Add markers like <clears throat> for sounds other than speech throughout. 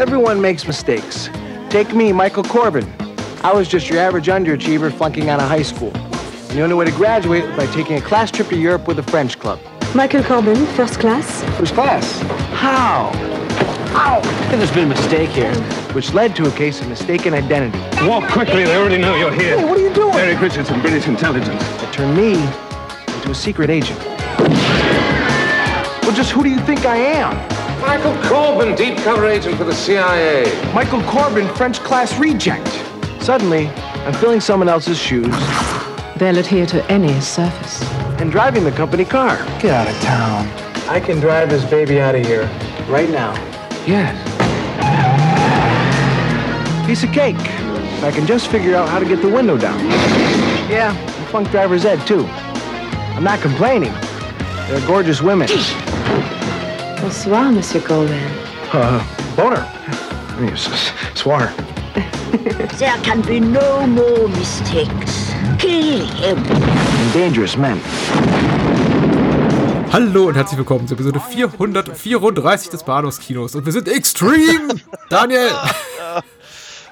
Everyone makes mistakes. Take me, Michael Corbin. I was just your average underachiever flunking out of high school. And the only way to graduate was by taking a class trip to Europe with a French club. Michael Corbin, first class. First class? How? Ow! There's been a mistake here, which led to a case of mistaken identity. Walk quickly, they already know you're here. Hey, what are you doing? Eric Richardson, British intelligence. That turned me into a secret agent. Well, just who do you think I am? Michael Corbin, deep cover agent for the CIA. Michael Corbin, French class reject. Suddenly, I'm filling someone else's shoes They'll adhere to any surface. and driving the company car. Get out of town. I can drive this baby out of here right now. Yes. Piece of cake. If I can just figure out how to get the window down. Yeah, and funk driver's ed too. I'm not complaining. They're gorgeous women. Bonsoir, Monsieur Corbin. Uh, boner. Swar. <laughs> There can be no more mistakes. Kill him. Dangerous men. Hallo und herzlich willkommen zur Episode 434 des Bahnhofskinos. Und wir sind extreme! Daniel!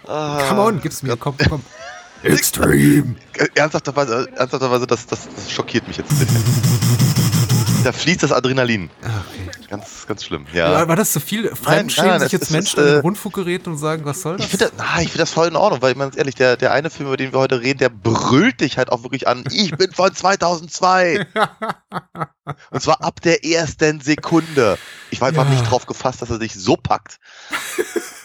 Come on, gib's mir, komm, komm. <laughs> Extreme! Ernsthafterweise, ernsthafterweise das, das, das schockiert mich jetzt ein <laughs> bisschen. Da fließt das Adrenalin. Okay. Ganz, ganz schlimm. Ja. War, das zu viel? nein, Fremdschämen sich jetzt ist, Menschen äh, an Rundfunkgeräten und sagen, was soll das? Ich finde das, ah, ich find das voll in Ordnung, weil ich meine ganz ehrlich, der, der eine Film, über den wir heute reden, der brüllt dich halt auch wirklich an. <laughs> Ich bin von 2002. <laughs> Und zwar ab der ersten Sekunde. Ich war einfach Ja. nicht drauf gefasst, dass er dich so packt.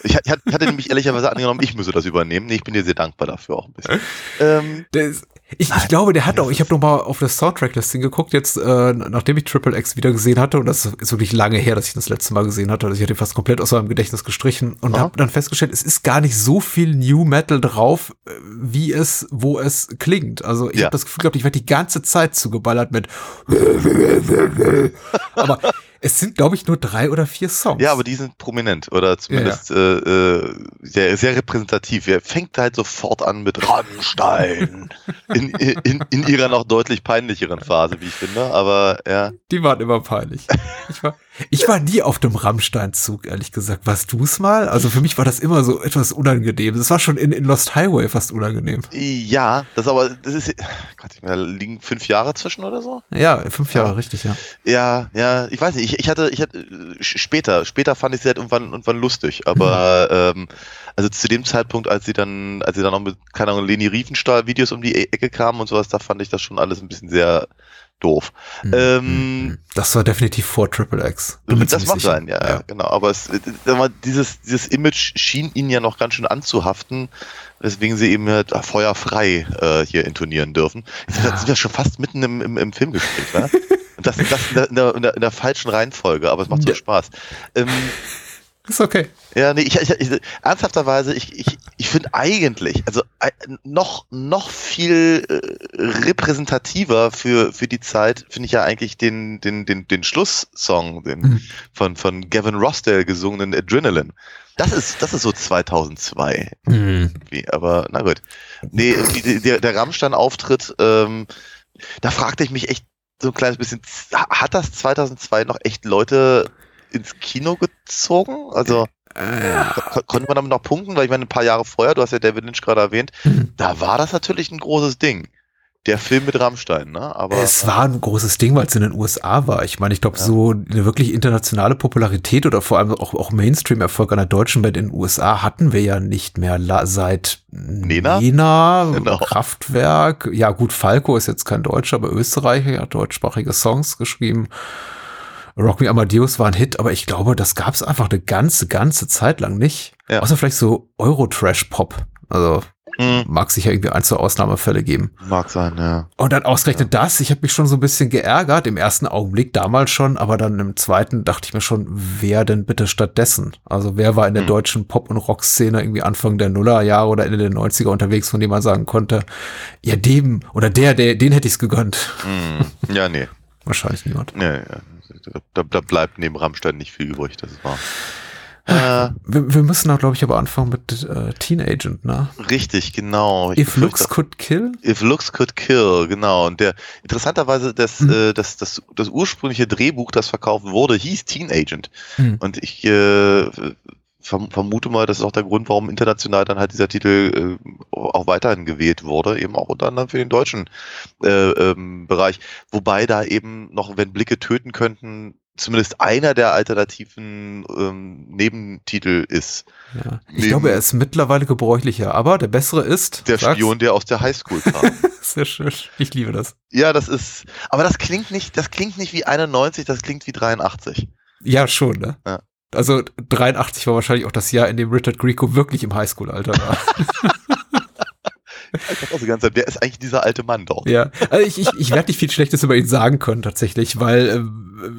Ich, hatte nämlich ehrlicherweise angenommen, ich müsse das übernehmen. Nee, ich bin dir sehr dankbar dafür auch ein bisschen. <laughs> Ähm, ist, ich, ich glaube, der hat auch, ich habe noch mal auf das Soundtrack-Listing geguckt, jetzt, äh, nachdem ich Triple X wieder gesehen hatte, und das ist wirklich lange her, dass ich das letzte Mal gesehen hatte, also ich hatte ihn fast komplett aus meinem Gedächtnis gestrichen und habe dann festgestellt, es ist gar nicht so viel New Metal drauf, äh, wie es, wo es klingt. Also ich Ja. habe das Gefühl gehabt, ich werde die ganze Zeit zugeballert mit <laughs> aber es sind, glaube ich, nur drei oder vier Songs. Ja, aber die sind prominent oder zumindest Äh, äh, sehr, sehr repräsentativ. Er fängt halt sofort an mit Rammstein <laughs> in, in, in ihrer noch deutlich peinlicheren Phase, wie ich finde. Aber ja, Die waren immer peinlich. Ich war, ich war nie auf dem Rammstein-Zug, ehrlich gesagt. Warst du's mal? Also für mich war das immer so etwas unangenehm. Das war schon in, in Lost Highway fast unangenehm. ja, das aber, das ist, Gott, da liegen fünf Jahre zwischen oder so. Ja, fünf Jahre, richtig, ja. Ja, ja, ich weiß nicht, ich, ich hatte, ich hatte äh, später, später fand ich sie halt irgendwann, irgendwann lustig, aber ähm, also zu dem Zeitpunkt, als sie dann, als sie dann noch mit, keine Ahnung, Leni Riefenstahl Videos um die E- Ecke kamen und sowas, da fand ich das schon alles ein bisschen sehr doof. Ähm, Das war definitiv vor Triple X. Das mag sein, ja, ja, genau. Aber es, äh, dieses, dieses Image schien ihnen ja noch ganz schön anzuhaften, weswegen sie eben halt äh, feuerfrei äh, hier intonieren dürfen. Jetzt sind wir- sind wir schon fast mitten im, im, im Filmgespräch, ne? <laughs> Und das, das in, der, in, der, in, der, in der falschen Reihenfolge, aber es macht so Ja. Spaß. Ähm, Ist okay. ja, nee, ich, ich, ich ernsthafterweise, ich, ich, ich finde eigentlich, also äh, noch, noch viel äh, repräsentativer für, für die Zeit, finde ich ja eigentlich den, den, den, den Schlusssong, den Mhm. von, von Gavin Rossdale gesungenen Adrenaline. Das ist, das ist so 2002 Hm. irgendwie, aber na gut. Nee, irgendwie der, der Rammstein-Auftritt, ähm, da fragte ich mich echt so ein kleines bisschen, hat das 2002 noch echt Leute ins Kino gezogen? Also Äh, ko- konnte man damit noch punkten? Weil ich meine, ein paar Jahre vorher, du hast ja David Lynch gerade erwähnt, Mhm. da war das natürlich ein großes Ding. Der Film mit Rammstein, ne? Aber es war ein großes Ding, weil es in den USA war. Ich meine, ich glaube, so eine wirklich internationale Popularität oder vor allem auch, auch Mainstream-Erfolg einer deutschen Band in den USA hatten wir ja nicht mehr seit Nena? Nena Genau. Kraftwerk. Ja, gut, Falco ist jetzt kein Deutscher, aber Österreicher, hat deutschsprachige Songs geschrieben. Rock Me Amadeus war ein Hit, aber ich glaube, das gab es einfach eine ganze, ganze Zeit lang nicht. Ja. Außer vielleicht so Euro-Trash-Pop. Also Hm, mag sich ja irgendwie ein, zwei Ausnahmefälle geben. mag sein, ja. Und dann ausgerechnet das, ich habe mich schon so ein bisschen geärgert, im ersten Augenblick damals schon, aber dann im zweiten dachte ich mir schon, wer denn bitte stattdessen? Also wer war in der Hm. deutschen Pop- und Rock-Szene irgendwie Anfang der Nullerjahre oder Ende der 90er unterwegs, von dem man sagen konnte, ja dem oder der, der den hätte ich's gegönnt. Hm, ja, nee. <laughs> Wahrscheinlich niemand. nee, ja. Da, da bleibt neben Rammstein nicht viel übrig, das ist wahr. Äh, Wir, wir müssen auch, glaube ich, aber anfangen mit äh, Teen Agent, ne? richtig, genau. Ich If Looks Could Kill? If Looks Could Kill, genau. Und der interessanterweise, das, Mhm. äh, das, das, das ursprüngliche Drehbuch, das verkauft wurde, hieß Teen Agent. Mhm. Und ich äh, vermute mal, das ist auch der Grund, warum international dann halt dieser Titel äh, auch weiterhin gewählt wurde, eben auch unter anderem für den deutschen äh, ähm, Bereich. Wobei da eben noch, wenn Blicke töten könnten, zumindest einer der alternativen ähm, Nebentitel ist. Ja. Ich glaube, er ist mittlerweile gebräuchlicher, aber der bessere ist. Der sag's. Spion, der aus der Highschool kam. <laughs> Sehr schön. Ich liebe das. ja, das ist, aber das klingt nicht, das klingt nicht wie 91, das klingt wie 83. Ja, schon, ne? Ja. Also 83 war wahrscheinlich auch das Jahr, in dem Richard Grieco wirklich im Highschool-Alter war. <laughs> Ich auch die ganze Zeit, der ist eigentlich dieser alte Mann dort. ja, also ich, ich, ich werde nicht viel Schlechtes über ihn sagen können tatsächlich, weil, äh,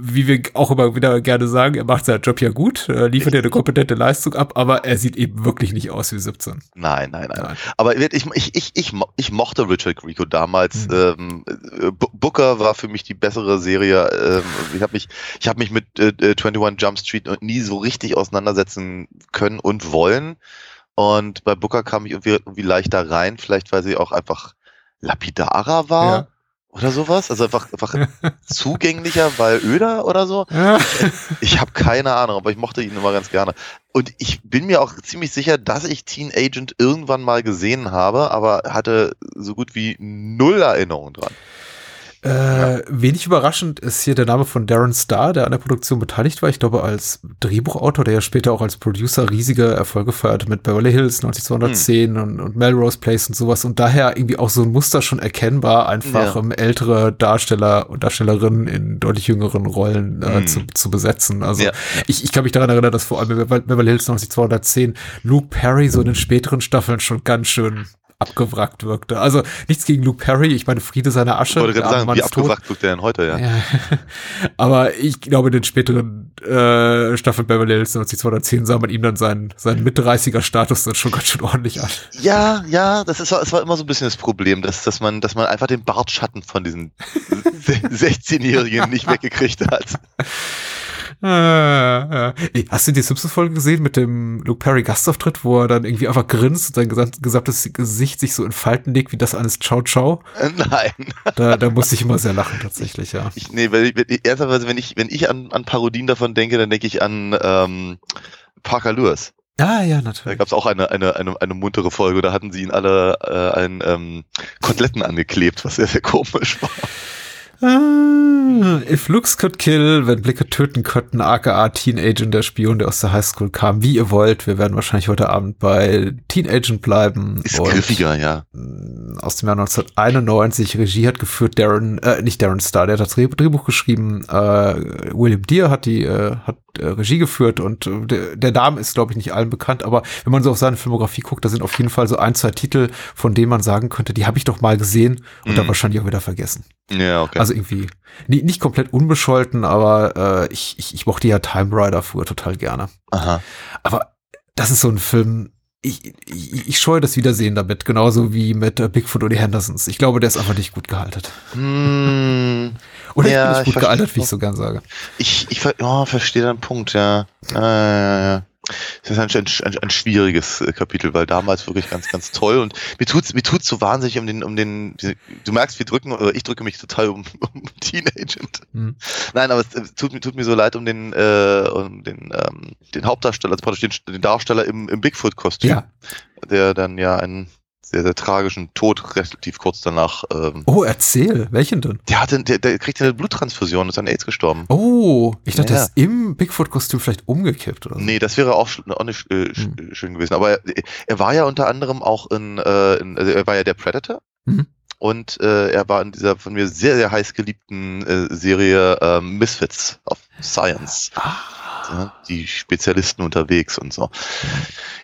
wie wir auch immer wieder gerne sagen, er macht seinen Job ja gut, äh, liefert ja eine kompetente Leistung ab, aber er sieht eben wirklich nicht aus wie 17. Nein, nein, nein. Nein. Aber ich, ich, ich, ich, ich mochte Richard Grieco damals. Mhm. Ähm, äh, Booker war für mich die bessere Serie. Ähm, ich habe mich, ich habe mich mit äh, äh, 21 Jump Street nie so richtig auseinandersetzen können und wollen. Und bei Booker kam ich irgendwie, irgendwie leichter rein, vielleicht weil sie auch einfach lapidarer war Ja. oder sowas. Also einfach, einfach <laughs> zugänglicher, weil öder oder so. <laughs> Ich habe keine Ahnung, aber ich mochte ihn immer ganz gerne. Und ich bin mir auch ziemlich sicher, dass ich Teen Agent irgendwann mal gesehen habe, aber hatte so gut wie null Erinnerung dran. Äh, wenig überraschend ist hier der Name von Darren Starr, der an der Produktion beteiligt war. Ich glaube, als Drehbuchautor, der ja später auch als Producer riesige Erfolge feierte mit Beverly Hills 90210 und, und Melrose Place und sowas. Und daher irgendwie auch so ein Muster schon erkennbar, einfach Ja. ähm, ältere Darsteller und Darstellerinnen in deutlich jüngeren Rollen äh, Mhm. zu, zu besetzen. Also Ja. ich, ich kann mich daran erinnern, dass vor allem Beverly Hills 90210 Luke Perry so in den späteren Staffeln schon ganz schön abgewrackt wirkte. Also nichts gegen Luke Perry, ich meine Friede seiner Asche. Ich wollte gerade sagen, Mann wie ist tot. abgewrackt wirkt der denn heute, ja? Ja. <laughs> Aber ich glaube, in den späteren äh, Staffeln Beverly Hills 90210 sah man ihm dann seinen, seinen Mit-30er-Status dann schon ganz schön ordentlich an. Ja, ja, das ist, es war immer so ein bisschen das Problem, dass, dass man, dass man einfach den Bartschatten von diesen <laughs> 16-Jährigen nicht weggekriegt hat. <laughs> <laughs> Hast du die Simpsons-Folge gesehen mit dem Luke Perry Gastauftritt, wo er dann irgendwie einfach grinst und sein gesamt- gesamtes Gesicht sich so in Falten legt, wie das eines Ciao Ciao? Äh, Nein. <laughs> Da, da musste ich immer sehr lachen, tatsächlich, ja. Ich, nee, weil ich, wenn ich- ernsthaft, wenn ich, wenn ich an, an Parodien davon denke, dann denke ich an ähm, Parker Lewis. Ah, ja, Da natürlich. gab es auch eine, eine, eine, eine muntere Folge, da hatten sie ihn alle äh, ein ähm, Koteletten angeklebt, was sehr, sehr komisch war. Ah, if looks could kill, wenn Blicke töten könnten, aka Teen Agent, der Spion, der aus der Highschool kam, wie ihr wollt. Wir werden wahrscheinlich heute Abend bei Teen Agent bleiben. Ist griffiger, ja. mh, Aus dem Jahr 1991. Regie hat geführt Darren, äh, nicht Darren Star, der hat das Dreh- Drehbuch geschrieben. Äh, William Deere hat die, äh, hat äh, Regie geführt und äh, der, der Name ist, glaube ich, nicht allen bekannt, aber wenn man so auf seine Filmografie guckt, da sind auf jeden Fall so ein, zwei Titel, von denen man sagen könnte, die habe ich doch mal gesehen und Mhm. dann wahrscheinlich auch wieder vergessen. Ja, okay. Also irgendwie nie, nicht komplett unbescholten, aber äh, ich, ich, ich mochte ja Time Rider früher total gerne. Aha. Aber das ist so ein Film, ich, ich, ich scheue das Wiedersehen damit, genauso wie mit äh, Bigfoot und die Hendersons. Ich glaube, der ist einfach nicht gut gealtert. Hm, Oder Ja, ich bin nicht ich gut verstehe. gealtert, wie ich so gern sage. ich ich oh, verstehe deinen Punkt, ja. Ja, ja, ja. Das ist ein, ein, ein, ein schwieriges äh, Kapitel, weil damals wirklich ganz, ganz toll und mir tut's, mir tut's so wahnsinnig um den, um den, du merkst, wir drücken, oder ich drücke mich total um, <laughs> um Teen Agent. Hm. Nein, aber es, es tut, mir- tut mir so leid um den, äh, um den, ähm, den Hauptdarsteller, also praktisch den, den Darsteller im, im Bigfoot-Kostüm, Ja. der dann ja einen sehr, sehr tragischen Tod relativ kurz danach, ähm, Oh, erzähl. Welchen denn? der hatte, der, der kriegt eine Bluttransfusion und ist an AIDS gestorben. Oh, ich dachte, Ja. der ist im Bigfoot-Kostüm vielleicht umgekippt oder so. Nee, das wäre auch, auch nicht äh, Hm. schön gewesen. Aber er, er war ja unter anderem auch in, äh, in also er war ja der Predator. Mhm. Und äh, er war in dieser von mir sehr, sehr heiß geliebten äh, Serie ähm, Misfits of Science. Ah. Ja, die Spezialisten unterwegs und so.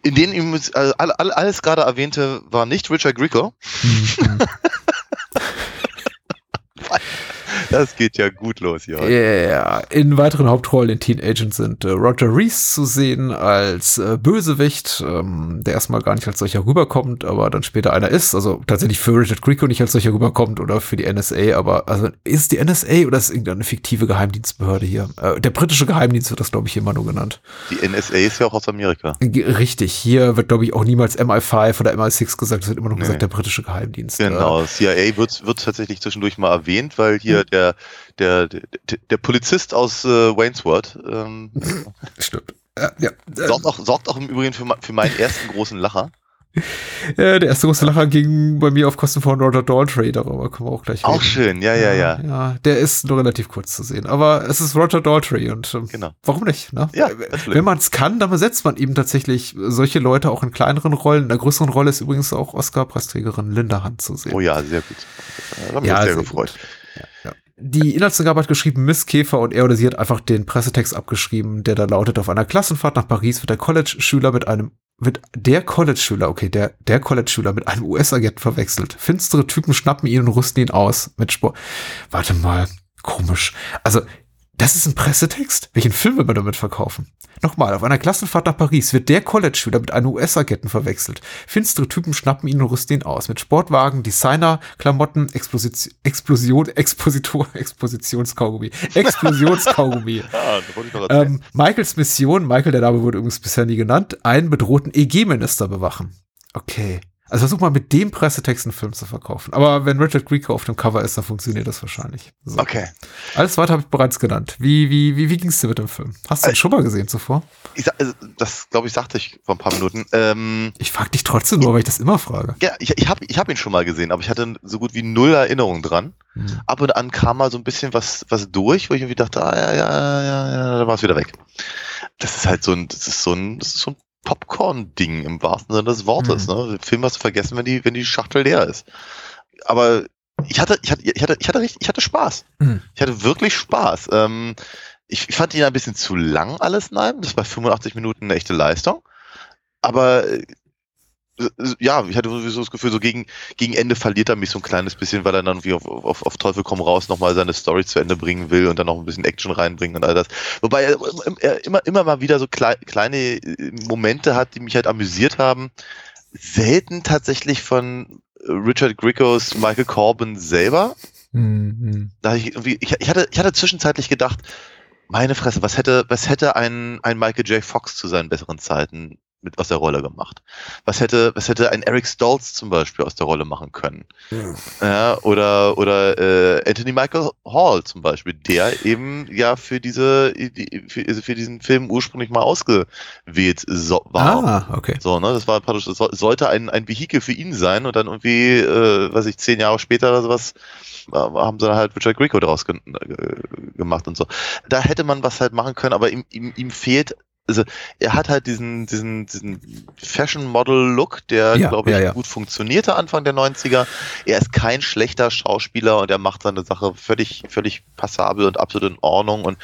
In denen ihm, also all, all, alles gerade erwähnte war nicht Richard Grieco. <laughs> Hm, <laughs> Das geht ja gut los hier. Ja, in weiteren Hauptrollen in Teen Agent sind äh, Roger Reese zu sehen als äh, Bösewicht, ähm, der erstmal gar nicht als solcher rüberkommt, aber dann später einer ist. Also tatsächlich für Richard Grieco nicht als solcher rüberkommt oder für die NSA, aber also ist es die NSA oder ist es irgendeine fiktive Geheimdienstbehörde hier? Äh, der britische Geheimdienst wird das, glaube ich, immer nur genannt. Die NSA ist ja auch aus Amerika. G richtig, hier wird, glaube ich, auch niemals MI5 oder MI6 gesagt, es wird immer noch Nee. gesagt, der britische Geheimdienst. Äh, Genau, CIA wird, wird tatsächlich zwischendurch mal erwähnt, weil hier der, der, der, der Polizist aus äh, Waynesworth, ähm, <laughs> Stimmt. Ja, ja. Sorgt auch, sorgt auch im Übrigen für, für meinen ersten großen Lacher. Äh, der erste große Lacher ging bei mir auf Kosten von Roger Daltrey, darüber kommen wir auch gleich Auch reden. schön, ja, ja, ja. Ja, der ist nur relativ kurz zu sehen, aber es ist Roger Daltrey und ähm, Genau. warum nicht? Ne? Ja, Äh. Wenn man es kann, dann besetzt man eben tatsächlich solche Leute auch in kleineren Rollen. In der größeren Rolle ist übrigens auch Oscar-Preisträgerin Linda Hunt zu sehen. Oh ja, sehr gut. Da haben wir Ja, sehr sehr gefreut. Die Inhaltsangabe hat geschrieben Miss Käfer und er oder sie hat einfach den Pressetext abgeschrieben, der da lautet, auf einer Klassenfahrt nach Paris wird der College-Schüler mit einem, wird der College-Schüler, okay, der, der College-Schüler mit einem US-Agenten verwechselt. Finstere Typen schnappen ihn und rüsten ihn aus mit Sport. Warte mal, komisch. Also, das ist ein Pressetext? Welchen Film will man damit verkaufen? Nochmal, auf einer Klassenfahrt nach Paris wird der College-Schüler mit einem US-Agenten verwechselt. Finstere Typen schnappen ihn und rüsten ihn aus. Mit Sportwagen, Designer, Klamotten, Explosion, Explosion, Expositor, <laughs> Expositionskaugummi. Explosionskaugummi. <laughs> Ah, da wollte ich noch erzählen. ähm, Michaels Mission, Michael, der Name wurde übrigens bisher nie genannt, einen bedrohten EG-Minister bewachen. Okay. Also versuch mal mit dem Pressetext einen Film zu verkaufen. Aber wenn Richard Grieco auf dem Cover ist, dann funktioniert das wahrscheinlich. So. okay. Alles weiter habe ich bereits genannt. Wie, wie, wie, wie ging es dir mit dem Film? Hast du ihn Äh, schon mal gesehen zuvor? Ich, also, das, glaube ich, sagte ich vor ein paar Minuten. Ähm, Ich frage dich trotzdem nur, weil ich das immer frage. ja, ich, ich habe ich hab ihn schon mal gesehen, aber ich hatte so gut wie null Erinnerung dran. Hm. Ab und an kam mal so ein bisschen was, was durch, wo ich irgendwie dachte, ah, ja, ja, ja, ja, da war es wieder weg. Das ist halt so ein, das ist so ein, das ist so ein Popcorn-Ding im wahrsten Sinne des Wortes. Mhm. Ne? Den Film hast du vergessen, wenn die, wenn die Schachtel leer ist. Aber ich hatte, ich hatte, ich hatte, ich hatte, ich hatte Spaß. Mhm. Ich hatte wirklich Spaß. Ähm, ich, ich fand ihn ein bisschen zu lang alles nein. Das war 85 Minuten eine echte Leistung. Aber äh, ja, ich hatte sowieso das Gefühl, so gegen, gegen Ende verliert er mich so ein kleines bisschen, weil er dann wie auf, auf, auf Teufel komm raus nochmal seine Story zu Ende bringen will und dann noch ein bisschen Action reinbringen und all das. Wobei er, er immer, immer mal wieder so klei kleine äh, Momente hat, die mich halt amüsiert haben. Selten tatsächlich von Richard Grickos Michael Corbin selber. Mhm. Da ich irgendwie, ich, ich hatte, ich hatte zwischenzeitlich gedacht, meine Fresse, was hätte, was hätte ein, ein Michael J. Fox zu seinen besseren Zeiten mit aus der Rolle gemacht? Was hätte, was hätte ein Eric Stoltz zum Beispiel aus der Rolle machen können? Ja, oder, oder äh, Anthony Michael Hall zum Beispiel, der eben ja für diese, die- für, also für diesen Film ursprünglich mal ausgewählt so, war. Ah, okay. So, ne, das war praktisch, das so- sollte ein, ein Vehikel für ihn sein und dann irgendwie, äh, weiß ich, zehn Jahre später oder sowas, äh, haben sie halt Richard Grieco draus ge äh, gemacht und so. Da hätte man was halt machen können, aber ihm, ihm, ihm fehlt, also er hat halt diesen, diesen, diesen Fashion-Model-Look, der, Ja, glaube ich, ja, ja. gut funktionierte Anfang der 90er. Er ist kein schlechter Schauspieler und er macht seine Sache völlig, völlig passabel und absolut in Ordnung und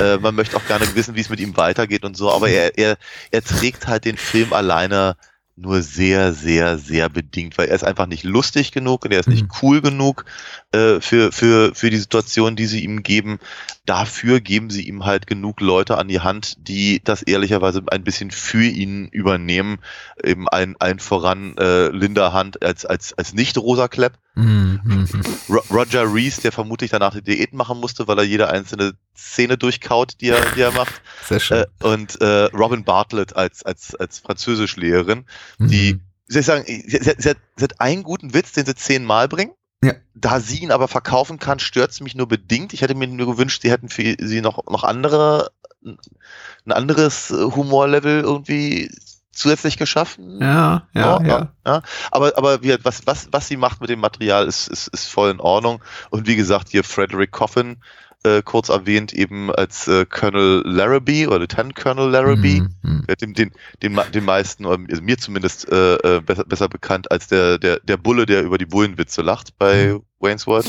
äh, man möchte auch gerne wissen, wie es mit ihm weitergeht und so, aber er, er, er trägt halt den Film alleine nur sehr, sehr, sehr bedingt, weil er ist einfach nicht lustig genug und er ist nicht Mhm. cool genug äh, für, für, für die Situation, die sie ihm geben. Dafür geben sie ihm halt genug Leute an die Hand, die das ehrlicherweise ein bisschen für ihn übernehmen. Eben ein, ein voran äh, Linda Hunt als, als, als nicht-rosa Klepp. Mhm. Ro Roger Reese, der vermutlich danach die Diät machen musste, weil er jede einzelne Szene durchkaut, die er, die er macht. Sehr schön. Äh, und äh, Robin Bartlett als, als, als Französischlehrerin, die, Mhm. soll ich sagen, sie, sie, sie, hat, sie hat einen guten Witz, den sie zehnmal bringen. Ja. Da sie ihn aber verkaufen kann, stört es mich nur bedingt. Ich hätte mir nur gewünscht, sie hätten für sie noch, noch andere, ein anderes Humorlevel irgendwie zusätzlich geschaffen. Ja, ja, ja. ja. Aber, aber wie, was, was, was sie macht mit dem Material ist, ist, ist voll in Ordnung. Und wie gesagt, hier Frederick Coffin, äh, kurz erwähnt, eben als äh, Colonel Larrabee oder Lieutenant Colonel Larrabee. Mhm. Mhm. Den, den, den, den meisten, oder also mir zumindest äh, äh, besser, besser bekannt als der, der, der Bulle, der über die Bullenwitze lacht bei Mhm. Wayne's World.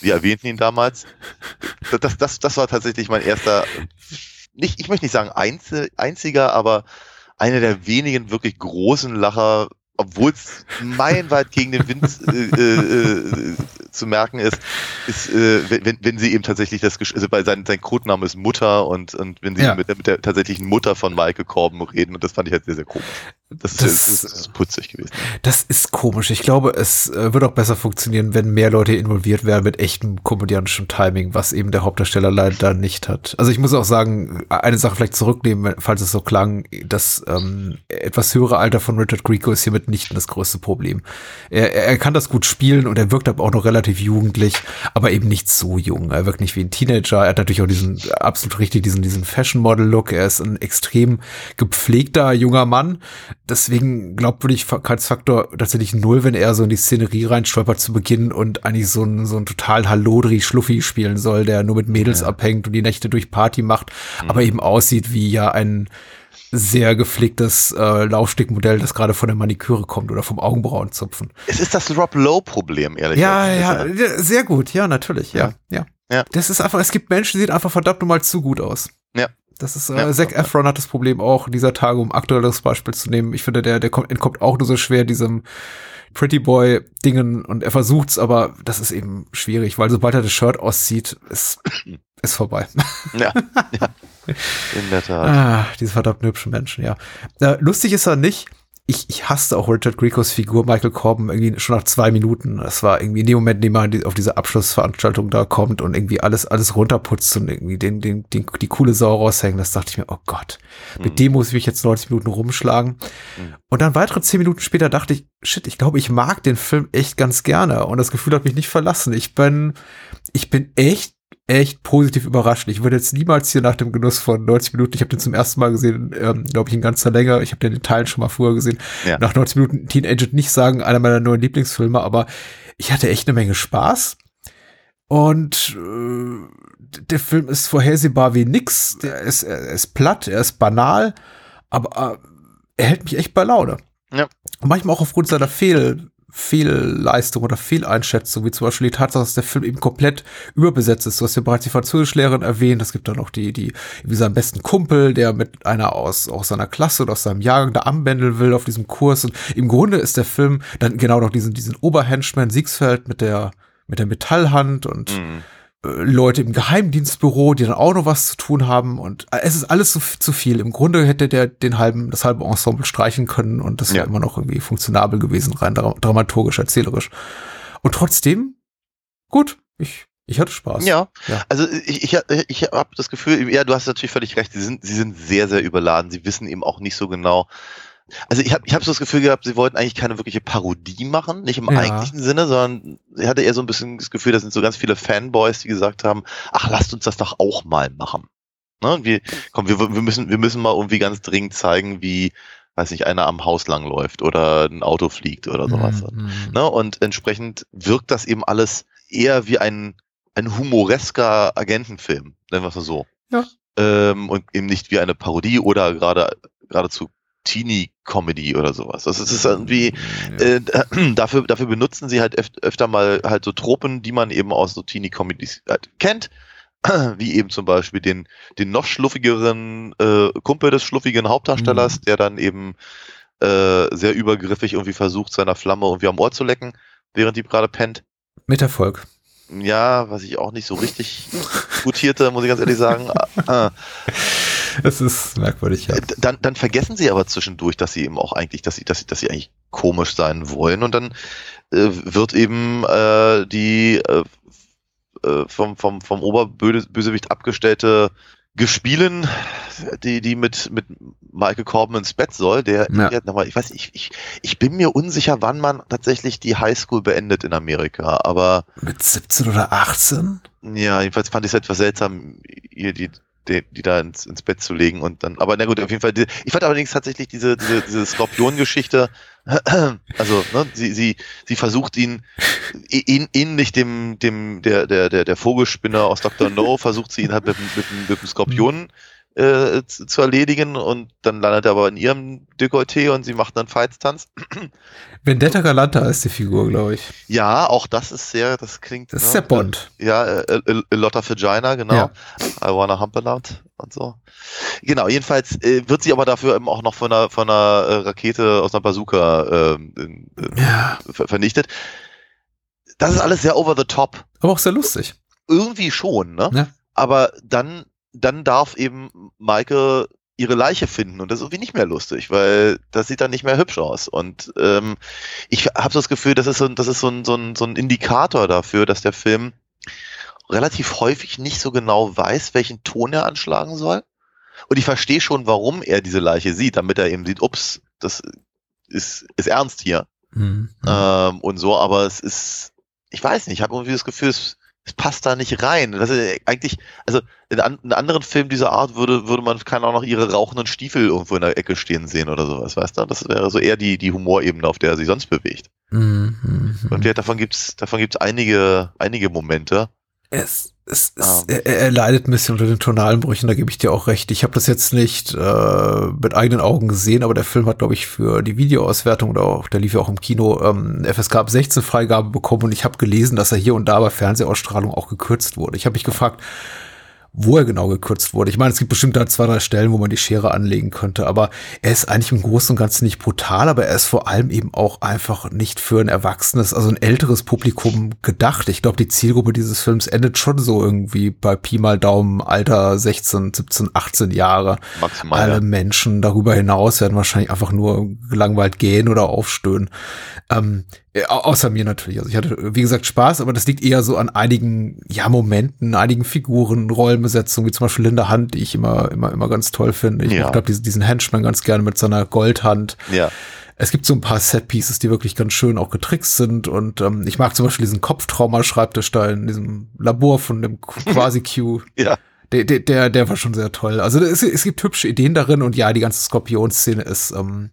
Wir erwähnten ihn damals. Das, das, das war tatsächlich mein erster, nicht, ich möchte nicht sagen einzel, einziger, aber einer der wenigen wirklich großen Lacher, obwohl es meilenweit gegen den Wind äh, äh, äh, zu merken ist, ist äh, wenn, wenn sie eben tatsächlich das, also bei sein, sein Codename ist Mutter und, und wenn sie Ja. mit, der, mit der tatsächlichen Mutter von Michael Corbin reden und das fand ich halt sehr, sehr komisch. Das, Das- ist, das ist putzig gewesen. Das ist komisch. Ich glaube, es äh, wird auch besser funktionieren, wenn mehr Leute involviert werden mit echtem komödiantischem Timing, was eben der Hauptdarsteller leider nicht hat. Also ich muss auch sagen, eine Sache vielleicht zurücknehmen, falls es so klang, das ähm, etwas höhere Alter von Richard Grieco ist hiermit nicht das größte Problem. Er er kann das gut spielen und er wirkt aber auch noch relativ relativ jugendlich, aber eben nicht so jung. Er wirkt nicht wie ein Teenager. Er hat natürlich auch diesen absolut richtig diesen diesen Fashion Model Look. Er ist ein extrem gepflegter junger Mann. Deswegen Glaubwürdigkeitsfaktor tatsächlich null, wenn er so in die Szenerie reinstolpert zu Beginn und eigentlich so ein so ein total Hallodri Schluffi spielen soll, der nur mit Mädels ja. abhängt und die Nächte durch Party macht, mhm. aber eben aussieht wie ja ein sehr gepflegtes äh, Laufstickmodell, das gerade von der Maniküre kommt oder vom Augenbrauenzupfen. Es ist das Rob Lowe-Problem, ehrlich gesagt. Ja, ja, sehr gut, ja, natürlich, ja, ja, ja. Das ist einfach, es gibt Menschen, die sehen einfach verdammt nochmal zu gut aus. Ja. Das ist, äh, ja, Zac Efron hat das Problem auch dieser Tage, um aktuelles Beispiel zu nehmen. Ich finde, der, der kommt, entkommt auch nur so schwer diesem Pretty Boy Dingen und er versucht's, aber das ist eben schwierig, weil sobald er das Shirt auszieht, ist, <laughs> ist vorbei. Ja, ja. <laughs> In der Tat. Ah, diese verdammten hübschen Menschen, ja. Äh, lustig ist er nicht. Ich, ich hasste auch Richard Grieco's Figur Michael Corbin irgendwie schon nach zwei Minuten. Das war irgendwie in dem Moment, in dem man auf diese Abschlussveranstaltung da kommt und irgendwie alles, alles runterputzt und irgendwie den, den, den, die coole Sau raushängen. Das dachte ich mir, oh Gott, mit mhm. dem muss ich mich jetzt 90 Minuten rumschlagen. Mhm. Und dann weitere zehn Minuten später dachte ich, shit, ich glaube, ich mag den Film echt ganz gerne und das Gefühl hat mich nicht verlassen. Ich bin, ich bin echt echt positiv überrascht. Ich würde jetzt niemals hier nach dem Genuss von 90 Minuten, ich habe den zum ersten Mal gesehen, ähm, glaube ich, in ganzer Länge, ich habe den in Teilen schon mal früher gesehen, ja. nach 90 Minuten Teen Agent nicht sagen, einer meiner neuen Lieblingsfilme, aber ich hatte echt eine Menge Spaß. Und äh, der Film ist vorhersehbar wie nix. Der ist, er ist platt, er ist banal, aber äh, er hält mich echt bei Laune. Ja. manchmal auch aufgrund seiner Fehl, Fehlleistung oder Fehleinschätzung, wie zum Beispiel die Tatsache, dass der Film eben komplett überbesetzt ist. Du hast ja bereits die Französischlehrerin erwähnt, es gibt dann noch die, die, wie seinen besten Kumpel, der mit einer aus, aus seiner Klasse oder aus seinem Jahrgang da anbändeln will auf diesem Kurs. Und im Grunde ist der Film dann genau noch diesen, diesen Oberhenchman Siegsfeld mit der, mit der Metallhand und mhm Leute im Geheimdienstbüro, die dann auch noch was zu tun haben und äh, es ist alles zu, zu viel. Im Grunde hätte der den halben, das halbe Ensemble streichen können und das wäre ja. immer noch irgendwie funktionabel gewesen, rein dramaturgisch, erzählerisch. Und trotzdem, gut, ich, ich hatte Spaß. Ja, ja. also ich, ich, ich habe das Gefühl, ja, du hast natürlich völlig recht, sie sind, sie sind sehr, sehr überladen. Sie wissen eben auch nicht so genau, also ich habe ich hab so das Gefühl gehabt, sie wollten eigentlich keine wirkliche Parodie machen, nicht im ja. eigentlichen Sinne, sondern sie hatte eher so ein bisschen das Gefühl, da sind so ganz viele Fanboys, die gesagt haben, ach, lasst uns das doch auch mal machen. Ne? wir, komm, wir, wir, müssen, wir müssen mal irgendwie ganz dringend zeigen, wie, weiß nicht, einer am Haus lang läuft oder ein Auto fliegt oder sowas. Mhm. Ne? Und entsprechend wirkt das eben alles eher wie ein, ein humoresker Agentenfilm, nennen wir es mal so. Ja. Ähm, und eben nicht wie eine Parodie oder gerade geradezu Teenie-Comedy oder sowas. Das ist irgendwie, äh, <clears throat> dafür, dafür benutzen sie halt öf öfter mal halt so Tropen, die man eben aus so Teenie-Comedies halt kennt. <clears throat> Wie eben zum Beispiel den, den noch schluffigeren äh, Kumpel des schluffigen Hauptdarstellers, mhm. der dann eben äh, sehr übergriffig irgendwie versucht, seiner Flamme irgendwie am Ohr zu lecken, während die gerade pennt. Mit Erfolg. Ja, was ich auch nicht so richtig gutierte, muss ich ganz ehrlich sagen. <laughs> <laughs> Es ist merkwürdig, ja. Dann, dann vergessen sie aber zwischendurch, dass sie eben auch eigentlich, dass sie, dass sie, dass sie eigentlich komisch sein wollen und dann äh, wird eben äh, die äh, äh vom, vom, vom Oberbösewicht abgestellte Gespielen, die, die mit, mit Michael Corbin ins Bett soll, der, ja. nochmal, ich weiß, ich, ich, ich bin mir unsicher, wann man tatsächlich die Highschool beendet in Amerika, aber. Mit 17 oder 18? Ja, jedenfalls fand ich es etwas seltsam, ihr die die, die da ins, ins Bett zu legen und dann, aber na gut, auf jeden Fall, die, ich fand allerdings tatsächlich diese, diese, diese Skorpion-Geschichte, <clears throat> also, ne, sie, sie, sie versucht ihn, ihn, ähnlich dem, dem, der, der, der, der Vogelspinner aus Dr. No, <laughs> versucht sie ihn halt mit, mit, mit dem Skorpion äh, zu, zu, erledigen und dann landet er aber in ihrem Dekolleté und sie macht dann Feitstanz. <clears throat> Vendetta Galanta ist die Figur, glaube ich. Ja, auch das ist sehr, das klingt. Das ne, ist der Bond. Äh, ja, äh, a lot of vagina, genau. Ja. I wanna hump a lot und so. Genau, jedenfalls äh, wird sie aber dafür eben auch noch von einer, von einer äh, Rakete aus einer Bazooka ähm, äh, ja. vernichtet. Das ist alles sehr over the top. Aber auch sehr lustig. Irgendwie schon, ne? Ja. Aber dann dann darf eben Maike ihre Leiche finden und das ist irgendwie nicht mehr lustig, weil das sieht dann nicht mehr hübsch aus. Und ähm, ich habe das Gefühl, das ist, so, das ist so, ein, so, ein, so ein Indikator dafür, dass der Film relativ häufig nicht so genau weiß, welchen Ton er anschlagen soll. Und ich verstehe schon, warum er diese Leiche sieht, damit er eben sieht, ups, das ist, ist ernst hier. Mhm. Ähm, und so, aber es ist ich weiß nicht, ich habe irgendwie das Gefühl, es, passt da nicht rein. Das ist eigentlich, also in, an, in anderen Filmen dieser Art würde, würde man keine auch noch ihre rauchenden Stiefel irgendwo in der Ecke stehen sehen oder sowas, weißt du? Das wäre so eher die, die Humorebene, auf der er sich sonst bewegt. Mhm. Und ja, davon gibt's, davon gibt's einige, einige Momente. Es, es, es, Ah. er, er leidet ein bisschen unter den tonalen Brüchen, da gebe ich dir auch recht. Ich habe das jetzt nicht äh, mit eigenen Augen gesehen, aber der Film hat, glaube ich, für die Videoauswertung oder auch, der lief ja auch im Kino, ähm, FSK ab 16 Freigabe bekommen und ich habe gelesen, dass er hier und da bei Fernsehausstrahlung auch gekürzt wurde. Ich habe mich gefragt, wo er genau gekürzt wurde. Ich meine, es gibt bestimmt da zwei, drei Stellen, wo man die Schere anlegen könnte, aber er ist eigentlich im Großen und Ganzen nicht brutal, aber er ist vor allem eben auch einfach nicht für ein erwachsenes, also ein älteres Publikum gedacht. Ich glaube, die Zielgruppe dieses Films endet schon so irgendwie bei Pi mal Daumen, Alter 16, 17, 18 Jahre. Maximal. Alle. Menschen darüber hinaus werden wahrscheinlich einfach nur gelangweilt gehen oder aufstöhnen. Ähm, äh, außer mir natürlich. Also ich hatte, wie gesagt, Spaß, aber das liegt eher so an einigen, ja, Momenten, einigen Figuren, Rollenbesetzungen, wie zum Beispiel Linda Hunt, die ich immer, immer, immer ganz toll finde. Ich Ja. glaube, diesen, diesen Henchman ganz gerne mit seiner Goldhand. Ja. Es gibt so ein paar Set-Pieces, die wirklich ganz schön auch getrickst sind und ähm, ich mag zum Beispiel diesen Kopftrauma-Schreibtisch da in diesem Labor von dem <laughs> Quasi-Q. Ja. Der, der, der, der war schon sehr toll. Also es, es gibt hübsche Ideen darin und ja, die ganze Skorpion-Szene ist, ähm,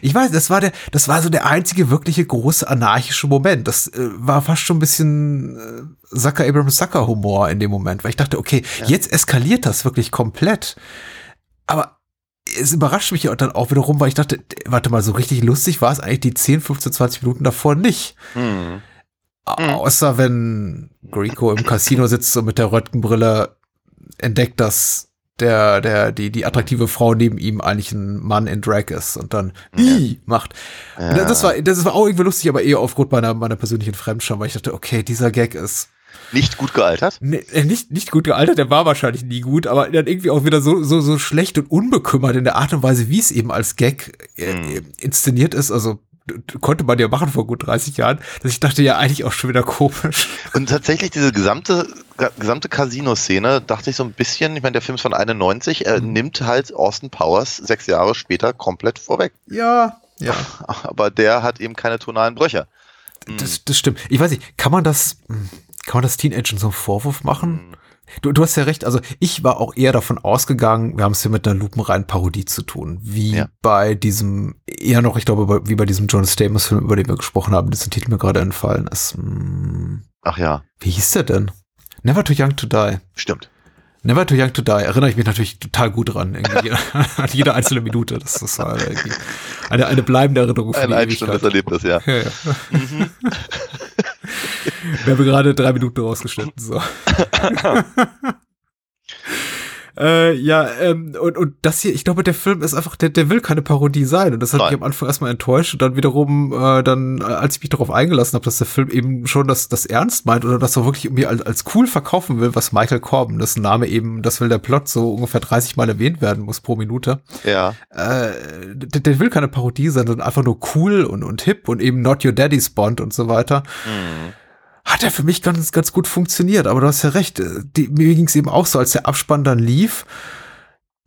ich weiß, das war der, das war so der einzige wirkliche große anarchische Moment. Das äh, war fast schon ein bisschen äh, Zucker Abrams Zucker Humor in dem Moment, weil ich dachte, okay, jetzt eskaliert das wirklich komplett. Aber es überrascht mich ja dann auch wiederum, weil ich dachte, warte mal, so richtig lustig war es eigentlich die 10, 15, 20 Minuten davor nicht. Hm. Außer wenn Greco im Casino sitzt und mit der Röntgenbrille entdeckt, dass der, der, die, die attraktive Frau neben ihm eigentlich ein Mann in Drag ist und dann I macht. Ja. Das war, das war auch irgendwie lustig, aber eher aufgrund meiner, meiner persönlichen Fremdscham, weil ich dachte, okay, dieser Gag ist Nicht gut gealtert. ne, äh, nicht, nicht gut gealtert, der war wahrscheinlich nie gut, aber dann irgendwie auch wieder so, so, so schlecht und unbekümmert in der Art und Weise, wie es eben als Gag äh, inszeniert ist. Also konnte man ja machen vor gut 30 Jahren, dass ich dachte ja eigentlich auch schon wieder komisch. Und tatsächlich diese gesamte, ge- gesamte Casino-Szene, dachte ich so ein bisschen, ich meine, der Film ist von 91, er nimmt halt Austin Powers sechs Jahre später komplett vorweg. Ja, ja. <laughs> Aber der hat eben keine tonalen Brüche. Das, das stimmt. Ich weiß nicht, kann man das, hm, kann man das Teenagern so einen Vorwurf machen? Du, du hast ja recht, also ich war auch eher davon ausgegangen, wir haben es hier mit einer lupenreinen Parodie zu tun, wie Ja. bei diesem, eher noch, ich glaube, wie bei diesem John Stamos-Film, über den wir gesprochen haben, dessen Titel mir gerade entfallen ist. Hm, Ach ja, Wie hieß der denn? Never Too Young to Die. stimmt. Never Too Young to Die, erinnere ich mich natürlich total gut dran, irgendwie <laughs> an jede einzelne Minute. Das ist halt eine, eine bleibende Erinnerung für Ein einstellendes. Erlebnis, ja. Ja, ja. <laughs> Wir haben gerade drei Minuten rausgeschnitten. So. <laughs> äh, ja, ähm, und, und das hier, ich glaube, der Film ist einfach, der, der will keine Parodie sein. Und das hat Nein. mich am Anfang erstmal enttäuscht. Und dann wiederum, äh, dann, äh, als ich mich darauf eingelassen habe, dass der Film eben schon das, das ernst meint oder das er wirklich irgendwie als, als cool verkaufen will, was Michael Corbin, das Name eben, das will der Plot so ungefähr 30 Mal erwähnt werden muss pro Minute Ja, äh, der, der will keine Parodie sein, sondern einfach nur cool und, und hip und eben Not Your Daddy's Bond und so weiter. Hat er für mich ganz, ganz gut funktioniert, aber du hast ja recht. äh, Die, mir ging es eben auch so, als der Abspann dann lief,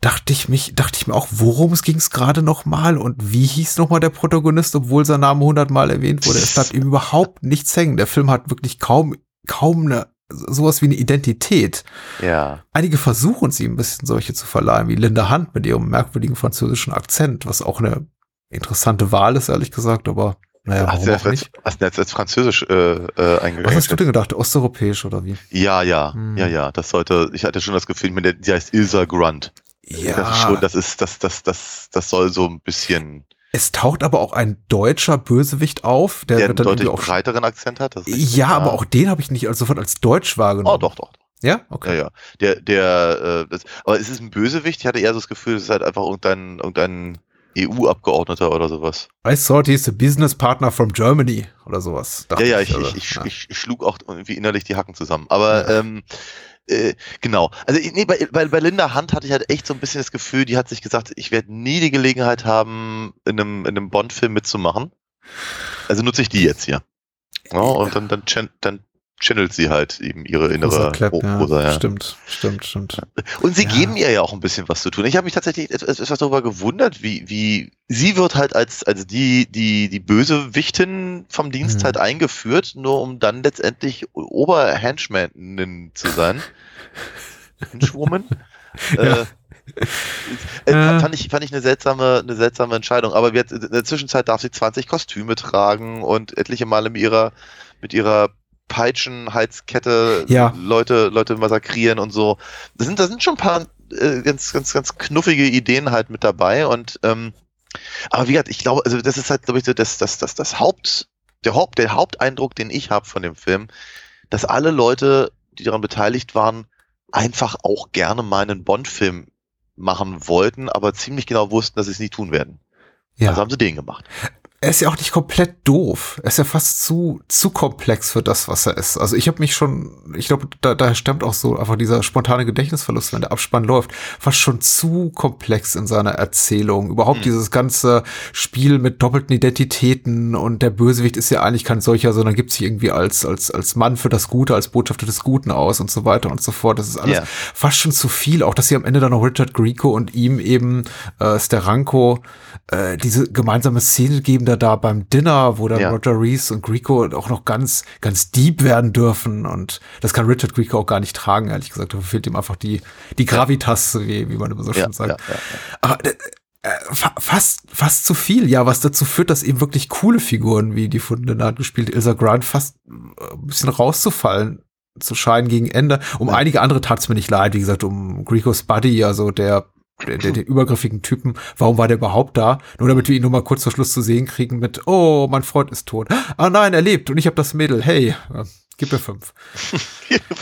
dachte ich mich, dachte ich mir auch, worum es ging es gerade noch mal und wie hieß noch mal der Protagonist, obwohl sein Name hundertmal erwähnt wurde. Es bleibt ihm überhaupt nichts hängen. Der Film hat wirklich kaum, kaum eine, sowas wie eine Identität. ja. Einige versuchen sie ein bisschen solche zu verleihen, wie Linda Hunt mit ihrem merkwürdigen französischen Akzent, was auch eine interessante Wahl ist, ehrlich gesagt, aber naja, Hast du jetzt, nicht? hast du jetzt als Französisch äh, äh, Was eingegangen? hast du denn gedacht? Osteuropäisch oder wie? Ja, ja, Hm. ja, ja. Das sollte, ich hatte schon das Gefühl, meine, die heißt Ilsa Grunt. Das ist schon, das ist, das, das, das, das soll so ein bisschen, es taucht aber auch ein deutscher Bösewicht auf, der, der einen deutlich auch. breiteren Akzent hat. Ja, aber auch den habe ich nicht sofort als Deutsch wahrgenommen. Oh, doch, doch. Ja? Okay. Ja, ja. Der, der, äh, das, aber es ist ein Bösewicht. Ich hatte eher so das Gefühl, es ist halt einfach irgendein, irgendein EU-Abgeordneter oder sowas. I thought he's a business partner from Germany oder sowas. Ja, ja, ich, ich, ich, ja. ich, schlug auch irgendwie innerlich die Hacken zusammen. Aber Ja. ähm, äh, genau. Also nee, bei, bei, bei Linda Hunt hatte ich halt echt so ein bisschen das Gefühl, die hat sich gesagt, ich werde nie die Gelegenheit haben, in einem, in einem Bond-Film mitzumachen. Also nutze ich die jetzt hier. Ja, und dann, dann, dann channelt sie halt eben ihre innere Ro- ja. Rosa, ja. Stimmt, stimmt, stimmt. Und sie Ja. geben ihr ja auch ein bisschen was zu tun. Ich habe mich tatsächlich etwas, etwas darüber gewundert, wie, wie sie wird halt als, als die, die, die Bösewichtin vom Dienst Mhm. halt eingeführt, nur um dann letztendlich Oberhenchmanin zu sein. <laughs> Henchwoman. Ja. Äh, äh, Ja. fand ich, fand ich eine seltsame, eine seltsame Entscheidung. Aber jetzt, in der Zwischenzeit darf sie 20 Kostüme tragen und etliche Male mit ihrer, mit ihrer Peitschenhalskette Ja. Leute, Leute massakrieren und so. Da sind, da sind schon ein paar äh, ganz, ganz, ganz knuffige Ideen halt mit dabei und ähm, aber wie gesagt, ich glaube, also das ist halt, glaube ich, so das, das, das, das Haupt, der Haupt, der Haupteindruck, den ich habe von dem Film, dass alle Leute, die daran beteiligt waren, einfach auch gerne mal einen Bond-Film machen wollten, aber ziemlich genau wussten, dass sie es nicht tun werden. Ja. Also haben sie den gemacht. Er ist ja auch nicht komplett doof. Er ist ja fast zu, zu komplex für das, was er ist. Also ich habe mich schon, ich glaube, da, da stammt auch so einfach dieser spontane Gedächtnisverlust, wenn der Abspann läuft, fast schon zu komplex in seiner Erzählung. Überhaupt Hm. dieses ganze Spiel mit doppelten Identitäten und der Bösewicht ist ja eigentlich kein solcher, sondern gibt sich irgendwie als, als, als Mann für das Gute, als Botschafter des Guten aus und so weiter und so fort. Das ist alles Ja. fast schon zu viel. Auch dass sie am Ende dann noch Richard Grieco und ihm eben äh, Steranko äh, diese gemeinsame Szene geben da da beim Dinner, wo dann Ja. Roger Reese und Grieco auch noch ganz ganz deep werden dürfen und das kann Richard Grieco auch gar nicht tragen, ehrlich gesagt. Da fehlt ihm einfach die die Gravitas, wie, wie man immer so schön sagt. ja, ja, ja. Aber äh, fa fast, fast zu viel, ja, was dazu führt, dass eben wirklich coole Figuren wie die von der gespielt Ilsa Grant fast äh, ein bisschen rauszufallen zu scheinen gegen Ende. Um einige andere tat es mir nicht leid, wie gesagt, um Gricos Buddy, also der der, der, den übergriffigen Typen, warum war der überhaupt da? Nur damit wir ihn nur mal kurz vor Schluss zu sehen kriegen mit, oh, mein Freund ist tot. Ah nein, er lebt und ich habe das Mädel. Hey, <laughs> gib mir fünf.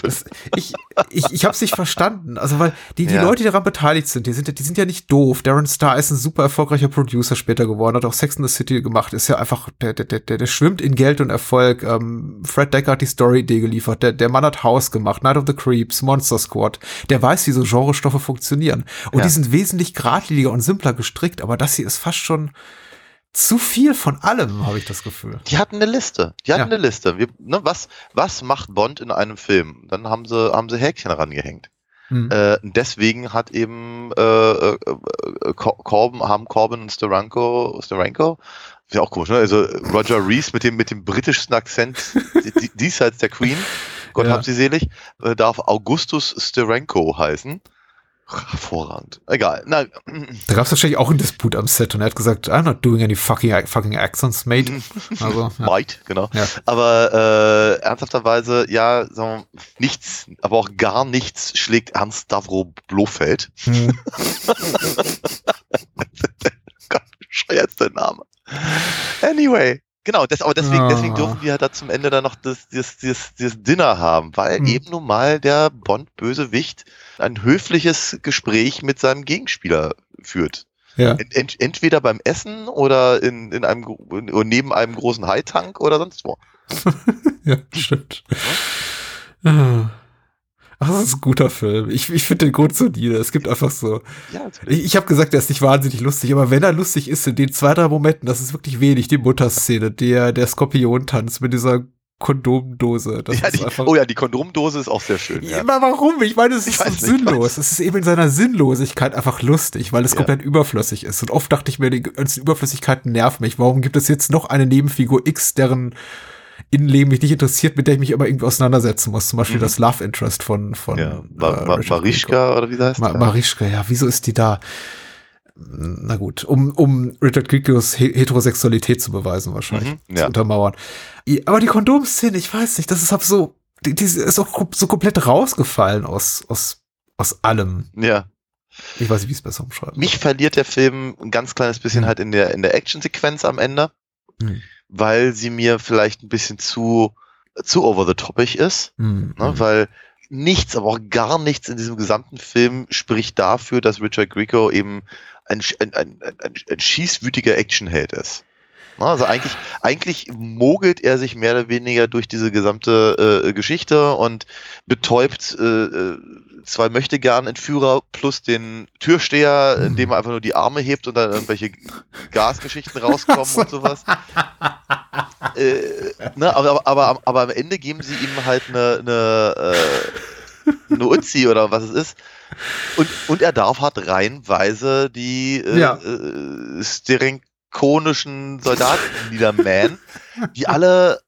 Das, ich ich, ich habe es nicht verstanden. Also, weil die, die Ja. Leute, die daran beteiligt sind, die sind, die sind ja nicht doof. Darren Star ist ein super erfolgreicher Producer später geworden, hat auch Sex in the City gemacht, ist ja einfach, der, der, der, der schwimmt in Geld und Erfolg. Ähm, Fred Decker hat die Story-Idee geliefert, der, der Mann hat House gemacht, Night of the Creeps, Monster Squad. Der weiß, wie so Genrestoffe funktionieren. Und Ja. die sind wesentlich geradliniger und simpler gestrickt, aber das hier ist fast schon zu viel von allem, habe ich das Gefühl. Die hatten eine Liste. Die hatten Ja. eine Liste. Wir, ne, was, was macht Bond in einem Film? Dann haben sie, haben sie Häkchen rangehängt. Hm. Äh, deswegen hat eben äh, äh, Cor- Corbin, haben Corbin und Steranko, Steranko, ist ja auch komisch, ne? Also Roger Reese mit dem, mit dem britischsten Akzent <laughs> die- die- diesseits der Queen, Gott Ja. hab sie selig, äh, darf Augustus Steranko heißen. Hervorragend. Egal. Na, Da gab es wahrscheinlich auch einen Disput am Set und er hat gesagt, I'm not doing any fucking, fucking accents, mate. <laughs> Also, ja. Might, genau. Ja. Aber äh, ernsthafterweise, ja, sagen wir, nichts, aber auch gar nichts schlägt Ernst Stavro Blofeld. Hm. <laughs> Gott, bescheuertster Name. Anyway. Genau, das, aber deswegen, Ah. deswegen dürfen wir da zum Ende dann noch das, das, das, das Dinner haben, weil Hm. eben nun mal der Bond-Bösewicht ein höfliches Gespräch mit seinem Gegenspieler führt. ja. Ent, ent, entweder beim Essen oder in, in einem oder neben einem großen High-Tank oder sonst wo. <laughs> ja, stimmt. Ah. Ach, das ist ein guter Film. Ich, ich finde den grundsolide. Es gibt einfach so. Ja, Ich, ich habe gesagt, der ist nicht wahnsinnig lustig, aber wenn er lustig ist, in den zwei, drei Momenten, das ist wirklich wenig. Die Mutterszene, der, der Skorpion-Tanz mit dieser Kondomdose. Das ja, ist die, oh ja, die Kondomdose ist auch sehr schön. Ja, aber warum? Ich meine, es ist so sinnlos. Es ist eben in seiner Sinnlosigkeit einfach lustig, weil es Ja. komplett überflüssig ist. Und oft dachte ich mir, die ganzen Überflüssigkeiten nerven mich. Warum gibt es jetzt noch eine Nebenfigur X, deren Innenleben mich nicht interessiert, mit der ich mich aber irgendwie auseinandersetzen muss? Zum Beispiel Mhm. das Love Interest von, von Ja, Ma äh, Ma Grieco. Marischka oder wie sie heißt? Ma ja. Marischka, ja, wieso ist die da? Na gut, um, um Richard Griegos He Heterosexualität zu beweisen, wahrscheinlich, Mhm, zu ja. untermauern. I- Aber die Kondomszene, ich weiß nicht, das ist so, die, die ist auch so komplett rausgefallen aus, aus, aus allem. ja. Ich weiß nicht, wie ich es besser umschreiben Mich verliert der Film ein ganz kleines bisschen Mhm. halt in der, in der Actionsequenz am Ende, Mhm. Weil sie mir vielleicht ein bisschen zu, zu over the topic ist, soll. Hm, ne? weil nichts, aber auch gar nichts in diesem gesamten Film spricht dafür, dass Richard Grieco eben ein, ein, ein, ein, ein schießwütiger Actionheld ist. Ne? Also eigentlich, eigentlich mogelt er sich mehr oder weniger durch diese gesamte äh, Geschichte und betäubt äh, äh, zwei möchte gern Entführer plus den Türsteher, indem er einfach nur die Arme hebt und dann irgendwelche Gasgeschichten rauskommen und sowas. <laughs> äh, ne, aber, aber, aber, am Ende geben sie ihm halt eine, eine, äh, eine Uzi oder was es ist. Und, und er darf halt reihenweise die äh, Ja. äh, sterenkonischen Soldaten niedermähen, die alle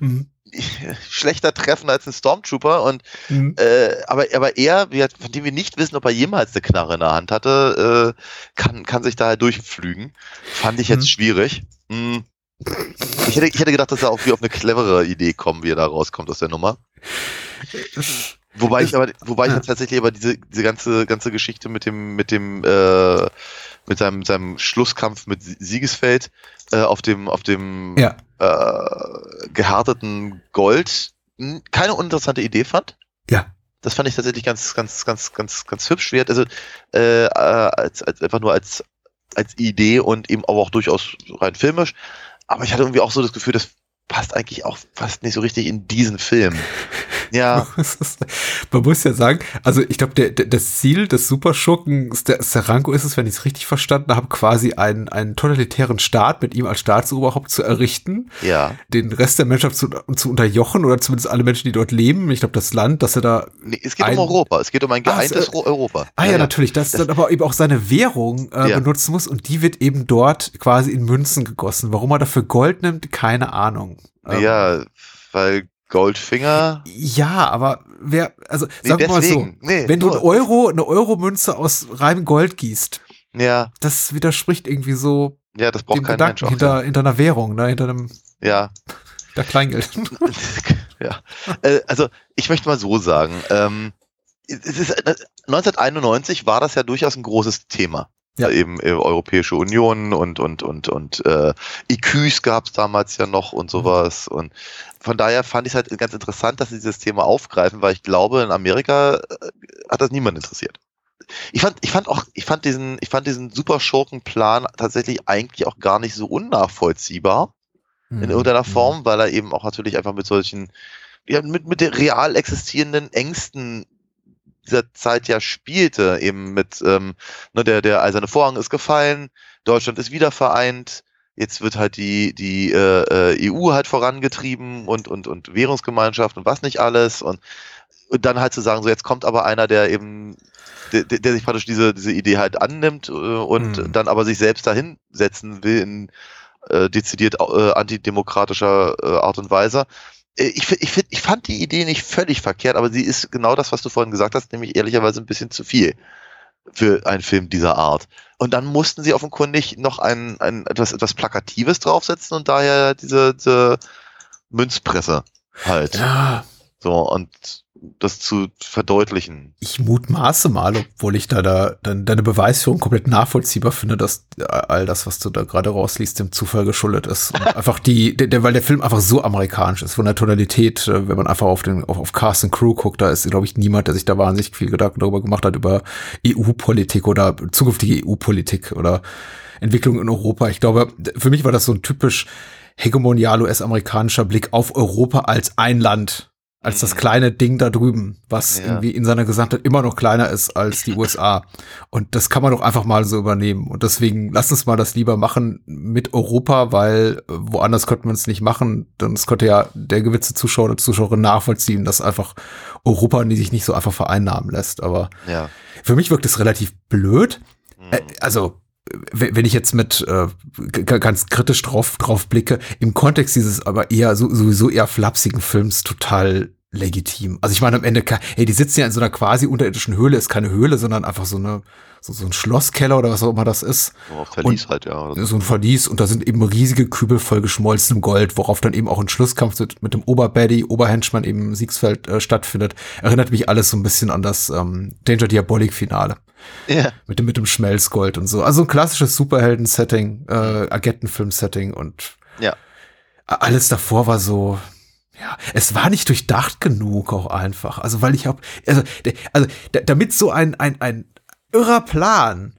Mhm. <laughs> schlechter treffen als ein Stormtrooper und Mhm. äh, aber, aber er, von dem wir nicht wissen, ob er jemals eine Knarre in der Hand hatte, äh, kann, kann sich da halt durchpflügen. Fand ich jetzt Mhm. schwierig. Hm. Ich hätte, ich hätte gedacht, dass er auch wie auf eine clevere Idee kommen, wie er da rauskommt aus der Nummer. Wobei ich aber, wobei ich tatsächlich aber diese, diese ganze, ganze Geschichte mit dem, mit dem, äh, mit seinem, seinem Schlusskampf mit Sie- Siegesfeld äh, auf dem, auf dem Ja. äh, gehärteten Gold hm, keine uninteressante Idee fand. Ja. Das fand ich tatsächlich ganz, ganz, ganz, ganz, ganz hübsch. Wie hat- Also äh, als, als einfach nur als als Idee und eben aber auch durchaus rein filmisch. Aber ich hatte irgendwie auch so das Gefühl, das passt eigentlich auch fast nicht so richtig in diesen Film. <laughs> Ja, <laughs> Man muss ja sagen, also ich glaube, der, der, das Ziel des Superschurken der Saranko ist es, wenn ich es richtig verstanden habe, quasi einen, einen totalitären Staat mit ihm als Staatsoberhaupt zu errichten, ja. den Rest der Menschheit zu, zu unterjochen oder zumindest alle Menschen, die dort leben. Ich glaube, das Land, dass er da. Nee, es geht Ein- um Europa. Es geht um ein Ah, es, geeintes Ro- Europa. Ah ja, natürlich, dass Das- dann aber eben auch seine Währung äh, Ja. benutzen muss und die wird eben dort quasi in Münzen gegossen. Warum er dafür Gold nimmt, keine Ahnung. Ähm, Ja, weil Goldfinger. Ja, aber wer, also Nee, sagen wir mal so. Nee, wenn du nur- ein Euro, eine Euromünze aus reinem Gold gießt, Ja, das widerspricht irgendwie so ja, das braucht dem kein Gedanken Mensch. Auch, hinter, hinter einer Währung, ne, hinter einem ja. <laughs> der Kleingeld. <laughs> ja. Äh, also ich möchte mal so sagen, ähm, es ist, äh, 1991 war das ja durchaus ein großes Thema. Ja. Eben äh, Europäische Union und und und und äh, IQs gab es damals ja noch und sowas. Und von daher fand ich es halt ganz interessant, dass sie dieses Thema aufgreifen, weil ich glaube, in Amerika äh, hat das niemand interessiert. Ich fand, ich fand auch, ich fand diesen, ich fand diesen Superschurkenplan tatsächlich eigentlich auch gar nicht so unnachvollziehbar in Mhm. irgendeiner Form, weil er eben auch natürlich einfach mit solchen, ja, mit, mit den real existierenden Ängsten dieser Zeit ja spielte, eben mit, ähm, ne, der, der eiserne Vorhang ist gefallen, Deutschland ist wieder vereint, jetzt wird halt die, die äh, äh, EU halt vorangetrieben und, und, und Währungsgemeinschaft und was nicht alles und, und dann halt zu sagen, so jetzt kommt aber einer, der eben, der, der sich praktisch diese, diese Idee halt annimmt äh, und Hm. dann aber sich selbst dahin setzen will in äh, dezidiert äh, antidemokratischer äh, Art und Weise. Äh, Ich, ich, ich fand die Idee nicht völlig verkehrt, aber sie ist genau das, was du vorhin gesagt hast, nämlich ehrlicherweise ein bisschen zu viel für einen Film dieser Art. Und dann mussten sie offenkundig noch ein, ein etwas, etwas Plakatives draufsetzen und daher diese, diese Münzpresse halt. Ja, So, und das zu verdeutlichen. ich mutmaße mal, obwohl ich da, da deine Beweisführung komplett nachvollziehbar finde, dass all das, was du da gerade rausliest, dem Zufall geschuldet ist. Und <laughs> einfach die, der, der, weil der Film einfach so amerikanisch ist, von der Tonalität, äh, wenn man einfach auf den, auf, auf Cast and Crew guckt, da ist, glaube ich, niemand, der sich da wahnsinnig viel Gedanken darüber gemacht hat, über EU-Politik oder zukünftige EU-Politik oder Entwicklung in Europa. Ich glaube, für mich war das so ein typisch hegemonial US-amerikanischer Blick auf Europa als ein Land, als das Mhm. kleine Ding da drüben, was Ja. irgendwie in seiner Gesamtheit immer noch kleiner ist als die USA. Und das kann man doch einfach mal so übernehmen. Und deswegen lass uns mal das lieber machen mit Europa, weil äh, woanders könnten wir es nicht machen. Denn es könnte ja der gewisse Zuschauer oder Zuschauerin nachvollziehen, dass einfach Europa die sich nicht so einfach vereinnahmen lässt. Aber Ja. für mich wirkt es relativ blöd. Mhm. Äh, also, wenn ich jetzt mit äh, ganz kritisch drauf, drauf blicke, im Kontext dieses aber eher so, sowieso eher flapsigen Films total legitim. Also ich meine am Ende, hey, die sitzen ja in so einer quasi unterirdischen Höhle, ist keine Höhle, sondern einfach so eine so, so ein Schlosskeller oder was auch immer das ist. So auf Verlies halt, ja. so. Ein Verlies und da sind eben riesige Kübel voll geschmolzenem Gold, worauf dann eben auch ein Schlusskampf mit, mit dem Oberbaddy, Oberhenchmann eben im Siegsfeld äh, stattfindet. Erinnert mich alles so ein bisschen an das ähm, Danger Diabolik Finale Ja. mit dem, mit dem Schmelzgold und so. Also ein klassisches Superhelden-Setting, äh, Agentenfilm-Setting und Ja. alles davor war so, ja, es war nicht durchdacht genug auch einfach. Also weil ich hab, also, also da- damit so ein, ein, ein irrer Plan,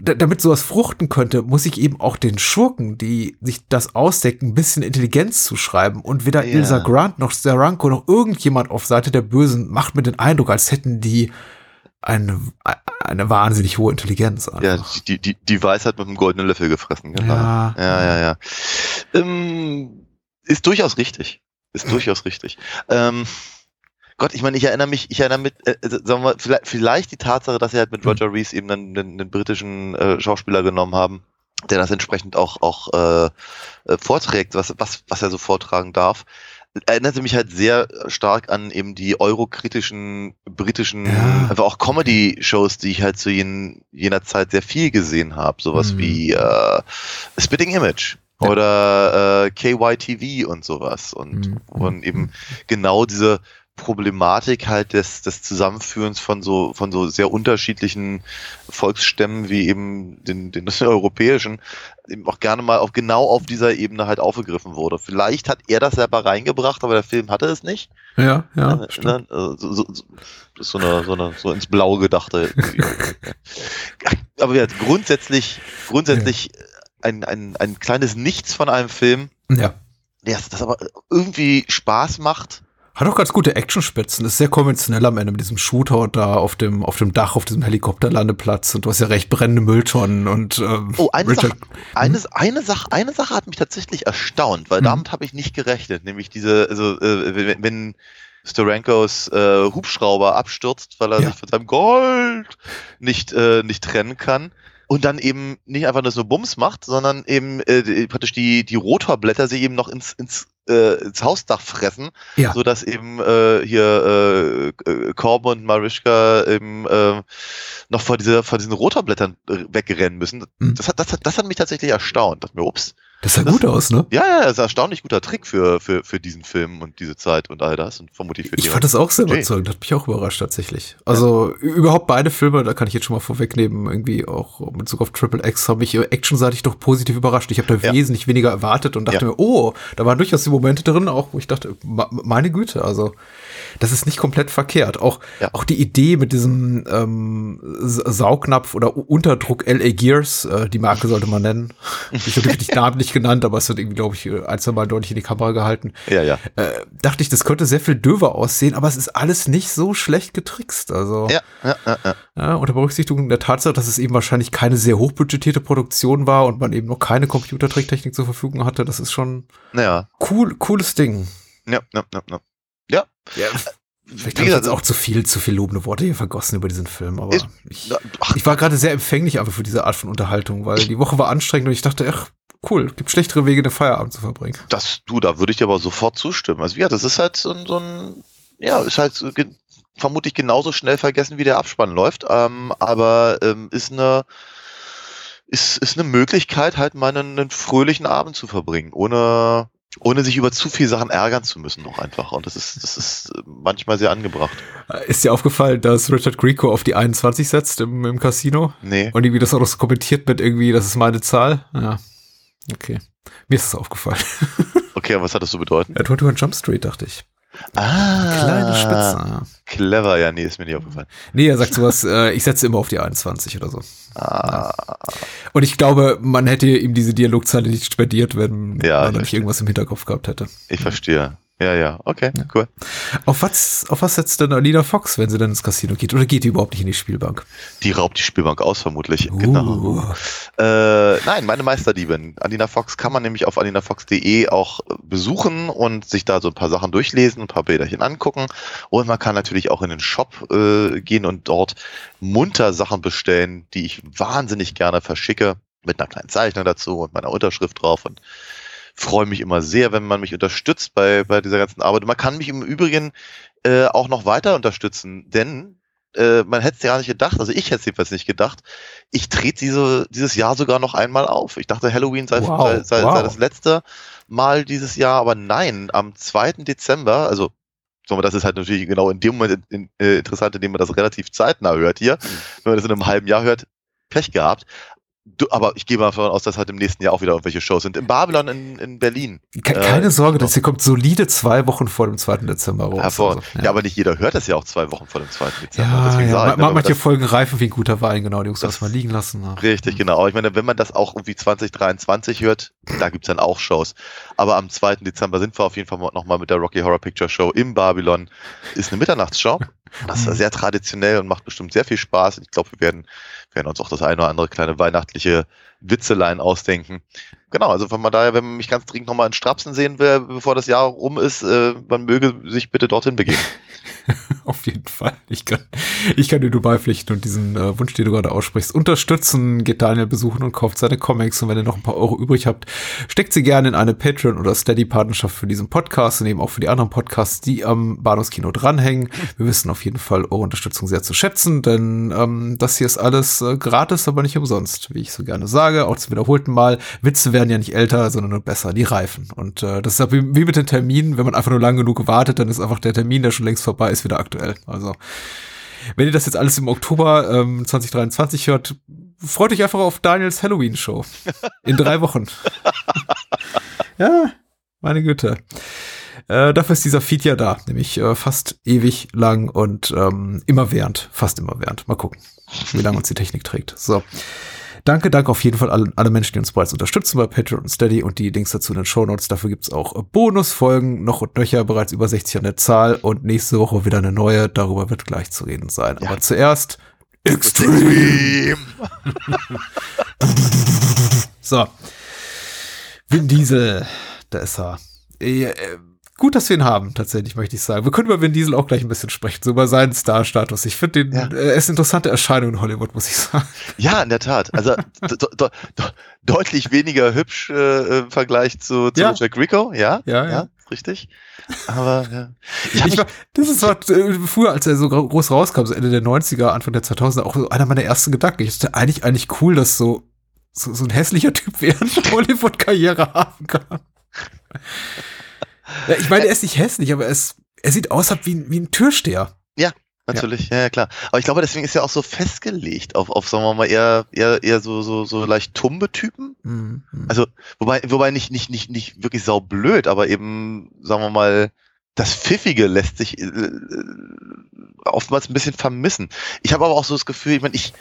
da- damit sowas fruchten könnte, muss ich eben auch den Schurken, die sich das ausdecken, ein bisschen Intelligenz zuschreiben. Und weder Ja. Ilsa Grant noch Steranko noch irgendjemand auf Seite der Bösen macht mir den Eindruck, als hätten die eine, eine wahnsinnig hohe Intelligenz. Ja, einfach. die, die, die Weisheit mit dem goldenen Löffel gefressen, genau. Ja. ja, ja. ja. Ähm, ist durchaus richtig. Ist durchaus richtig. Ähm, Gott, ich meine, ich erinnere mich, ich erinnere mit, äh, also, sagen wir, vielleicht, vielleicht die Tatsache, dass sie halt mit Roger Rees eben einen, einen, einen britischen äh, Schauspieler genommen haben, der das entsprechend auch auch äh, äh, vorträgt, was was was er so vortragen darf. Erinnerte mich halt sehr stark an eben die eurokritischen britischen, Ja. einfach auch Comedy-Shows, die ich halt zu jen, jener Zeit sehr viel gesehen habe. Sowas Mhm. wie äh, Spitting Image Ja. oder äh, KYTV und sowas. Und Mhm. wo man eben genau diese Problematik halt des, des Zusammenführens von so, von so sehr unterschiedlichen Volksstämmen wie eben den, den <laughs> europäischen eben auch gerne mal auf genau auf dieser Ebene halt aufgegriffen wurde. Vielleicht hat er das selber reingebracht, aber der Film hatte es nicht. Ja, ja. Ne, stimmt. ne, also so, so, so, eine, so eine, so ins Blaue gedachte. <laughs> aber ja, grundsätzlich, grundsätzlich ein, ein, ein kleines Nichts von einem Film, Ja. das, das aber irgendwie Spaß macht. Hat auch ganz gute Actionspitzen. Ist sehr konventionell am Ende mit diesem Shooter da auf dem, auf dem Dach, auf diesem Helikopterlandeplatz. Und du hast ja recht brennende Mülltonnen und ähm, Oh, eine Richard- Sache, eine, eine, Sache, eine Sache hat mich tatsächlich erstaunt, weil Mhm. damit habe ich nicht gerechnet, nämlich diese, also äh, wenn, wenn Storankos äh, Hubschrauber abstürzt, weil er Ja. sich von seinem Gold nicht, äh, nicht trennen kann. Und dann eben nicht einfach nur so Bums macht, sondern eben äh, praktisch die, die Rotorblätter sich eben noch ins, ins, äh, ins Hausdach fressen, Ja. so dass eben äh, hier äh, äh, Corbin und Marischka eben äh, noch vor, diese, vor diesen Rotorblättern äh, wegrennen müssen. Mhm. Das, hat, das, hat, das hat mich tatsächlich erstaunt. Dachte mir, ups. Das sah gut aus, ne? Ja, ja, das ist ein erstaunlich guter Trick für, für, für diesen Film und diese Zeit und all das und vermutlich für Ich fand das auch sehr überzeugend, hat mich auch überrascht tatsächlich. Also ü- überhaupt beide Filme, da kann ich jetzt schon mal vorwegnehmen, irgendwie auch in Bezug auf Triple X, habe ich äh, actionseitig doch positiv überrascht. Ich habe da Ja. wesentlich weniger erwartet und dachte Ja. mir, oh, da waren durchaus die Momente drin, auch wo ich dachte, meine Güte, also das ist nicht komplett verkehrt. Auch, Ja. auch die Idee mit diesem ähm, Saugnapf oder Unterdruck LA Gears, äh, die Marke sollte man nennen. Ich habe nicht namentlich genannt, aber es wird irgendwie, glaube ich, ein, zwei Mal deutlich in die Kamera gehalten Ja, ja. äh, dachte ich, das könnte sehr viel döver aussehen, aber es ist alles nicht so schlecht getrickst. Also Ja, ja, ja, ja. ja, unter Berücksichtigung der Tatsache, dass es eben wahrscheinlich keine sehr hochbudgetierte Produktion war und man eben noch keine Computertricktechnik zur Verfügung hatte, das ist schon Naja. cool, cooles Ding. Ja, ja, ja, ja. Ja, vielleicht habe ich jetzt auch zu viel, zu viel lobende Worte hier vergossen über diesen Film, aber Ist- ich, ach, ich war gerade sehr empfänglich einfach für diese Art von Unterhaltung, weil die Woche war anstrengend und ich dachte, ach, cool, gibt schlechtere Wege, den Feierabend zu verbringen. das, du, da würde ich dir aber sofort zustimmen. Also, ja, das ist halt so ein, so ein ja, ist halt vermutlich genauso schnell vergessen, wie der Abspann läuft, ähm, aber ähm, ist eine, ist, ist eine Möglichkeit, halt mal einen, einen fröhlichen Abend zu verbringen, ohne, ohne sich über zu viele Sachen ärgern zu müssen noch einfach. Und das ist, das ist manchmal sehr angebracht. Äh, Ist dir aufgefallen, dass Richard Grieco auf die 21 setzt im, im Casino? Nee. Und irgendwie das auch noch so kommentiert mit irgendwie, das ist meine Zahl. Ja. Okay. Mir ist das aufgefallen. <laughs> Okay, aber was hat das zu bedeuten? Ja, 21 Jump Street, dachte ich. Ah, Kleine Spitze. ja. Clever, ja, nee, ist mir nicht aufgefallen. Nee, er sagt sowas, äh, ich setze immer auf die 21 oder so. Ah, Und ich glaube, man hätte ihm diese Dialogzeile nicht spendiert, wenn Ja, man nicht irgendwas im Hinterkopf gehabt hätte. ich verstehe. Ja, ja, okay, cool. Auf was, auf was setzt denn Alina Fox, wenn sie dann ins Casino geht? Oder geht die überhaupt nicht in die Spielbank? Die raubt die Spielbank aus, vermutlich. Uh. Genau. Äh, nein, meine Meisterdiebin. Alina Fox kann man nämlich auf alinafox.de auch besuchen und sich da so ein paar Sachen durchlesen, ein paar Bilderchen angucken. Und man kann natürlich auch in den Shop äh, gehen und dort munter Sachen bestellen, die ich wahnsinnig gerne verschicke, mit einer kleinen Zeichnung dazu und meiner Unterschrift drauf und freue mich immer sehr, wenn man mich unterstützt bei, bei dieser ganzen Arbeit. Und man kann mich im Übrigen äh, auch noch weiter unterstützen, denn äh, man hätte es ja gar nicht gedacht, also ich hätte es jedenfalls nicht gedacht, ich trete diese, dieses Jahr sogar noch einmal auf. Ich dachte, Halloween sei, Wow, sei, sei, wow. sei das letzte Mal dieses Jahr, aber nein, am 2. Dezember, also wir, das ist halt natürlich genau in dem Moment in, in, äh, interessant, indem man das relativ zeitnah hört hier. Wenn man das in einem halben Jahr hört, Pech gehabt. Du, aber ich gehe mal davon aus, dass halt im nächsten Jahr auch wieder irgendwelche Shows sind. In Babylon in, in Berlin. Ke Äh, keine Sorge, das hier kommt solide zwei Wochen vor dem 2. Dezember raus. Also, ja. aber nicht jeder hört das ja auch zwei Wochen vor dem 2. Dezember. ja, Deswegen ja. sage ich, man manche das- Folgen reifen wie ein guter Wein, genau, die muss Das- das mal liegen lassen. Ja. Richtig, genau. Aber ich meine, wenn man das auch irgendwie 2023 hört, Da gibt's dann auch Shows. Aber am 2. Dezember sind wir auf jeden Fall nochmal mit der Rocky Horror Picture Show im Babylon. Ist eine Mitternachtsshow. Das ist sehr traditionell und macht bestimmt sehr viel Spaß. Ich glaube, wir werden, werden uns auch das eine oder andere kleine weihnachtliche Witzelein ausdenken. Genau, also von daher, wenn man mich ganz dringend nochmal in Strapsen sehen will, bevor das Jahr rum ist, äh, man möge sich bitte dorthin begeben. <laughs> <laughs> Auf jeden Fall. Ich kann, ich kann dir nur beipflichten und diesen äh, Wunsch, den du gerade aussprichst, unterstützen. Geht Daniel besuchen und kauft seine Comics. Und wenn ihr noch ein paar Euro übrig habt, steckt sie gerne in eine Patreon- oder Steady-Partnerschaft für diesen Podcast und eben auch für die anderen Podcasts, die am Bahnhofskino dranhängen. Wir wissen auf jeden Fall eure Unterstützung sehr zu schätzen, denn ähm, das hier ist alles äh, gratis, aber nicht umsonst, wie ich so gerne sage. Auch zum wiederholten Mal. Witze werden ja nicht älter, sondern nur besser. Die reifen. Und äh, das ist wie, wie mit den Terminen. Wenn man einfach nur lang genug wartet, dann ist einfach der Termin, der schon längst vorbei ist, wieder aktuell. Also, wenn ihr das jetzt alles im Oktober ähm, 2023 hört, freut euch einfach auf Daniels Halloween-Show. In drei Wochen. <laughs> ja, meine Güte. Äh, dafür ist dieser Feed ja da, nämlich äh, fast ewig lang und ähm, immerwährend, fast immerwährend. Mal gucken, wie lange uns die Technik trägt. So. Danke, danke auf jeden Fall alle, alle Menschen, die uns bereits unterstützen bei Patreon und Steady und die Links dazu in den Show Notes. Dafür gibt's auch äh, Bonusfolgen, noch und nöcher, bereits über 60 an der Zahl und nächste Woche wieder eine neue. Darüber wird gleich zu reden sein. Ja. Aber zuerst Extreme. <laughs> so. Vin Diesel, da ist er. Gut, dass wir ihn haben, tatsächlich, möchte ich sagen. Wir können über Vin Diesel auch gleich ein bisschen sprechen, so über seinen Star-Status. Ich finde den, Ja. äh, er ist eine interessante Erscheinung in Hollywood, muss ich sagen. Ja, in der Tat. Also <laughs> de de de deutlich weniger hübsch äh, im Vergleich zu, zu Ja. Jack Rico, ja, Ja, ja. richtig. Aber ja. Ich Ich war, das ist was, äh, früher, als er so gro- groß rauskam, so Ende der 90er, Anfang der 2000er, auch so einer meiner ersten Gedanken. Ich dachte eigentlich, eigentlich cool, dass so, so, so ein hässlicher Typ <laughs> während Hollywood-Karriere haben kann. Ja, ich meine, er ist nicht hässlich, aber er, ist, er sieht aus wie, ein- wie ein Türsteher. Natürlich, ja. ja, klar. Aber ich glaube, deswegen ist er auch so festgelegt auf, auf sagen wir mal, eher, eher, eher so, so, so leicht tumbe Typen. Mhm. Also, wobei, wobei nicht, nicht, nicht, nicht wirklich saublöd, aber eben, sagen wir mal, das Pfiffige lässt sich äh, äh, oftmals ein bisschen vermissen. Ich habe aber auch so das Gefühl, ich meine, ich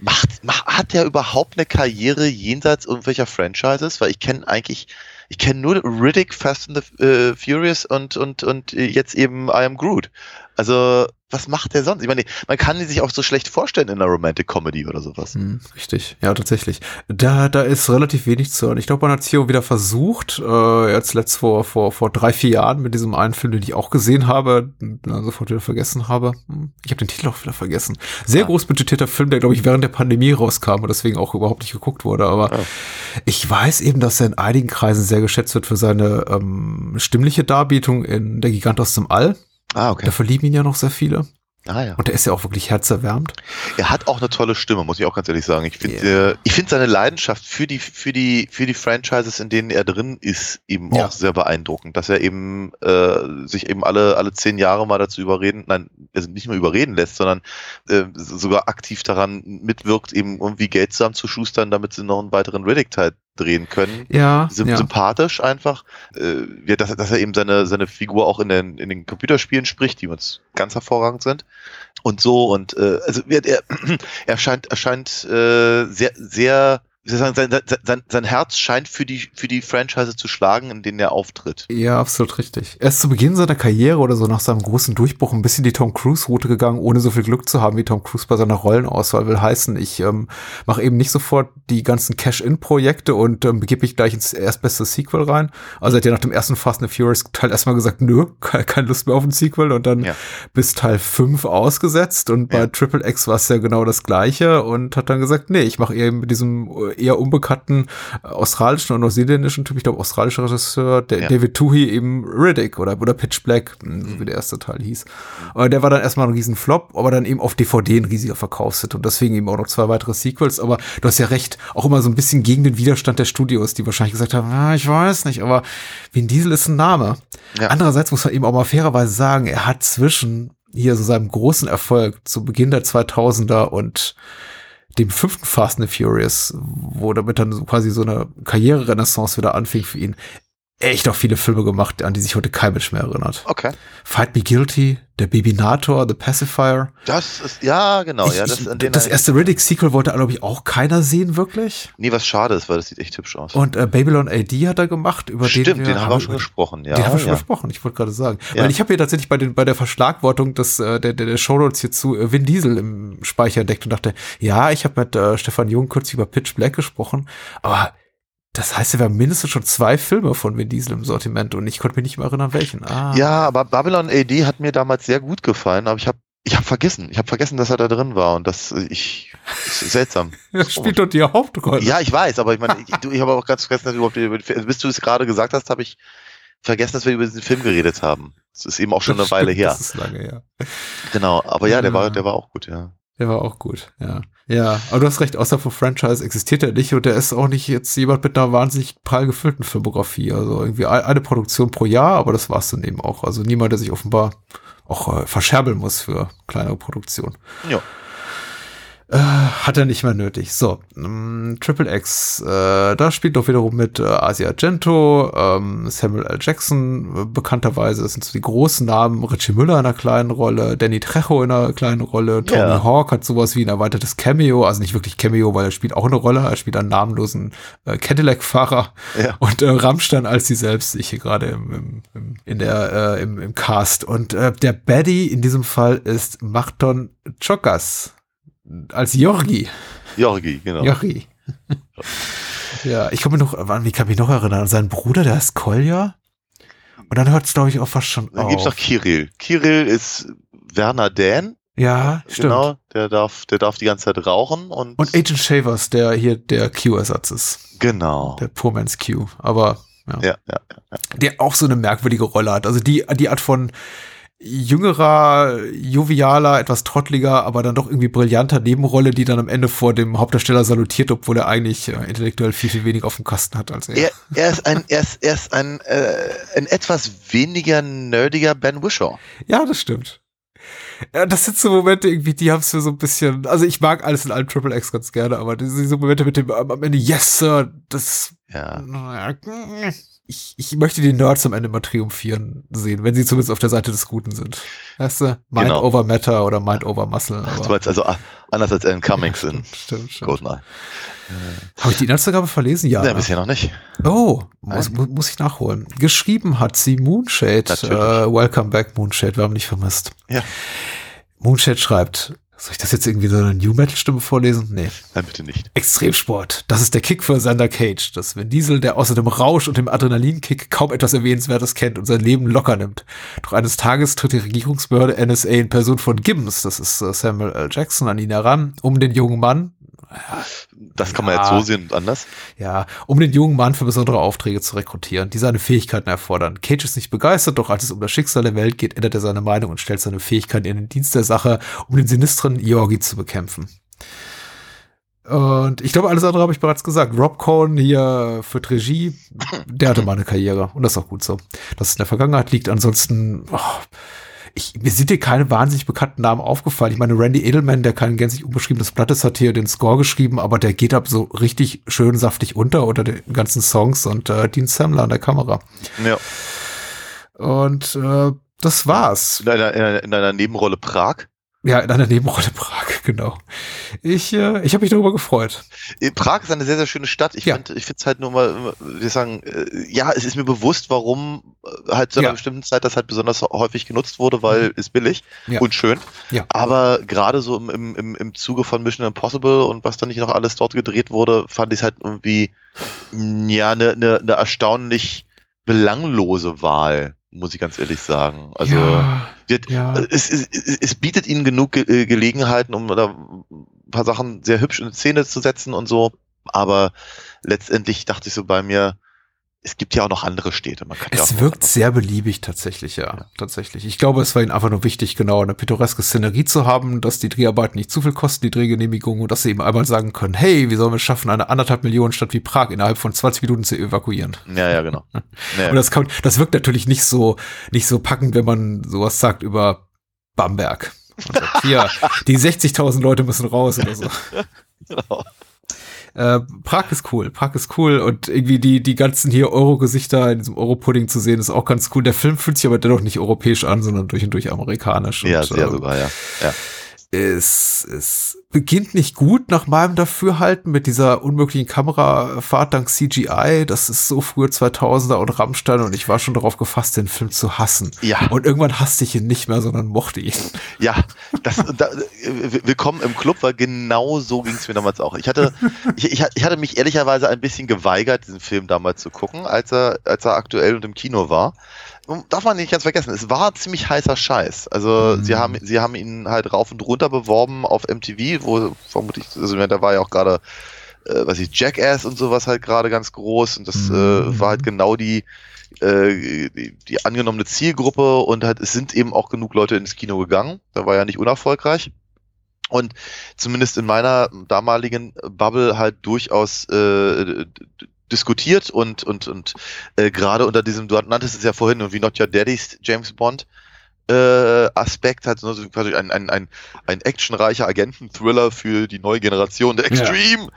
macht, macht, hat der überhaupt eine Karriere jenseits irgendwelcher Franchises? Weil ich kenne eigentlich, ich kenne nur Riddick, Fast and the äh, Furious und, und, und äh, jetzt eben I Am Groot. Also, was macht der sonst? Ich meine, man kann die sich auch so schlecht vorstellen in einer Romantic Comedy oder sowas. Hm, richtig, ja, tatsächlich. Da, da ist relativ wenig zu hören. Ich glaube, man hat es hier wieder versucht, äh, jetzt letzt vor, vor, vor drei, vier Jahren mit diesem einen Film, den ich auch gesehen habe, dann sofort wieder vergessen habe. Hm, Ich habe den Titel auch wieder vergessen. Sehr Ah. groß budgetierter Film, der, glaube ich, während der Pandemie rauskam und deswegen auch überhaupt nicht geguckt wurde. Aber Ah. ich weiß eben, dass er in einigen Kreisen sehr geschätzt wird für seine ähm, stimmliche Darbietung in Der Gigant aus dem All. Ah, okay. Da verlieben ihn ja noch sehr viele. Ah, ja. Und der ist ja auch wirklich herzerwärmend. Er hat auch eine tolle Stimme, muss ich auch ganz ehrlich sagen. Ich finde, äh, ich finde seine Leidenschaft für die, für die, für die Franchises, in denen er drin ist, eben Ja. auch sehr beeindruckend, dass er eben äh, sich eben alle alle zehn Jahre mal dazu überreden, nein, also nicht nur überreden lässt, sondern äh, sogar aktiv daran mitwirkt, eben irgendwie Geld zusammenzuschustern, damit sie noch einen weiteren Riddick-Teil drehen können. Ja, Sym ja. sympathisch einfach, äh, dass, er- dass er eben seine, seine Figur auch in den, in den Computerspielen spricht, die uns ganz hervorragend sind. Und so, und äh, also wird er, <clears throat> er scheint, er scheint äh, sehr, sehr, sagen, sein, sein, sein Herz scheint für die, für die Franchise zu schlagen, in denen er auftritt. Ja, absolut richtig. Er ist zu Beginn seiner Karriere oder so nach seinem großen Durchbruch ein bisschen die Tom Cruise-Route gegangen, ohne so viel Glück zu haben wie Tom Cruise bei seiner Rollenauswahl. Will heißen, ich ähm, mache eben nicht sofort die ganzen Cash-In-Projekte und ähm, begebe mich gleich ins erstbeste Sequel rein. Also er hat ja nach dem ersten Fast and the Furious Teil erstmal gesagt, nö, <laughs> ke- keine Lust mehr auf ein Sequel und dann Ja. bis Teil 5 ausgesetzt und bei Ja. Triple X war es ja genau das gleiche und hat dann gesagt, nee, ich mache eben mit diesem äh, eher unbekannten äh, australischen und neuseeländischen Typ, ich glaube australischer Regisseur, der Ja. David Toohey eben Riddick oder, oder Pitch Black, mh, so wie der erste Teil hieß. Aber der war dann erstmal ein riesen Flop, aber dann eben auf DVD ein riesiger Verkaufshit und deswegen eben auch noch zwei weitere Sequels, aber du hast ja recht, auch immer so ein bisschen gegen den Widerstand der Studios, die wahrscheinlich gesagt haben, ah, ich weiß nicht, aber Vin Diesel ist ein Name. Ja. Andererseits muss man eben auch mal fairerweise sagen, er hat zwischen hier so seinem großen Erfolg zu Beginn der 2000er und dem fünften Fast and the Furious, wo damit dann quasi so eine Karriererenaissance wieder anfing für ihn. Echt auch viele Filme gemacht, an die sich heute kein Mensch mehr erinnert. Okay. Fight Me Guilty, der Babynator, The Pacifier. Das ist, ja, genau. Ich, ja, das, ich, das erste Riddick-Sequel wollte, glaube ich, auch keiner sehen, wirklich. Nee, was schade ist, weil das sieht echt hübsch aus. Und äh, Babylon AD hat er gemacht, über Stimmt, den, den haben wir schon gesprochen, ja. den haben wir schon ja. gesprochen, ich wollte gerade sagen. Ja. Weil ich habe hier tatsächlich bei, den, bei der Verschlagwortung des, äh, der, der, der Shownotes hierzu äh, Vin Diesel im Speicher entdeckt und dachte, ja, ich habe mit äh, Stefan Jung kurz über Pitch Black gesprochen, aber das heißt, wir haben mindestens schon zwei Filme von Vin Diesel im Sortiment und ich konnte mich nicht mehr erinnern, welchen. Ah. Ja, aber Babylon AD hat mir damals sehr gut gefallen, aber ich habe ich hab vergessen. Ich habe vergessen, dass er da drin war und das äh, ich ist seltsam. <laughs> Er spielt dort die Hauptrolle. Ja, ich weiß, aber ich meine, ich, du- ich habe auch ganz vergessen, dass wir überhaupt über, bis du es gerade gesagt hast, habe ich vergessen, dass wir über diesen Film geredet haben. Das ist eben auch schon eine Das Weile stimmt, her. Das ist lange her. Genau, aber ja, der Ja. war der war auch gut, ja. Der war auch gut, ja. Ja, aber du hast recht, außer vom Franchise existiert er nicht und der ist auch nicht jetzt jemand mit einer wahnsinnig prall gefüllten Filmografie. Also irgendwie ein- eine Produktion pro Jahr, aber das war's dann eben auch. Also niemand, der sich offenbar auch äh, verscherbeln muss für kleinere Produktionen. Ja. Äh, hat er nicht mehr nötig. So, ähm, Triple X, äh, da spielt doch wiederum mit äh, Asia Argento, ähm, Samuel L. Jackson, äh, bekannterweise, das sind so die großen Namen, Richie Müller in einer kleinen Rolle, Danny Trejo in einer kleinen Rolle, Tony Ja. Hawk hat sowas wie ein erweitertes Cameo, also nicht wirklich Cameo, weil er spielt auch eine Rolle, er spielt einen namenlosen äh, Cadillac-Fahrer Ja. und äh, Rammstein als sie selbst, ich hier gerade im, im, im, in der, im, im Cast. Und äh, der Baddie in diesem Fall ist Marton Chokas als Jorgi. Jorgi, genau. Jorgi. <laughs> ja, ich kann mich noch, an wie kann ich mich noch erinnern? An seinen Bruder, der heißt Kolja. Und dann hört es, glaube ich, auch fast schon Dann gibt's noch auf. Kirill. Kirill ist Werner Dän, Ja, stimmt. genau, der darf der darf die ganze Zeit rauchen und, Und Agent Shavers, der hier der Q-Ersatz ist. genau. Der Poor Man's Q. Aber ja. Ja, ja, der auch so eine merkwürdige Rolle hat. Also die, die Art von jüngerer, jovialer, etwas trottliger, aber dann doch irgendwie brillanter Nebenrolle, die dann am Ende vor dem Hauptdarsteller salutiert, obwohl er eigentlich äh, intellektuell viel, viel weniger auf dem Kasten hat als er. Er, er ist ein, er ist, er ist ein, äh, ein etwas weniger nerdiger Ben Wishaw. Ja, das stimmt. Ja, das sind so Momente irgendwie, die haben es mir so ein bisschen, also ich mag alles in allem Triple X ganz gerne, aber diese, diese Momente mit dem am am Ende, yes, Sir, das, Ja. <laughs> ich, ich möchte die Nerds am Ende mal triumphieren sehen, wenn sie zumindest auf der Seite des Guten sind. Weißt du, Mind Genau. over Matter oder Mind over Muscle. Ach, du Aber, meinst also ah, anders als Alan Cummings <laughs> in stimmt, stimmt. Goldeneye. Habe ich die Inhaltsangabe verlesen? Ja. Ja, ne? bisher noch nicht. Oh, muss, mu- muss ich nachholen. Geschrieben hat sie Moonshade. Natürlich. Äh, welcome back, Moonshade. Wir haben nicht vermisst. Ja. Moonshade schreibt, soll ich das jetzt irgendwie so eine New Metal Stimme vorlesen? Nee. Nein, bitte nicht. Extremsport. Das ist der Kick für Sander Cage. Das Vin Diesel, der außer dem Rausch und dem Adrenalinkick kaum etwas Erwähnenswertes kennt und sein Leben locker nimmt. Doch eines Tages tritt die Regierungsbehörde NSA in Person von Gibbons, das ist äh, Samuel L. Jackson, an ihn heran, um den jungen Mann, Das kann man Ja. jetzt so sehen und anders. ja, um den jungen Mann für besondere Aufträge zu rekrutieren, die seine Fähigkeiten erfordern. Cage ist nicht begeistert, doch als es um das Schicksal der Welt geht, ändert er seine Meinung und stellt seine Fähigkeiten in den Dienst der Sache, um den sinistren Yorgi zu bekämpfen. Und ich glaube, alles andere habe ich bereits gesagt. Rob Cohn hier für Regie, der hatte mal eine Karriere. Und das ist auch gut so. Dass es in der Vergangenheit liegt. Ansonsten, oh, ich, mir sind hier keine wahnsinnig bekannten Namen aufgefallen. Ich meine, Randy Edelman, der kein gänzlich unbeschriebenes Blatt ist, hat hier den Score geschrieben, aber der geht ab so richtig schön saftig unter unter den ganzen Songs und äh, Dean Samler an der Kamera. Ja. Und äh, das war's. In einer, in einer, in einer Nebenrolle Prag. Ja, in einer Nebenrolle Prag, <laughs> genau. Ich, äh, ich habe mich darüber gefreut. Äh, Prag ist eine sehr, sehr schöne Stadt. Ich Ja. finde es halt nur mal, wir sagen, äh, ja, es ist mir bewusst, warum äh, halt zu einer Ja. bestimmten Zeit das halt besonders häufig genutzt wurde, weil ist billig Ja. und schön. Ja. Aber gerade so im, im, im, Zuge von Mission Impossible und was dann nicht noch alles dort gedreht wurde, fand ich es halt irgendwie, ja, eine ne, ne erstaunlich belanglose Wahl, muss ich ganz ehrlich sagen. Also, ja, wird, ja. es, es, es, bietet ihnen genug Ge äh, Gelegenheiten, um da ein paar Sachen sehr hübsch in Szene zu setzen und so. Aber letztendlich dachte ich so bei mir, es gibt ja auch noch andere Städte. Man kann ja Es auch wirkt sehr beliebig tatsächlich, ja, tatsächlich. Ich glaube, es war ihnen einfach nur wichtig, genau eine pittoreske Szenerie zu haben, dass die Dreharbeiten nicht zu viel kosten, die Drehgenehmigung, und dass sie eben einmal sagen können, hey, wie sollen wir es schaffen, eine anderthalb Millionen Stadt wie Prag innerhalb von 20 Minuten zu evakuieren? Ja, ja, genau. <laughs> Ja, Und das kann, das wirkt natürlich nicht so, nicht so packend, wenn man sowas sagt über Bamberg. Und sagt, hier, die 60.000 Leute müssen raus oder so. <laughs> genau. Äh, Prag ist cool, Prag ist cool und irgendwie die, die ganzen hier Euro-Gesichter in diesem Euro-Pudding zu sehen, ist auch ganz cool. Der Film fühlt sich aber dennoch nicht europäisch an, sondern durch und durch amerikanisch. Ja, und, sehr äh, sogar, ja. ja. es, es beginnt nicht gut nach meinem Dafürhalten mit dieser unmöglichen Kamerafahrt dank CGI. Das ist so frühe 2000er und Rammstein und ich war schon darauf gefasst, den Film zu hassen. Ja. Und irgendwann hasste ich ihn nicht mehr, sondern mochte ihn. Ja, das, da, willkommen im Club, weil genau so ging es mir damals auch. Ich hatte, ich, ich, ich hatte mich ehrlicherweise ein bisschen geweigert, diesen Film damals zu gucken, als er, als er aktuell und im Kino war. Darf man nicht ganz vergessen, es war ziemlich heißer Scheiß. Also Mhm. sie haben, sie haben ihn halt rauf und runter beworben auf MTV, wo vermutlich, also da war ja auch gerade, äh, was ich, Jackass und sowas halt gerade ganz groß und das Mhm. äh, war halt genau die, äh, die, die angenommene Zielgruppe und halt, es sind eben auch genug Leute ins Kino gegangen. Da war ja nicht unerfolgreich. Und zumindest in meiner damaligen Bubble halt durchaus äh, diskutiert und und und äh, gerade unter diesem, du nanntest es ja vorhin, irgendwie Not Your Daddy's James Bond äh, Aspekt hat so quasi ein, ein, ein, ein actionreicher Agenten-Thriller für die neue Generation der Ja. Extreme.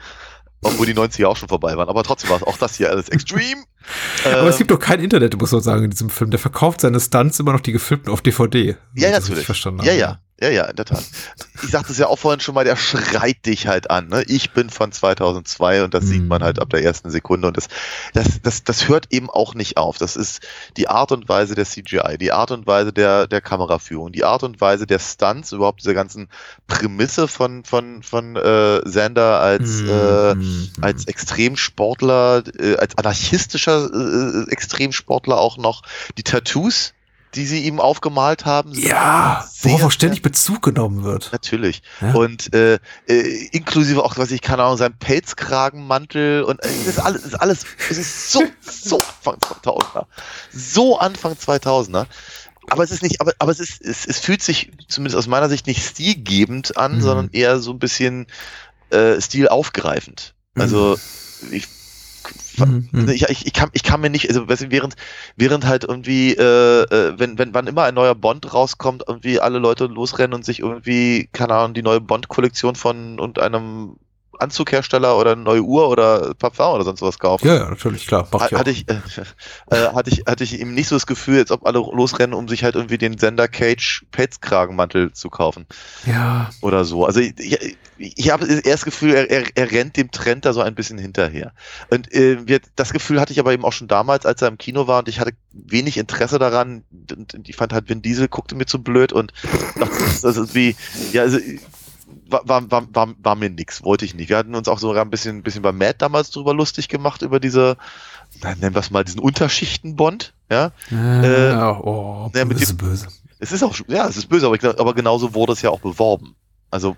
Obwohl die 90er auch schon vorbei waren. Aber trotzdem war es auch das hier alles Extreme. <laughs> Aber es Ähm, gibt doch kein Internet, muss man sagen, in diesem Film. Der verkauft seine Stunts immer noch die gefilmten auf DVD. Ja, wenn ich natürlich. Verstanden Ja, ja, ja, ja, in der Tat. Ich sagte es ja auch vorhin schon mal, der schreit dich halt an. Ne? Ich bin von 2002 und das sieht Mhm. man halt ab der ersten Sekunde und das, das, das, das hört eben auch nicht auf. Das ist die Art und Weise der CGI, die Art und Weise der, der Kameraführung, die Art und Weise der Stunts, überhaupt diese ganzen Prämisse von, von, von äh, Sander als, äh, Mhm. als Extremsportler, äh, als anarchistischer äh, Extremsportler auch noch, die Tattoos, die sie ihm aufgemalt haben. Ja, sehr, worauf ständig Bezug genommen wird. Natürlich. Ja. Und äh, äh, inklusive auch, was ich keine Ahnung, sein Pelzkragenmantel und äh, das ist alles, das ist alles, es ist so, so Anfang 2000er. So Anfang 2000er. Aber es ist nicht, aber, aber es ist, es, es fühlt sich zumindest aus meiner Sicht nicht stilgebend an, Mhm. sondern eher so ein bisschen äh, stilaufgreifend. Also ich, Mhm, mhm. ich, ich, ich, kann, ich kann mir nicht, also während, während halt irgendwie, äh, äh, wenn, wenn wann immer ein neuer Bond rauskommt, irgendwie alle Leute losrennen und sich irgendwie, keine Ahnung, die neue Bond-Kollektion von und einem Anzughersteller oder eine neue Uhr oder Parfum oder sonst was kaufen. Ja, ja, natürlich, klar. Mach ich. Hatte ich, äh, <laughs> äh, hatte ich, hatte ich eben nicht so das Gefühl, als ob alle losrennen, um sich halt irgendwie den Sender Cage Pelzkragenmantel zu kaufen ja, oder so. Also ich, ich, ich habe eher das Gefühl, er, er, er rennt dem Trend da so ein bisschen hinterher. Und äh, wir, das Gefühl hatte ich aber eben auch schon damals, als er im Kino war und ich hatte wenig Interesse daran. Und ich fand halt, Vin Diesel guckte mir zu blöd und dachte, <laughs> das ist irgendwie, ja, also war, war, war, war, mir nix, wollte ich nicht. Wir hatten uns auch sogar ein bisschen, ein bisschen bei Matt damals drüber lustig gemacht, über diese, nennen wir es mal, diesen Unterschichten-Bond, ja. äh, oh, ja, mit böse, dem- böse. Es ist auch, ja, es ist böse, aber, ich aber genauso wurde es ja auch beworben. Also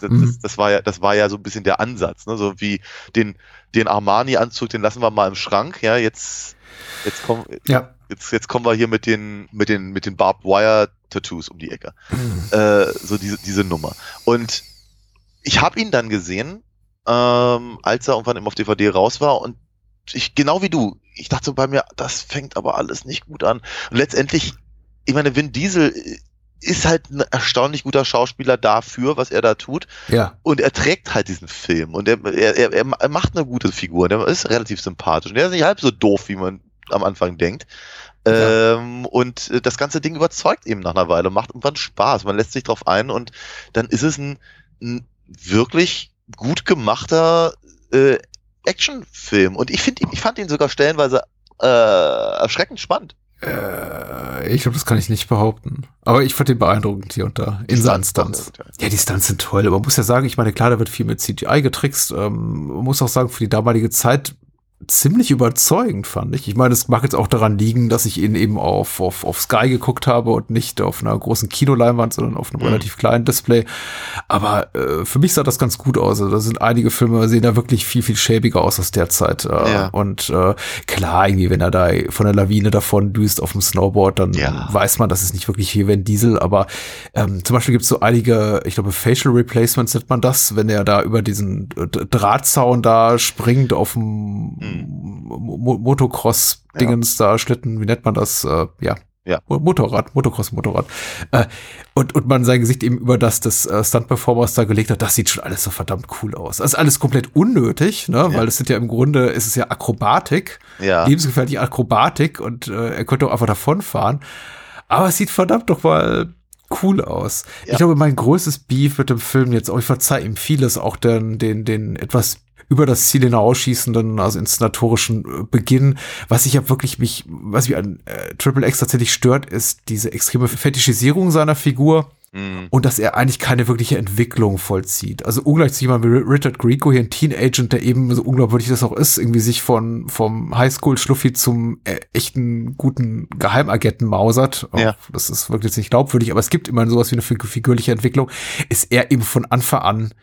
das, Mhm. das war ja, das war ja so ein bisschen der Ansatz, ne? So wie den, den Armani-Anzug, den lassen wir mal im Schrank, ja, jetzt, jetzt kommen, Ja. jetzt, jetzt kommen wir hier mit den, mit den, mit den Barbed Wire Tattoos um die Ecke. <laughs> Äh, so diese, diese Nummer. Und ich habe ihn dann gesehen, ähm, als er irgendwann eben auf DVD raus war und ich, genau wie du, ich dachte bei mir, das fängt aber alles nicht gut an. Und letztendlich, ich meine, Vin Diesel ist halt ein erstaunlich guter Schauspieler dafür, was er da tut. Ja, Und er trägt halt diesen Film und er, er, er, er macht eine gute Figur. Der ist relativ sympathisch. Und der ist nicht halb so doof, wie man am Anfang denkt. Ja. Ähm, und äh, das ganze Ding überzeugt eben nach einer Weile, macht irgendwann Spaß. Man lässt sich drauf ein und dann ist es ein, ein wirklich gut gemachter äh, Actionfilm. Und ich finde, ich fand ihn sogar stellenweise äh, erschreckend spannend. äh, ich glaube, das kann ich nicht behaupten. Aber ich fand den beeindruckend hier und da. In seinen Stunts. Ja, die Stunts sind toll, aber man muss ja sagen, ich meine, klar, da wird viel mit CGI getrickst. Ähm, man muss auch sagen, für die damalige Zeit ziemlich überzeugend, fand ich. Ich meine, es mag jetzt auch daran liegen, dass ich ihn eben auf, auf, auf Sky geguckt habe und nicht auf einer großen Kinoleinwand, sondern auf einem Mhm. relativ kleinen Display. Aber äh, für mich sah das ganz gut aus. Also, da sind einige Filme, sehen da wirklich viel, viel schäbiger aus aus der Zeit. Äh, Ja. Und äh, klar, irgendwie, wenn er da von der Lawine davon düst auf dem Snowboard, dann Ja. weiß man, das ist nicht wirklich hier Van Diesel, aber ähm, zum Beispiel gibt es so einige, ich glaube, Facial Replacements nennt man das, wenn er da über diesen äh, Drahtzaun da springt auf dem Hm. Mo Motocross-Dingens da, Schlitten, wie nennt man das? Äh, ja, Ja. Motorrad, Motocross-Motorrad. Äh, und, und man sein Gesicht eben über das des äh, Stunt-Performers da gelegt hat, das sieht schon alles so verdammt cool aus. Das ist alles komplett unnötig, ne? Ja. weil es sind ja im Grunde, ist es ja Akrobatik, Ja. lebensgefährliche Akrobatik und äh, er könnte auch einfach davonfahren. Aber es sieht verdammt doch mal cool aus. Ja. Ich glaube, mein größtes Beef mit dem Film jetzt, auch ich verzeih ihm vieles, auch den, den, den etwas über das Ziel hinausschießenden, also inszenatorischen äh, Beginn. Was ich ja wirklich mich, was mich an äh, Triple X tatsächlich stört, ist diese extreme Fetischisierung seiner Figur Mhm. und dass er eigentlich keine wirkliche Entwicklung vollzieht. Also ungleich zu jemandem wie Richard Grieco, hier ein Teen-Agent, der eben so unglaubwürdig das auch ist, irgendwie sich von vom Highschool-Schluffi zum äh, echten guten Geheimagenten mausert. Auch Ja. Das ist wirklich jetzt nicht glaubwürdig, aber es gibt immerhin sowas wie eine fig- figürliche Entwicklung. Ist er eben von Anfang an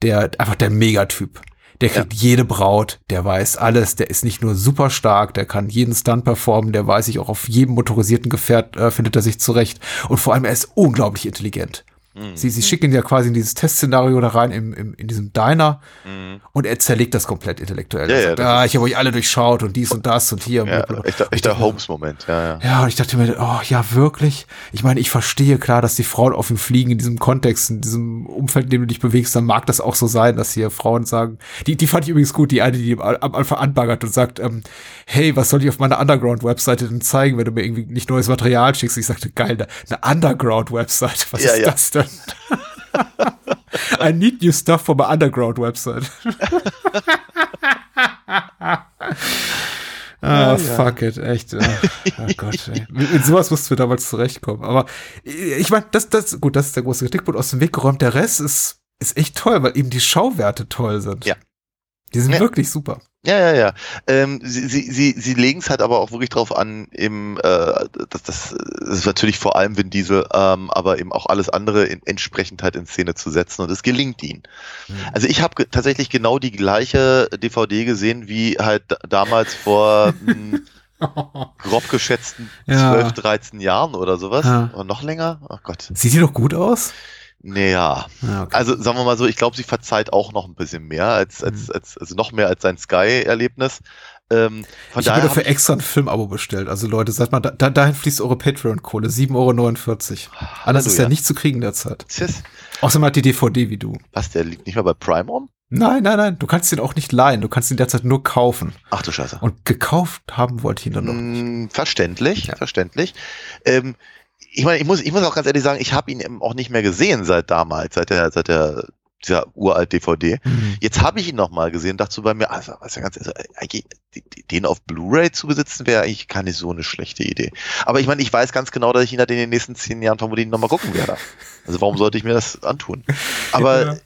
der einfach der Megatyp. Der kriegt jede Braut, der weiß alles, der ist nicht nur super stark, der kann jeden Stunt performen, der weiß sich auch auf jedem motorisierten Gefährt äh, findet er sich zurecht und vor allem er ist unglaublich intelligent. Mhm. Sie, sie schicken ihn ja quasi in dieses Testszenario da rein, im, im, in diesem Diner, Mhm. und er zerlegt das komplett intellektuell. Ja, er ja, sagt, das ah, ich habe euch alle durchschaut und dies und das und hier. Ja, echter, echter Holmes-Moment, ja, ja. Ja, und ich dachte mir, oh ja, wirklich? Ich meine, ich verstehe klar, dass die Frauen auf ihn fliegen in diesem Kontext, in diesem Umfeld, in dem du dich bewegst, dann mag das auch so sein, dass hier Frauen sagen, die, die fand ich übrigens gut, die eine, die am Anfang anbaggert und sagt, ähm, hey, was soll ich auf meiner Underground-Webseite denn zeigen, wenn du mir irgendwie nicht neues Material schickst? Ich sagte, geil, eine Underground-Website, was Ja, ist ja. das denn? <laughs> I need new stuff for my Underground-Website. <laughs> Ah, fuck it, echt. äh, Oh Gott, ey. Mit, mit sowas mussten wir damals zurechtkommen. Aber ich meine, das, das, gut, das ist der große Kritikpunkt aus dem Weg geräumt. Der Rest ist, ist echt toll, weil eben die Schauwerte toll sind. Ja. Die sind Ja. wirklich super. Ja, ja, ja. Ähm, sie sie, sie, sie legen es halt aber auch wirklich drauf an, im, äh, das, das, ist natürlich vor allem Vin Diesel, ähm, aber eben auch alles andere in, entsprechend halt in Szene zu setzen und es gelingt ihnen. Also ich habe ge tatsächlich genau die gleiche DVD gesehen wie halt da- damals vor mh, <laughs> grob geschätzten Ja. 12, 13 Jahren oder sowas. Ja. Oder noch länger? Oh Gott. Sieht die doch gut aus? Naja. Ja, okay. Also sagen wir mal so, ich glaube, sie verzeiht auch noch ein bisschen mehr als, als, als also noch mehr als sein Sky-Erlebnis. Ähm, von ich habe mir hab dafür extra ein Filmabo bestellt. Also Leute, seid mal, da, da, dahin fließt eure Patreon-Kohle. 7,49 Euro. Anders ist ja nicht zu kriegen derzeit. Tschüss. Außerdem hat die DVD wie du. Was, der liegt nicht mal bei Prime rum? Nein, nein, nein. Du kannst den auch nicht leihen. Du kannst ihn derzeit nur kaufen. Ach du Scheiße. Und gekauft haben wollte ich ihn dann noch nicht. Mm, verständlich, Ja. verständlich. Ähm, ich meine, ich muss, ich muss auch ganz ehrlich sagen, ich habe ihn eben auch nicht mehr gesehen seit damals, seit der, seit der dieser uralt DVD. Mhm. Jetzt habe ich ihn noch mal gesehen, dachte so bei mir, also, was ja ganz, also, eigentlich, den auf Blu-ray zu besitzen, wäre eigentlich gar nicht so eine schlechte Idee. Aber ich meine, ich weiß ganz genau, dass ich ihn halt in den nächsten zehn Jahren vermutlich noch mal gucken werde. Also warum sollte ich mir das antun? <laughs> Aber Ja.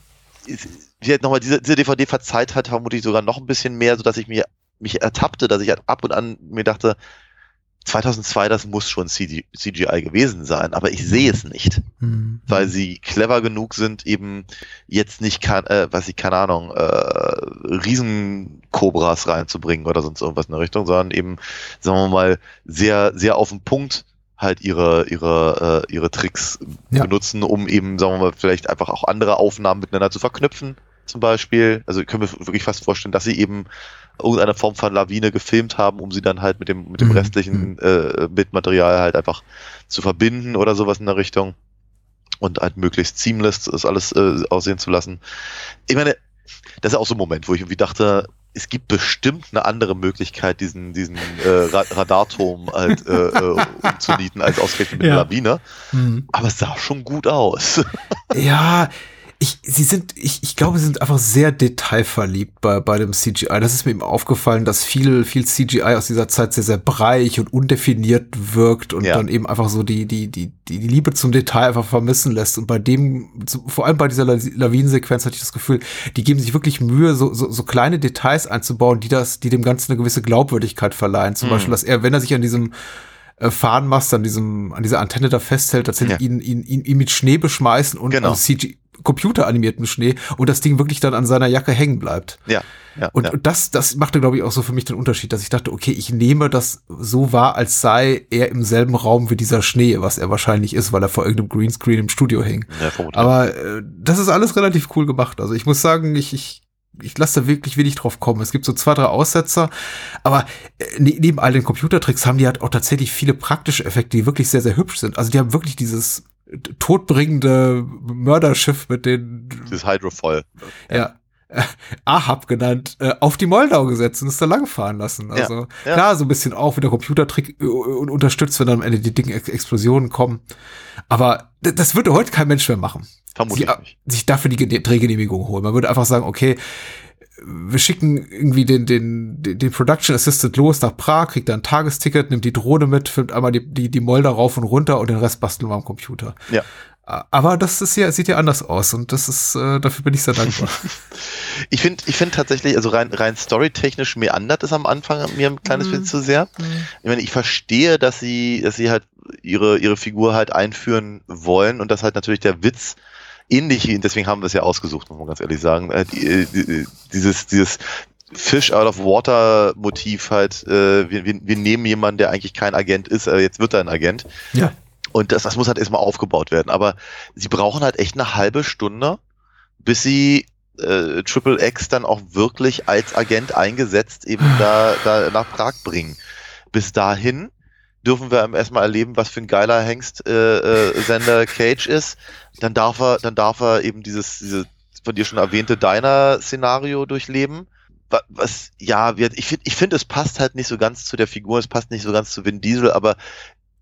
halt nochmal, diese, diese DVD verzeiht hat vermutlich sogar noch ein bisschen mehr, so dass ich mir mich ertappte, dass ich halt ab und an mir dachte, 2002, das muss schon CGI gewesen sein, aber ich sehe es nicht Mhm. weil sie clever genug sind, eben jetzt nicht, kann, äh, was ich, keine Ahnung, äh, Riesenkobras reinzubringen oder sonst irgendwas in der Richtung, sondern eben, sagen wir mal, sehr, sehr auf den Punkt halt ihre, ihre, äh, ihre Tricks Ja. benutzen, um eben, sagen wir mal, vielleicht einfach auch andere Aufnahmen miteinander zu verknüpfen, zum Beispiel. Also können wir wirklich fast vorstellen, dass sie eben irgendeine Form von Lawine gefilmt haben, um sie dann halt mit dem, mit dem Mhm. restlichen äh, Bildmaterial halt einfach zu verbinden oder sowas in der Richtung und halt möglichst seamless das alles äh, aussehen zu lassen. Ich meine, das ist auch so ein Moment, wo ich irgendwie dachte, es gibt bestimmt eine andere Möglichkeit, diesen, diesen äh, Ra Radarturm halt äh, äh, umzunieten, als ausgerechnet mit <laughs> Ja. einer Lawine. Mhm. Aber es sah schon gut aus. <laughs> Ja, ich, sie sind, ich, ich glaube, sie sind einfach sehr detailverliebt bei, bei dem CGI. Das ist mir eben aufgefallen, dass viel, viel CGI aus dieser Zeit sehr, sehr breich und undefiniert wirkt und Ja. dann eben einfach so die, die, die, die Liebe zum Detail einfach vermissen lässt. Und bei dem, vor allem bei dieser La- Lawinensequenz hatte ich das Gefühl, die geben sich wirklich Mühe, so, so, so kleine Details einzubauen, die das, die dem Ganzen eine gewisse Glaubwürdigkeit verleihen. Zum Mhm. Beispiel, dass er, wenn er sich an diesem äh, Fahnenmast an diesem, an dieser Antenne da festhält, dass sie Ja. ihn, ihn, ihn, ihn mit Schnee beschmeißen und Genau. also CG, computeranimierten Schnee und das Ding wirklich dann an seiner Jacke hängen bleibt. ja, ja, Und, ja. und das, das machte, glaube ich, auch so für mich den Unterschied, dass ich dachte, okay, ich nehme das so wahr, als sei er im selben Raum wie dieser Schnee, was er wahrscheinlich ist, weil er vor irgendeinem Greenscreen im Studio hing. ja. Aber äh, das ist alles relativ cool gemacht. Also ich muss sagen, ich, ich ich lasse da wirklich wenig drauf kommen. Es gibt so zwei, drei Aussetzer, aber äh, ne, neben all den Computertricks haben die halt auch tatsächlich viele praktische Effekte, die wirklich sehr, sehr hübsch sind. Also die haben wirklich dieses todbringende Mörderschiff mit den. Dieses Hydrofoil. Ja. Äh, <laughs> Ahab genannt, äh, auf die Moldau gesetzt und es da langfahren lassen. Also Ja, ja. klar, so ein bisschen auch wieder Computertrick äh, und unterstützt, wenn dann am Ende die Dinge Ex Explosionen kommen. Aber das würde heute kein Mensch mehr machen. Vermutlich Sie, nicht. sich dafür die Ge- Drehgenehmigung holen. Man würde einfach sagen, okay, wir schicken irgendwie den, den, den Production Assistant los nach Prag, kriegt dann ein Tagesticket, nimmt die Drohne mit, filmt einmal die, die, die Moldau rauf und runter und den Rest basteln wir am Computer. Ja. Aber das ist ja, sieht ja anders aus und das ist, äh, dafür bin ich sehr dankbar. <laughs> <laughs> Ich finde ich finde tatsächlich, also rein, rein storytechnisch meandert es am Anfang mir ein kleines bisschen zu sehr. Ich meine, ich verstehe, dass sie, dass sie halt ihre, ihre Figur halt einführen wollen und das halt natürlich der Witz ähnlich, wie- deswegen haben wir es ja ausgesucht, muss man ganz ehrlich sagen, äh, äh, die, dieses, dieses Fish out of water Motiv halt, äh, wir, wir, wir nehmen jemanden, der eigentlich kein Agent ist, aber jetzt wird er ein Agent. ja. Und das, das muss halt erstmal aufgebaut werden. Aber sie brauchen halt echt eine halbe Stunde, bis sie äh, Triple X dann auch wirklich als Agent eingesetzt eben <sighs> da, da nach Prag bringen. Bis dahin dürfen wir erstmal erleben, was für ein geiler Hengst äh, äh, Sender <laughs> Cage ist. Dann darf er, dann darf er eben dieses, diese von dir schon erwähnte Diner-Szenario durchleben. Wa- Was, ja, wir- ich finde, ich finde, es passt halt nicht so ganz zu der Figur, es passt nicht so ganz zu Vin Diesel, aber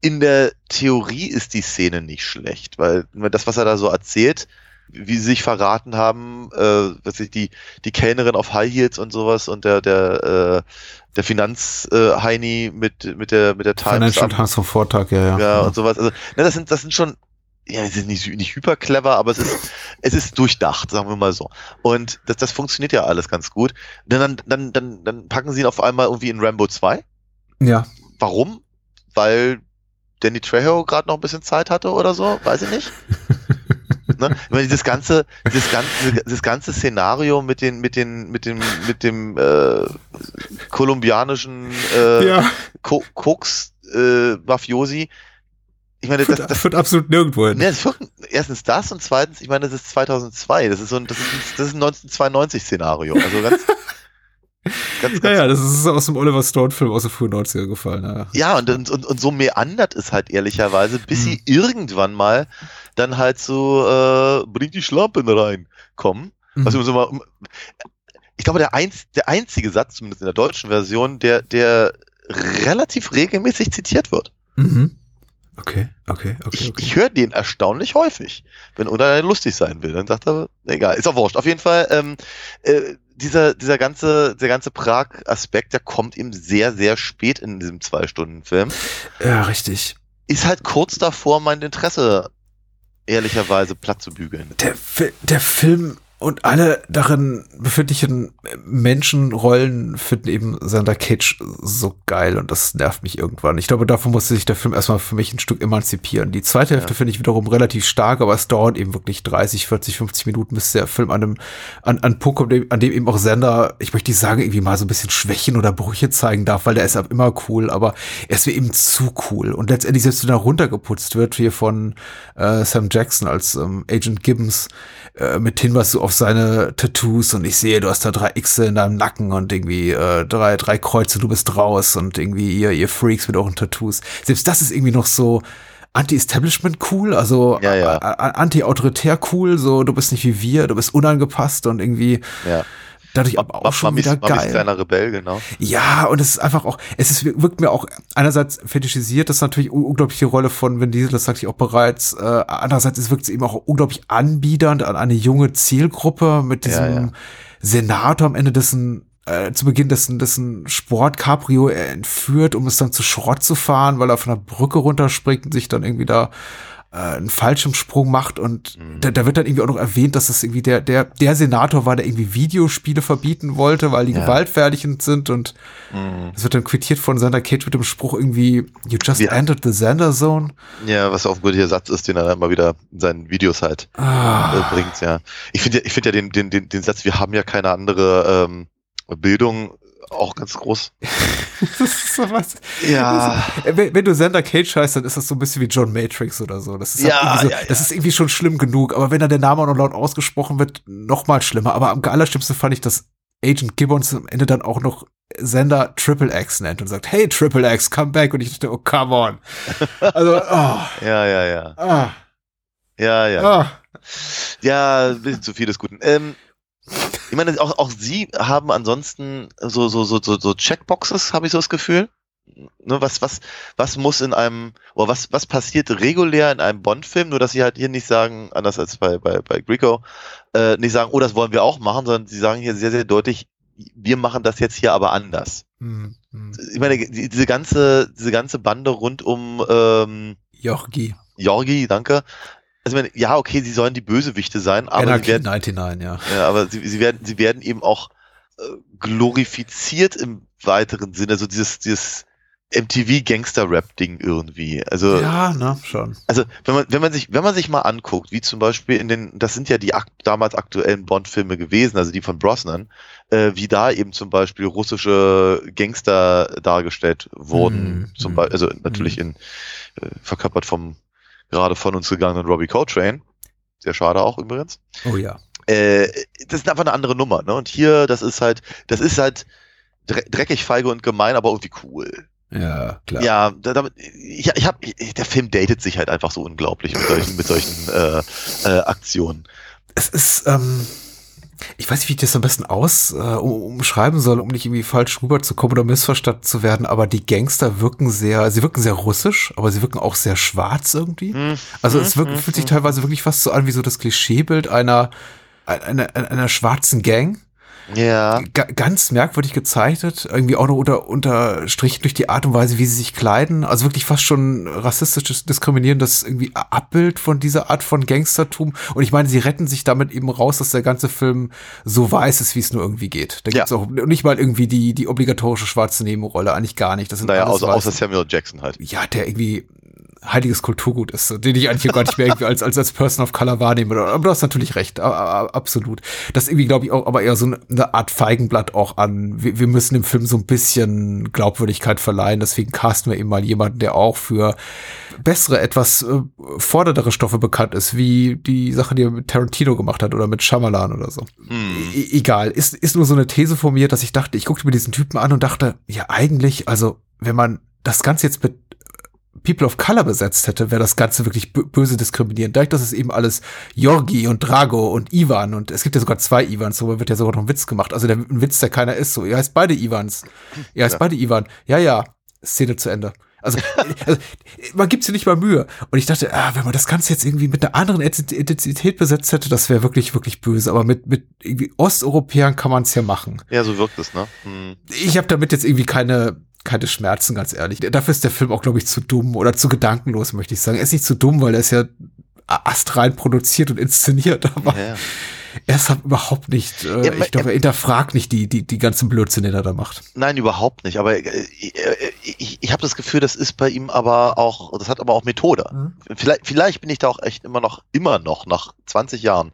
in der Theorie ist die Szene nicht schlecht, weil das, was er da so erzählt, wie sie sich verraten haben, äh, was ich, die, die Kellnerin auf High Heels und sowas und der, der, äh, der Finanzheini äh, mit, mit der, mit der Times Financial Times vom Vortag, ja, ja. ja, und sowas. Also, ne, das sind, das sind schon, ja, es ist nicht, nicht hyper clever, aber es ist, es ist durchdacht, sagen wir mal so. Und das, das funktioniert ja alles ganz gut. Dann, dann, dann, dann packen sie ihn auf einmal irgendwie in Rambo 2. ja. Warum? Weil Danny Trejo gerade noch ein bisschen Zeit hatte oder so, weiß ich nicht. <laughs> ne? Ich meine, dieses ganze, dieses ganze, dieses ganze Szenario mit den, mit den, mit dem, mit dem äh, kolumbianischen äh, ja. Ko Koks äh, Mafiosi. Ich meine, das, das, führt absolut nirgendwo hin. ne, das führt, erstens das und zweitens, ich meine, das ist 2002. Das ist so ein, das ist ein, das ist ein 1992 Szenario. Also ganz, ganz, Ja, ganz ja, das ist aus dem Oliver Stone-Film aus den frühen 90er gefallen. Ja. Ja, und, und, und, so meandert es halt ehrlicherweise, bis Hm. sie irgendwann mal dann halt so, äh, bring die Schlampen rein kommen. Mhm. Also so mal, ich glaube, der, einz, der einzige Satz, zumindest in der deutschen Version, der, der relativ regelmäßig zitiert wird. Mhm. Okay, okay, okay. Ich, okay. ich höre den erstaunlich häufig. Wenn Unai lustig sein will, dann sagt er, egal, ist auch wurscht. Auf jeden Fall, ähm, äh, dieser, dieser ganze, der ganze Prag-Aspekt, der kommt eben sehr, sehr spät in diesem Zwei-Stunden-Film. ja, richtig. ist halt kurz davor, mein Interesse ehrlicherweise platt zu bügeln. Der, der Film und alle darin befindlichen Menschenrollen finden eben Sander Cage so geil und das nervt mich irgendwann. Ich glaube, davon musste sich der Film erstmal für mich ein Stück emanzipieren. Die zweite Hälfte Ja. finde ich wiederum relativ stark, aber es dauert eben wirklich 30, 40, 50 Minuten, bis der Film an einem, an, an Punkt kommt, dem- an dem eben auch Sender, ich möchte nicht sagen, irgendwie mal so ein bisschen Schwächen oder Brüche zeigen darf, weil der ist ab immer cool, aber er ist mir eben zu cool. Und letztendlich, selbst wenn er runtergeputzt wird, hier von äh, Sam Jackson als ähm, Agent Gibbons, äh, mit Hinweis so auf seine Tattoos und ich sehe, du hast da drei X in deinem Nacken und irgendwie äh, drei, drei Kreuze, du bist raus und irgendwie ihr, ihr Freaks mit euren Tattoos. Selbst das ist irgendwie noch so Anti-Establishment cool, also Ja, ja. anti-autoritär cool, so du bist nicht wie wir, du bist unangepasst und irgendwie Ja. Dadurch aber auch schon Mamis, wieder Mamis geil. kleiner Rebell, genau. Ja, und es ist einfach auch, es ist, wirkt mir auch einerseits fetischisiert, das ist natürlich un- unglaublich die Rolle von Vin Diesel, das sagte ich auch bereits. Äh, andererseits es wirkt es eben auch unglaublich anbiedernd an eine junge Zielgruppe mit Ja, diesem ja. Senator am Ende dessen äh, zu Beginn dessen, dessen Sport-Cabrio er entführt, um es dann zu Schrott zu fahren, weil er von der Brücke runterspringt und sich dann irgendwie da äh, einen Fallschirmsprung macht und Mhm. da, da wird dann irgendwie auch noch erwähnt, dass das irgendwie der, der, der Senator war, der irgendwie Videospiele verbieten wollte, weil die Ja. gewaltverherrlichend sind und Mhm. es wird dann quittiert von Sander Cage mit dem Spruch irgendwie, you just Ja. entered the Xander Zone. Ja, was auch ein guter Satz ist, den er immer wieder in seinen Videos halt Ah, äh, bringt, ja. Ich finde ja, ich finde ja den, den, den, den Satz, wir haben ja keine andere ähm, Bildung auch ganz groß. <laughs> das ist so was. Ja. Ist, wenn, wenn, du Xander Cage heißt, dann ist das so ein bisschen wie John Matrix oder so. Das ist, halt ja, so, ja, ja. das ist irgendwie schon schlimm genug. Aber wenn dann der Name auch noch laut ausgesprochen wird, noch mal schlimmer. Aber am allerschlimmsten fand ich, dass Agent Gibbons am Ende dann auch noch Sender Triple X nennt und sagt, hey Triple X, come back. Und ich dachte, oh, come on. <laughs> Also, oh. Ja, ja, ja. Ah. Ja, ja. Ah. Ja, ein bisschen zu viel des Guten. Ähm, <laughs> ich meine, auch, auch sie haben ansonsten so, so, so, so, so Checkboxes, habe ich so das Gefühl. Ne, was, was, was muss in einem, oder was, was passiert regulär in einem Bond-Film, nur dass sie halt hier nicht sagen, anders als bei, bei, bei Greco, äh, nicht sagen, oh, das wollen wir auch machen, sondern sie sagen hier sehr, sehr deutlich, wir machen das jetzt hier aber anders. Hm, hm. Ich meine, die, diese ganze, diese ganze Bande rund um ähm, Jorgi. Jorgi, danke. Also ich meine, ja, okay, sie sollen die Bösewichte sein, aber Anarchy sie werden, 99, ja. ja, aber sie, sie werden, sie werden eben auch äh, glorifiziert im weiteren Sinne, so dieses, dieses MTV-Gangster-Rap-Ding irgendwie. Also, Ja, ne, schon. also wenn man, wenn man sich, wenn man sich mal anguckt, wie zum Beispiel in den, das sind ja die ak damals aktuellen Bond-Filme gewesen, also die von Brosnan, äh, wie da eben zum Beispiel russische Gangster dargestellt wurden, Mhm. zum Beispiel, also natürlich in äh, verkörpert vom gerade von uns gegangenen Robbie Coltrane. Sehr schade auch übrigens. Oh ja. Äh, das ist einfach eine andere Nummer, ne? Und hier, das ist halt, das ist halt dre dreckig, feige und gemein, aber irgendwie cool. Ja, klar. Ja, da, damit, ich, ich hab, ich, der Film datet sich halt einfach so unglaublich mit solchen, mit solchen äh, äh, Aktionen. Es ist, ähm, ich weiß nicht, wie ich das am besten aus äh, um- umschreiben soll, um nicht irgendwie falsch rüberzukommen oder missverstanden zu werden, aber die Gangster wirken sehr, sie wirken sehr russisch, aber sie wirken auch sehr schwarz irgendwie. Hm. Also es wirkt, fühlt sich teilweise wirklich fast so an wie so das Klischeebild einer, einer, einer, einer schwarzen Gang. Ja. Ga ganz merkwürdig gezeichnet, irgendwie auch noch unter, unterstrichen durch die Art und Weise, wie sie sich kleiden. Also wirklich fast schon rassistisches, diskriminierendes irgendwie Abbild von dieser Art von Gangstertum. Und ich meine, sie retten sich damit eben raus, dass der ganze Film so weiß ist, wie es nur irgendwie geht. Da Ja. gibt's auch nicht mal irgendwie die, die obligatorische schwarze Nebenrolle, eigentlich gar nicht. Das sind Naja, außer, außer. Samuel Jackson halt. ja, der irgendwie heiliges Kulturgut ist, den ich eigentlich gar nicht mehr irgendwie als, als, als Person of Color wahrnehme. Aber du hast natürlich recht, absolut. Das ist irgendwie, glaube ich, auch aber eher so eine Art Feigenblatt auch an. Wir, wir müssen dem Film so ein bisschen Glaubwürdigkeit verleihen. Deswegen casten wir eben mal jemanden, der auch für bessere, etwas äh, forderndere Stoffe bekannt ist, wie die Sache, die er mit Tarantino gemacht hat oder mit Shyamalan oder so. Hm. E egal, ist, ist nur so eine These von mir, dass ich dachte, ich guckte mir diesen Typen an und dachte, ja, eigentlich, also, wenn man das Ganze jetzt mit People of Color besetzt hätte, wäre das Ganze wirklich bö- böse diskriminierend. Dadurch, dass es eben alles Jorgi und Drago und Ivan und es gibt ja sogar zwei Ivans, so wird ja sogar noch ein Witz gemacht. Also der ein Witz, der keiner ist, so. Ihr heißt beide Ivans. Ihr heißt Ja. beide Ivan. Ja, ja. Szene zu Ende. Also, <laughs> also man gibt sich nicht mal Mühe. Und ich dachte, ah, wenn man das Ganze jetzt irgendwie mit einer anderen Ethnizität besetzt hätte, das wäre wirklich, wirklich böse. Aber mit, mit irgendwie Osteuropäern kann man es ja machen. Ja, so wirkt es, ne? Hm. Ich habe damit jetzt irgendwie keine, keine Schmerzen, ganz ehrlich. Dafür ist der Film auch, glaube ich, zu dumm oder zu gedankenlos, möchte ich sagen. Er ist nicht zu dumm, weil er ist ja astrein produziert und inszeniert, <laughs> aber Ja, ja. er ist halt überhaupt nicht, äh, Ja, ich glaube, er hinterfragt nicht die, die, die ganzen Blödsinn, den er da macht. Nein, überhaupt nicht. Aber äh, ich, ich, ich habe das Gefühl, das ist bei ihm aber auch, das hat aber auch Methode. Vielleicht, vielleicht bin ich da auch echt immer noch, immer noch nach 20 Jahren,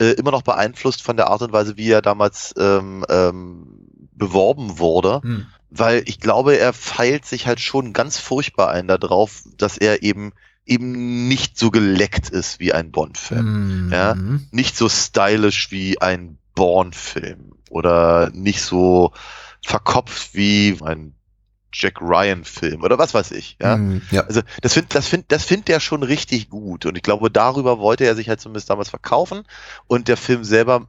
äh, immer noch beeinflusst von der Art und Weise, wie er damals ähm, ähm, beworben wurde. Hm. Weil ich glaube, er feilt sich halt schon ganz furchtbar ein darauf, dass er eben eben nicht so geleckt ist wie ein Bond-Film Mhm. Ja. nicht so stylisch wie ein Bourne-Film oder nicht so verkopft wie ein Jack Ryan-Film oder was weiß ich. Ja? Mhm. ja. Also das findet das find, das find der schon richtig gut und ich glaube, darüber wollte er sich halt zumindest damals verkaufen und der Film selber,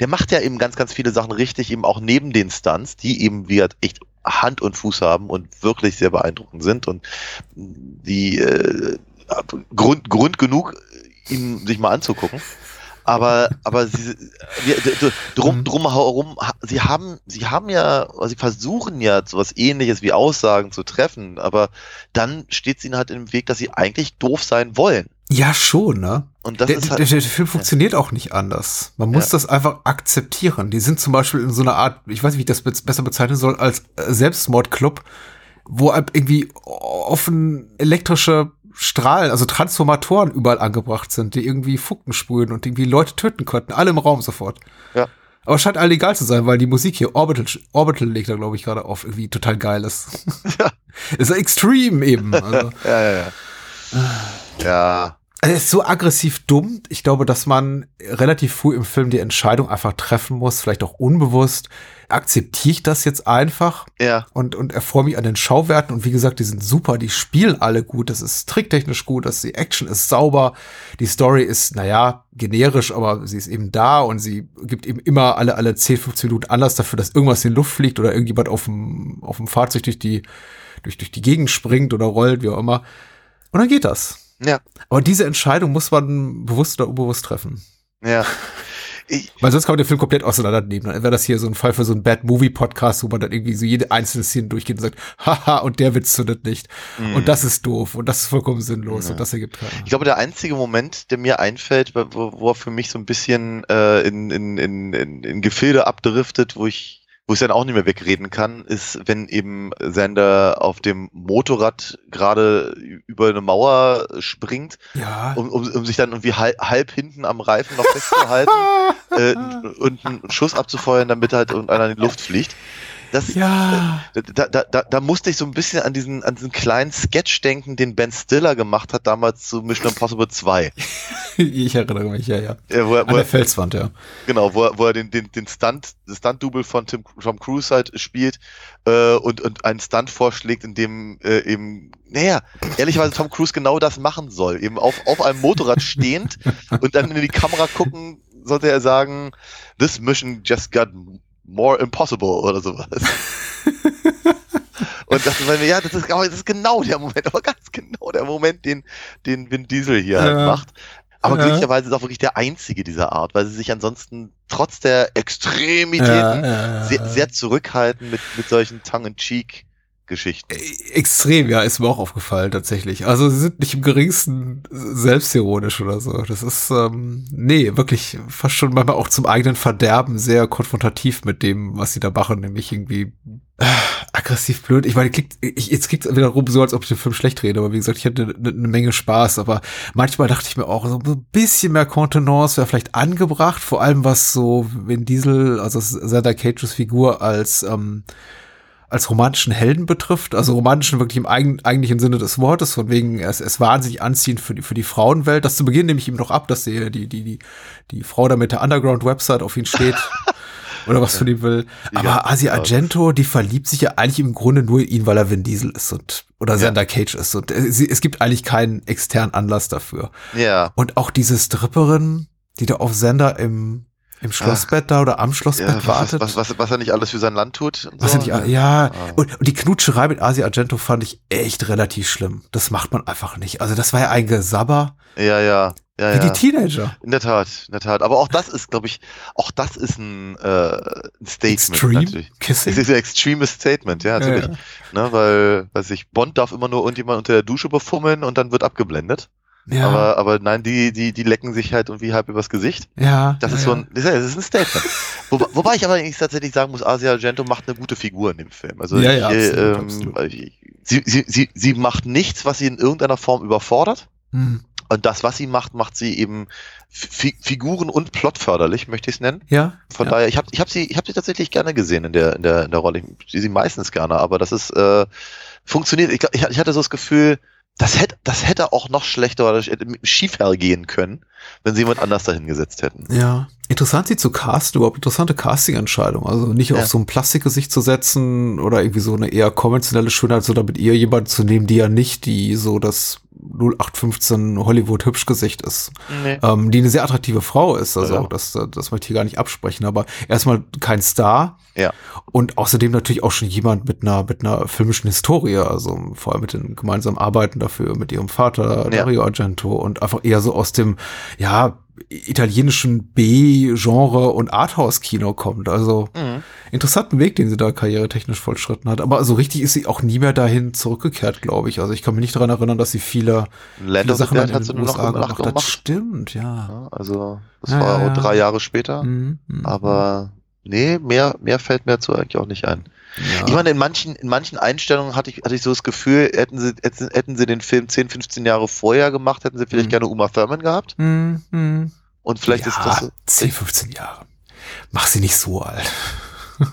der macht ja eben ganz, ganz viele Sachen richtig, eben auch neben den Stunts, die eben wie echt Hand und Fuß haben und wirklich sehr beeindruckend sind und die äh, Grund, Grund genug, ihn sich mal anzugucken. Aber, aber sie, drum, Mhm. drum herum, sie haben, sie haben ja, sie versuchen ja sowas ähnliches wie Aussagen zu treffen, aber dann steht es ihnen halt im Weg, dass sie eigentlich doof sein wollen. ja, schon, ne? Und das der, ist der, halt, der Film funktioniert auch nicht anders. Man muss Ja. das einfach akzeptieren. Die sind zum Beispiel in so einer Art, ich weiß nicht, wie ich das be- besser bezeichnen soll, als äh, Selbstmordclub, wo irgendwie offen elektrische Strahlen, also Transformatoren überall angebracht sind, die irgendwie Funken sprühen und irgendwie Leute töten könnten. Alle im Raum sofort. Ja. Aber scheint allen egal zu sein, weil die Musik hier, Orbital, Orbital legt da, glaube ich, gerade auf, irgendwie total geil ist. Ja. <laughs> ist extrem eben. Also. <laughs> Ja, ja, ja. Ja, Also es ist so aggressiv dumm. Ich glaube, dass man relativ früh im Film die Entscheidung einfach treffen muss, vielleicht auch unbewusst. Akzeptiere ich das jetzt einfach ja. und, und erfreue mich an den Schauwerten. Und wie gesagt, die sind super, die spielen alle gut. Das ist tricktechnisch gut, das, die Action ist sauber. Die Story ist, naja, generisch, aber sie ist eben da und sie gibt eben immer alle, alle 10, 15 Minuten Anlass dafür, dass irgendwas in die Luft fliegt oder irgendjemand auf dem, auf dem Fahrzeug durch die, durch, durch die Gegend springt oder rollt, wie auch immer. Und dann geht das. Ja, Aber diese Entscheidung muss man bewusst oder unbewusst treffen. ja. Ich, Weil sonst kann man den Film komplett auseinandernehmen. Dann wäre das hier so ein Fall für so einen Bad Movie Podcast, wo man dann irgendwie so jede einzelne Szene durchgeht und sagt, haha, und der Witz zündet nicht. Und das ist doof und das ist vollkommen sinnlos und das ergibt keiner. ich glaube, der einzige Moment, der mir einfällt, wo, wo er für mich so ein bisschen äh, in, in, in, in, in Gefilde abdriftet, wo ich wo ich dann auch nicht mehr wegreden kann, ist, wenn eben Sander auf dem Motorrad gerade über eine Mauer springt, Ja. um, um, um sich dann irgendwie halb, halb hinten am Reifen noch festzuhalten <laughs> äh, und einen Schuss abzufeuern, damit halt irgendeiner in die Luft fliegt. Das, Ja. da, da, da, da musste ich so ein bisschen an diesen, an diesen kleinen Sketch denken, den Ben Stiller gemacht hat damals zu Mission Impossible 2. <laughs> Ich erinnere mich, ja, ja. Ja, wo er, An wo der er, Felswand, ja. genau, wo er, wo er den, den, den Stunt, Stunt-Double von Tim, Tom Cruise halt spielt äh, und, und einen Stunt vorschlägt, in dem äh, eben, naja, ehrlicherweise Tom Cruise genau das machen soll. Eben auf, auf einem Motorrad stehend <laughs> und dann in die Kamera gucken, sollte er sagen, this mission just got more impossible oder sowas. <laughs> Und das ist, ja, das ist, das ist genau der Moment, aber ganz genau der Moment, den, den Vin Diesel hier halt Ja. macht. Aber Ja. glücklicherweise ist auch wirklich der einzige dieser Art, weil sie sich ansonsten trotz der Extremitäten Ja, sehr, sehr zurückhalten mit, mit solchen Tongue-in-Cheek-Geschichten. Äh, Extrem, ja, ist mir auch aufgefallen tatsächlich. Also sie sind nicht im geringsten selbstironisch oder so. Das ist, ähm, nee, wirklich fast schon manchmal auch zum eigenen Verderben sehr konfrontativ mit dem, was sie da machen, nämlich irgendwie äh, aggressiv blöd. Ich meine, klingt, ich, jetzt klingt wieder rum so, als ob ich den Film schlecht rede, aber wie gesagt, ich hatte eine ne Menge Spaß, aber manchmal dachte ich mir auch, so ein bisschen mehr Kontenance wäre vielleicht angebracht, vor allem was so Vin Diesel, also Sandra Cages Figur als, ähm, als romantischen Helden betrifft, also romantischen wirklich im eigen, eigentlichen Sinne des Wortes, von wegen, ist, er ist wahnsinnig anziehend für die, für die Frauenwelt. Das zu Beginn nehme ich ihm noch ab, dass die, die, die, die, die Frau da mit der Underground-Website auf ihn steht. <laughs> oder was von ihm will. Aber Ja, Asia ja. Argento, die verliebt sich ja eigentlich im Grunde nur in ihn, weil er Vin Diesel ist und, oder Ja. Xander Cage ist. Und äh, sie, es gibt eigentlich keinen externen Anlass dafür. Ja. Und auch diese Stripperin, die da auf Sender im, im Schlossbett da oder am Schlossbett ja was, wartet. was, was, was er nicht alles für sein Land tut. Was so. sind die, ja, Ah. und, und die Knutscherei mit Asia Argento fand ich echt relativ schlimm. Das macht man einfach nicht. Also das war ja ein Gesabber ja, ja. ja, wie ja. die Teenager. In der Tat, in der Tat. Aber auch das ist, glaube ich, auch das ist ein, äh, ein Statement Extreme natürlich. Kissing. Es ist ein extremes Statement, ja, natürlich. Ja, Ne, weil, weiß ich, Bond darf immer nur irgendjemand unter der Dusche befummeln und dann wird abgeblendet. Ja, Aber, aber nein, die, die, die lecken sich halt irgendwie halb übers Gesicht. ja, Das ja, ist so ein, das ist, ein Statement. <laughs> wobei, wobei ich aber eigentlich tatsächlich sagen muss, Asia Argento macht eine gute Figur in dem Film. Also Ja, ja, äh, absolut, ähm, absolut. ich- Sie, sie, sie, sie macht nichts, was sie in irgendeiner Form überfordert. Hm. Und das, was sie macht, macht sie eben fi figuren- und plotförderlich, möchte ich es nennen. Ja, Von ja. daher, ich habe ich hab sie, ich hab sie tatsächlich gerne gesehen in der, in der, in der Rolle. Ich sehe sie meistens gerne, aber das ist äh, funktioniert. Ich, ich, ich hatte so das Gefühl, das hätte, das hätte auch noch schlechter oder schief hergehen können, wenn sie jemand anders dahin gesetzt hätten. Ja, interessant sie zu casten, überhaupt interessante Casting-Entscheidung. Also nicht Ja. auf so ein Plastikgesicht zu setzen oder irgendwie so eine eher konventionelle Schönheit, sondern mit ihr jemanden zu nehmen, die ja nicht die so das 0815 Hollywood-Hübschgesicht ist. Nee. ähm, die eine sehr attraktive Frau ist. Also Ja, ja. das, das möchte ich hier gar nicht absprechen, aber erstmal kein Star. Ja. Und außerdem natürlich auch schon jemand mit einer, mit einer filmischen Historie, also vor allem mit den gemeinsamen Arbeiten dafür, mit ihrem Vater, Ja. Dario Argento und einfach eher so aus dem, ja, italienischen B-Genre und Arthouse-Kino kommt. Also Mhm. interessanten Weg, den sie da karrieretechnisch vollschritten hat. Aber so richtig ist sie auch nie mehr dahin zurückgekehrt, glaube ich. Also ich kann mich nicht daran erinnern, dass sie viele, Land viele Sachen in hat sie den nur noch USA gemacht. gemacht hat. Stimmt, ja. Ja, also, das Ja, war ja, drei Jahre später. Mhm, mhm. Aber nee, mehr, mehr fällt mir dazu eigentlich auch nicht ein. Ja. Ich meine, in manchen, in manchen Einstellungen hatte ich, hatte ich so das Gefühl, hätten sie, hätten, hätten sie den Film 10, 15 Jahre vorher gemacht, hätten sie vielleicht Mhm. gerne Uma Thurman gehabt. Mhm, mhm. Und vielleicht ja, ist das so. 10, 15 Jahre. Mach sie nicht so alt.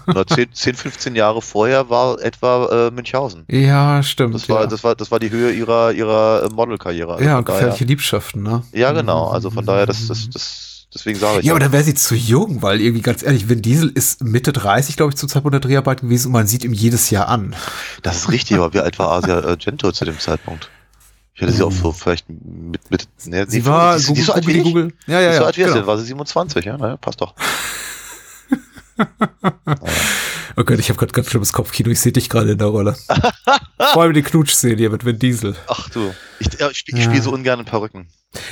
Nur 10, 10, 15 Jahre vorher war etwa äh, Münchhausen. Ja, stimmt. Das war, ja. das war, das war die Höhe ihrer, ihrer äh, Modelkarriere. Also ja, und daher- gefährliche Liebschaften, ne? Ja, genau. Also von daher, das, das, das, deswegen sage ich. Ja, aber dann wäre sie zu jung, weil irgendwie ganz ehrlich, Vin Diesel ist Mitte 30, glaube ich, zur Zeitpunkt der Dreharbeiten gewesen und man sieht ihm jedes Jahr an. das ist richtig, aber wie alt war Asia Argento zu dem Zeitpunkt? Ich hätte sie auch so vielleicht mit, mit, ne, Hm. Sie war die, die, die so alt wie Google, ich. Google. Ja, ja, Die ja. so alt wie ich, genau. war sie 27, ja, naja, passt doch. <laughs> Oh Gott, ich habe gerade ganz schlimmes Kopfkino. Ich sehe dich gerade in der Rolle. <laughs> Vor allem die Knutschszene hier mit Vin Diesel. Ach du, ich, ja, ich spiele spiel so ungern in Perücken.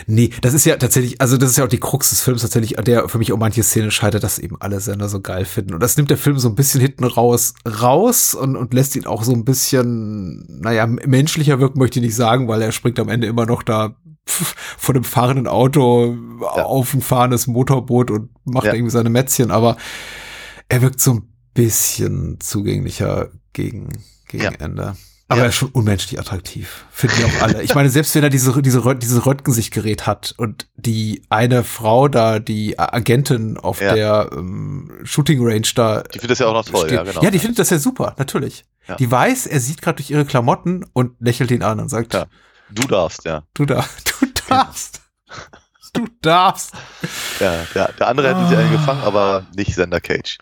Nee, das ist ja tatsächlich, also das ist ja auch die Krux des Films tatsächlich, der für mich auch manche Szene scheitert, dass eben alle Sender so geil finden. Und das nimmt der Film so ein bisschen hinten raus, raus und, und lässt ihn auch so ein bisschen, naja, menschlicher wirken möchte ich nicht sagen, weil er springt am Ende immer noch da von einem fahrenden Auto auf ein fahrendes Motorboot und macht Ja. irgendwie seine Mätzchen, aber er wirkt so ein bisschen zugänglicher gegen, gegen Ja. Ende. Aber Ja. er ist schon unmenschlich attraktiv. Finden die auch alle. Ich meine, selbst wenn er diese, diese, Rönt- dieses Röntgensichtgerät hat und die eine Frau da, die Agentin auf Ja. der ähm, Shooting Range da. Die findet das ja auch noch toll, steht. ja, genau. Ja, die findet das ja super, natürlich. Ja. Die weiß, er sieht gerade durch ihre Klamotten und lächelt ihn an und sagt, Ja. Du darfst, ja. du da, <laughs> du darfst. Du darfst. ja der, der andere hätte sie Ah. eingefangen, aber nicht Sender Cage.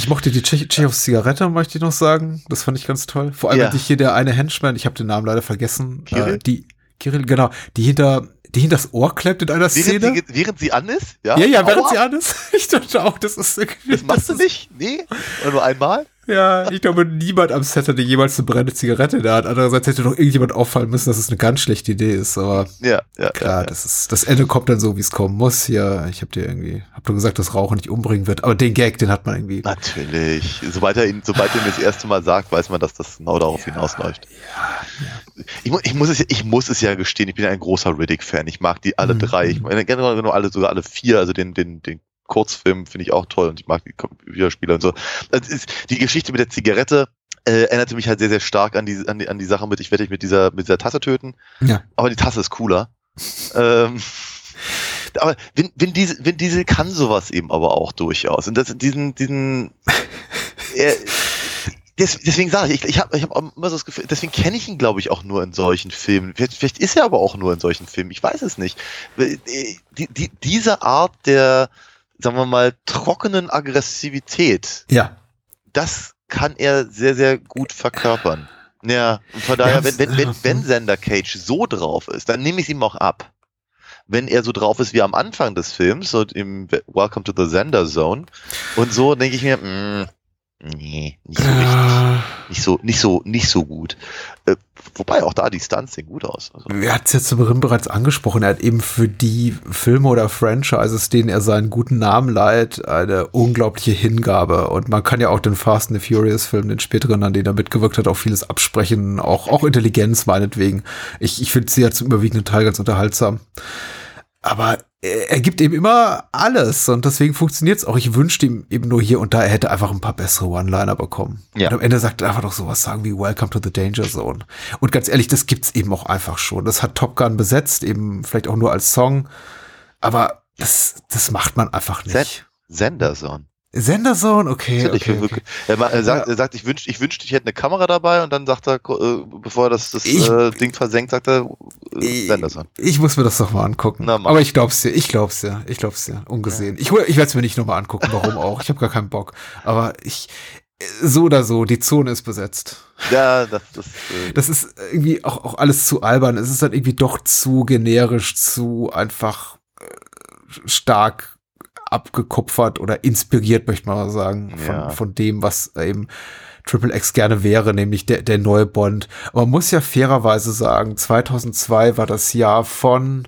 Ich mochte die Tschech- Tschechos Zigarette, möchte ich noch sagen. Das fand ich ganz toll. Vor allem Ja. hatte ich hier der eine Henchman, ich habe den Namen leider vergessen. Kirill? Äh, die, Kirill, genau. Die hinter, die hinter das Ohr klemmt in einer Während Szene. sie, während sie an ist? Ja, ja, ja, während Aua, sie an ist. <laughs> Ich dachte auch, das ist irgendwie. Das machst du ist- nicht? Nee? Oder nur einmal? Ja, ich glaube, niemand am Set hatte jemals eine brennende Zigarette in der Hand. Andererseits hätte doch irgendjemand auffallen müssen, dass es eine ganz schlechte Idee ist. Aber Ja, ja. klar, ja, ja. das ist, das Ende kommt dann so, wie es kommen muss. Hier, ich habe dir irgendwie, hab doch gesagt, dass Rauchen nicht umbringen wird. Aber den Gag, den hat man irgendwie. Natürlich. Sobald er ihn, sobald er ihm das erste Mal sagt, weiß man, dass das genau darauf hinausläuft. Ich, mu ich, muss es, ja- ich muss es ja gestehen, ich bin ja ein großer Riddick-Fan. Ich mag die alle Mhm. drei. Ich meine, genau, genau alle, sogar alle vier. Also den, den, den Kurzfilm finde ich auch toll und ich mag die Computerspiele und so. Ist, die Geschichte mit der Zigarette äh, erinnerte mich halt sehr, sehr stark an die, an die, an die Sache mit, ich werde dich mit dieser, mit dieser Tasse töten. Ja. Aber die Tasse ist cooler. ähm, aber Vin, Vin, Diesel, Vin Diesel kann sowas eben aber auch durchaus. Und das, diesen, diesen, <laughs> er, des, deswegen sage ich, ich, ich habe ich hab immer so das Gefühl, deswegen kenne ich ihn, glaube ich, auch nur in solchen Filmen. Vielleicht, vielleicht ist er aber auch nur in solchen Filmen, ich weiß es nicht. Die, die, diese Art der, sagen wir mal, trockenen Aggressivität, Ja. das kann er sehr, sehr gut verkörpern. Ja, und von daher, Ja, wenn, wenn, wenn, wenn Sender Cage so drauf ist, dann nehme ich es ihm auch ab. Wenn er so drauf ist wie am Anfang des Films, so im Welcome to the Sender Zone, und so denke ich mir, mh, nee, nicht so richtig. Ja. Nicht so, nicht so, nicht so gut. Äh, wobei auch da die Stunts sehen gut aus. Also, Er hat es ja zu Beginn bereits angesprochen. Er hat eben für die Filme oder Franchises, denen er seinen guten Namen leiht, eine unglaubliche Hingabe. Und man kann ja auch den Fast and the Furious Film, den späteren, an denen er mitgewirkt hat, auch vieles absprechen. Auch, auch Intelligenz meinetwegen. Ich, ich finde sie ja zum überwiegenden Teil ganz unterhaltsam. Aber er, gibt eben immer alles und deswegen funktioniert es auch. Ich wünschte ihm eben nur hier und da, er hätte einfach ein paar bessere One-Liner bekommen. Ja. Und am Ende sagt er einfach doch sowas sagen wie Welcome to the Danger Zone. Und ganz ehrlich, das gibt's eben auch einfach schon. Das hat Top Gun besetzt, eben vielleicht auch nur als Song. Aber das, das macht man einfach nicht. Sender Zone. Senderzone, okay. Okay, okay. Er, ma- er sagt, Ja. er sagt, ich wünschte, ich wünschte, ich hätte eine Kamera dabei und dann sagt er, äh, bevor er das, das Ich- äh, Ding versenkt, sagt er, äh, Ich, Senderson. ich muss mir das doch mal angucken. Na. Aber ich glaub's dir, ich glaub's dir, ich glaub's dir, ungesehen. Ich, hol- ich werde es mir nicht nochmal angucken, warum auch. Ich habe gar keinen Bock. Aber ich, so oder so, die Zone ist besetzt. Ja, das, das, äh, Das ist irgendwie auch, auch alles zu albern. Es ist dann irgendwie doch zu generisch, zu einfach äh, stark abgekupfert oder inspiriert, möchte man mal sagen, von, Ja. von dem, was eben Triple X gerne wäre, nämlich der, der neue Bond. Aber man muss ja fairerweise sagen, 2002 war das Jahr von,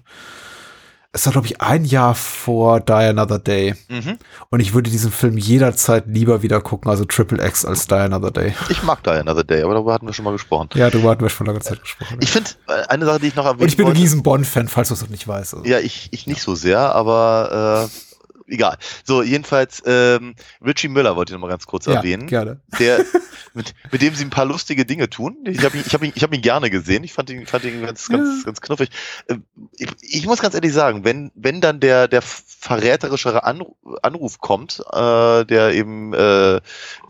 es war glaube ich ein Jahr vor Die Another Day. mhm. Und ich würde diesen Film jederzeit lieber wieder gucken, also Triple X als Die Another Day. Ich mag Die Another Day, aber darüber hatten wir schon mal gesprochen. Ja, darüber hatten wir schon lange Zeit gesprochen. Ich finde, äh, eine Sache, die ich noch erwähnen Und ich bin ein riesen Bond-Fan, falls du es noch nicht weißt. Also. Ja, ich, ich nicht so sehr, aber äh, egal. So, jedenfalls, ähm, Richie Müller wollte ich noch mal ganz kurz Ja, erwähnen. gerne. Der, <laughs> mit, mit dem sie ein paar lustige Dinge tun. Ich habe ihn, ich hab ihn, ich hab ihn gerne gesehen. Ich fand ihn, fand ihn ganz, ganz, ganz knuffig. Äh, Ich, ich muss ganz ehrlich sagen, wenn, wenn dann der, der verräterischere Anruf, Anruf kommt, äh, der eben äh,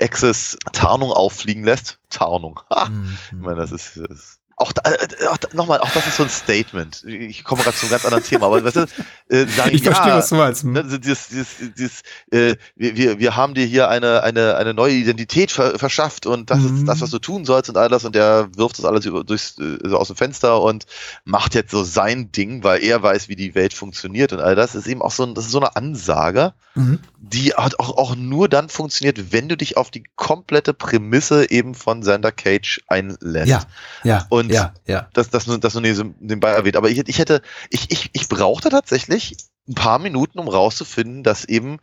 Access Tarnung auffliegen lässt, Tarnung. Ha, Mhm. ich meine, das ist, das ist auch, da, äh, auch nochmal, auch das ist so ein Statement. Ich komme gerade zu einem ganz anderen Thema, aber weißt du, äh, sagen, Ich verstehe, ja, was du meinst. Ne, dieses, dieses, dieses, äh, wir, wir, wir haben dir hier eine, eine, eine neue Identität ver verschafft und das Mhm. ist das, was du tun sollst und all das und der wirft das alles über, durchs, äh, so aus dem Fenster und macht jetzt so sein Ding, weil er weiß, wie die Welt funktioniert und all das ist eben auch so, ein, das ist so eine Ansage, Mhm. die hat auch, auch nur dann funktioniert, wenn du dich auf die komplette Prämisse eben von Sander Cage einlässt Ja, ja, Und- ja, ja. das, das, nur- das nur neben- nebenbei erwähnt. Aber ich, ich hätte, ich, ich, ich brauchte tatsächlich ein paar Minuten, um rauszufinden, dass eben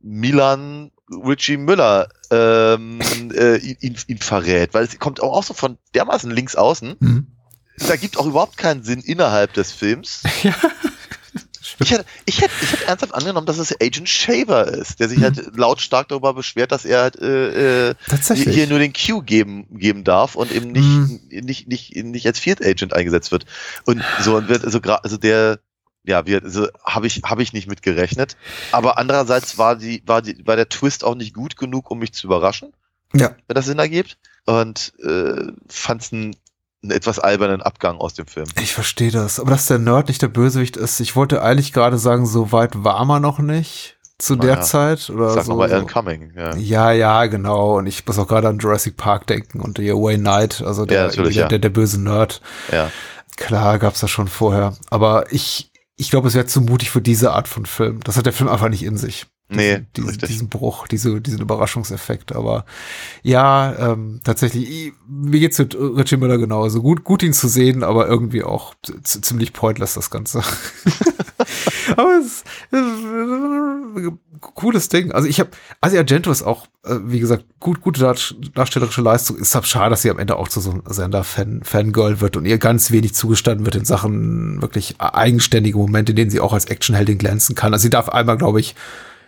Milan Richie Müller ähm, <laughs> äh, ihn, ihn, ihn verrät, weil es kommt auch, auch so von dermaßen links außen. Mhm. Da gibt auch überhaupt keinen Sinn innerhalb des Films. <laughs> Ja. Ich hätte, ich hätte, ich hätte ernsthaft angenommen, dass es Agent Shaver ist, der sich halt lautstark darüber beschwert, dass er halt äh, äh, hier nur den Q geben, geben darf und eben nicht, Mhm. nicht, nicht, nicht als Field Agent eingesetzt wird. Und so, und wird, also, also der, ja, wir, also habe ich, habe ich nicht mit gerechnet. Aber andererseits war die, war die, war der Twist auch nicht gut genug, um mich zu überraschen, Ja. wenn das Sinn ergibt. Und äh, fand es einen, einen etwas albernen Abgang aus dem Film. Ich verstehe das. Aber dass der Nerd nicht der Bösewicht ist, ich wollte eigentlich gerade sagen, so weit war man noch nicht zu der Naja, Zeit. Oder Sag so, nochmal Alan. Cumming, ja. Ja, ja, genau. Und ich muss auch gerade an Jurassic Park denken und der Wayne Knight, also der, Ja, natürlich, der, ja. der, der böse Nerd. ja. Klar, gab's das schon vorher. Aber ich, ich glaube, es wäre zu mutig für diese Art von Film. Das hat der Film einfach nicht in sich. Nee, diesen, richtig. diesen Bruch, diese, diesen Überraschungseffekt. Aber ja, ähm, tatsächlich, ich- mir geht's mit Richie Müller genauso. Gut, gut ihn zu sehen, aber irgendwie auch ziemlich pointless das Ganze. <laughs> aber es ist äh, cooles Ding. Also ich habe, Asia Argento ist auch, äh, wie gesagt, gut, gute dar darstellerische Leistung. Ist halt schade, dass sie am Ende auch zu so einem Sender-Fan, Fangirl wird und ihr ganz wenig zugestanden wird in Sachen wirklich eigenständige Momente, in denen sie auch als Actionheldin glänzen kann. Also sie darf einmal, glaube ich,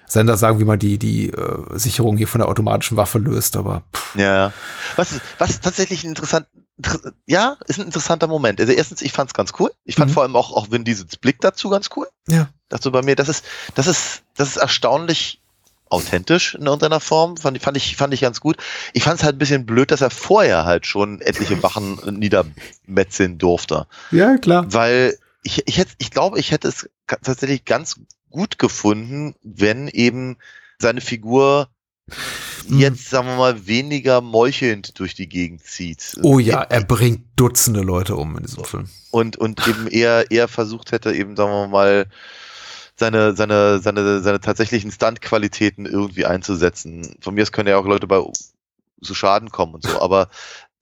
Sender sagen, wie man die, die äh, Sicherung hier von der automatischen Waffe löst, aber pff, Ja. Was, was tatsächlich ein interessant, inter- ja, ist ein interessanter Moment. Also erstens, ich fand's ganz cool. Ich fand Mhm. vor allem auch, auch Vin Diesels Blick dazu ganz cool. ja. Dazu bei mir, das ist, das ist, das ist erstaunlich authentisch in irgendeiner Form. Fand, ich- fand ich, fand ich ganz gut. Ich fand es halt ein bisschen blöd, dass er vorher halt schon etliche Wachen <laughs> niedermetzeln durfte. Ja, klar. Weil ich, ich hätte, ich glaube, ich hätte es tatsächlich ganz gut gefunden, wenn eben seine Figur Mhm. jetzt, sagen wir mal, weniger meuchelnd durch die Gegend zieht. Oh ja, er bringt Dutzende Leute um in diesem Film. Und, und eben eher, eher versucht hätte, eben, sagen wir mal, seine, seine, seine, seine tatsächlichen Stunt-Qualitäten irgendwie einzusetzen. Von mir aus können ja auch Leute bei zu Schaden kommen und so, aber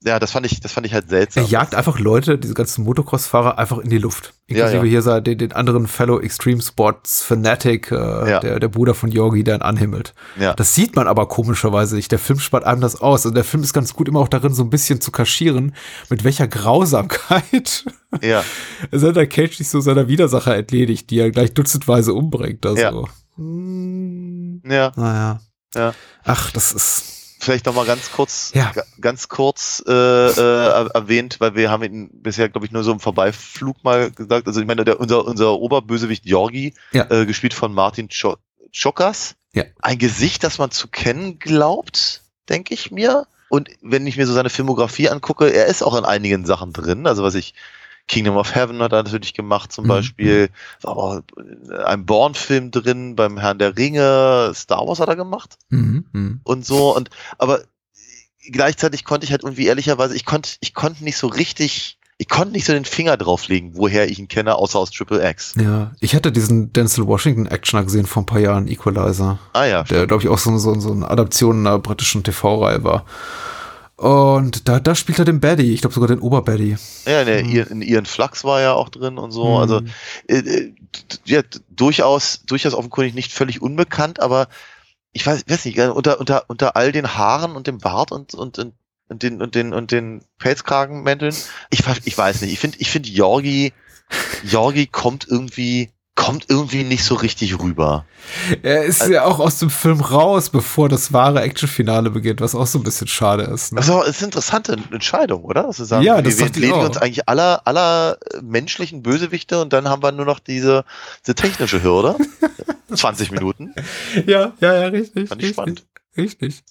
ja, das fand ich, das fand ich halt Er seltsam. jagt einfach Leute, diese ganzen Motocross-Fahrer, einfach in die Luft. Ja, Inklusive ja. hier sei- den, den anderen Fellow Extreme Sports Fanatic, äh, Ja. der, der Bruder von Yorgi, der ihn anhimmelt. Ja. Das sieht man aber komischerweise nicht. Der Film spart einem das aus. Und der Film ist ganz gut immer auch darin, so ein bisschen zu kaschieren, mit welcher Grausamkeit <laughs> Ja, Sander Cage sich so seiner Widersacher entledigt, die er gleich dutzendweise umbringt. Also. Ja. Hm, ja. naja. Ja. Ach, das ist. Vielleicht noch mal ganz kurz, Ja. ga- ganz kurz äh, äh, erwähnt, weil wir haben ihn bisher, glaube ich, nur so im Vorbeiflug mal gesagt. Also ich meine, der, unser, unser Oberbösewicht Jorgi, Ja. äh, gespielt von Martin Cho- Chokas, Ja. ein Gesicht, das man zu kennen glaubt, denke ich mir. Und wenn ich mir so seine Filmografie angucke, er ist auch in einigen Sachen drin. Also was ich Kingdom of Heaven hat er natürlich gemacht, zum Mhm. Beispiel. War aber ein Bourne-Film drin, beim Herrn der Ringe, Star Wars hat er gemacht Mhm, mhm. und so und aber gleichzeitig konnte ich halt irgendwie ehrlicherweise ich konnte ich konnte nicht so richtig ich konnte nicht so den Finger drauflegen, woher ich ihn kenne, außer aus Triple X. Ja, ich hatte diesen Denzel Washington Actioner gesehen vor ein paar Jahren, Equalizer. Ah ja, der glaube ich auch so, so, so eine Adaption einer britischen TV-Reihe war. Und da, da spielt er den Baddy, ich glaube sogar den Oberbaddy. ja in, der, Mhm. in ihren Flachs war er auch drin und so. Mhm. Also äh, äh, ja, durchaus durchaus offenkundig nicht völlig unbekannt, aber ich weiß, weiß nicht, äh, unter unter unter all den Haaren und dem Bart und und, und und den und den und den Pelzkragenmänteln, ich ich weiß nicht, ich finde ich finde Jorgi Jorgi kommt irgendwie kommt irgendwie nicht so richtig rüber. Er ist ja auch aus dem Film raus, bevor das wahre Actionfinale beginnt, was auch so ein bisschen schade ist. Ne? Also, es ist eine interessante Entscheidung, oder? Dass wir sagen, Ja, das wir entledigen uns eigentlich aller, aller äh, menschlichen Bösewichte und dann haben wir nur noch diese, diese technische Hürde. <laughs> 20 Minuten. Ja, ja, ja, richtig. Fand ich richtig, spannend. Richtig.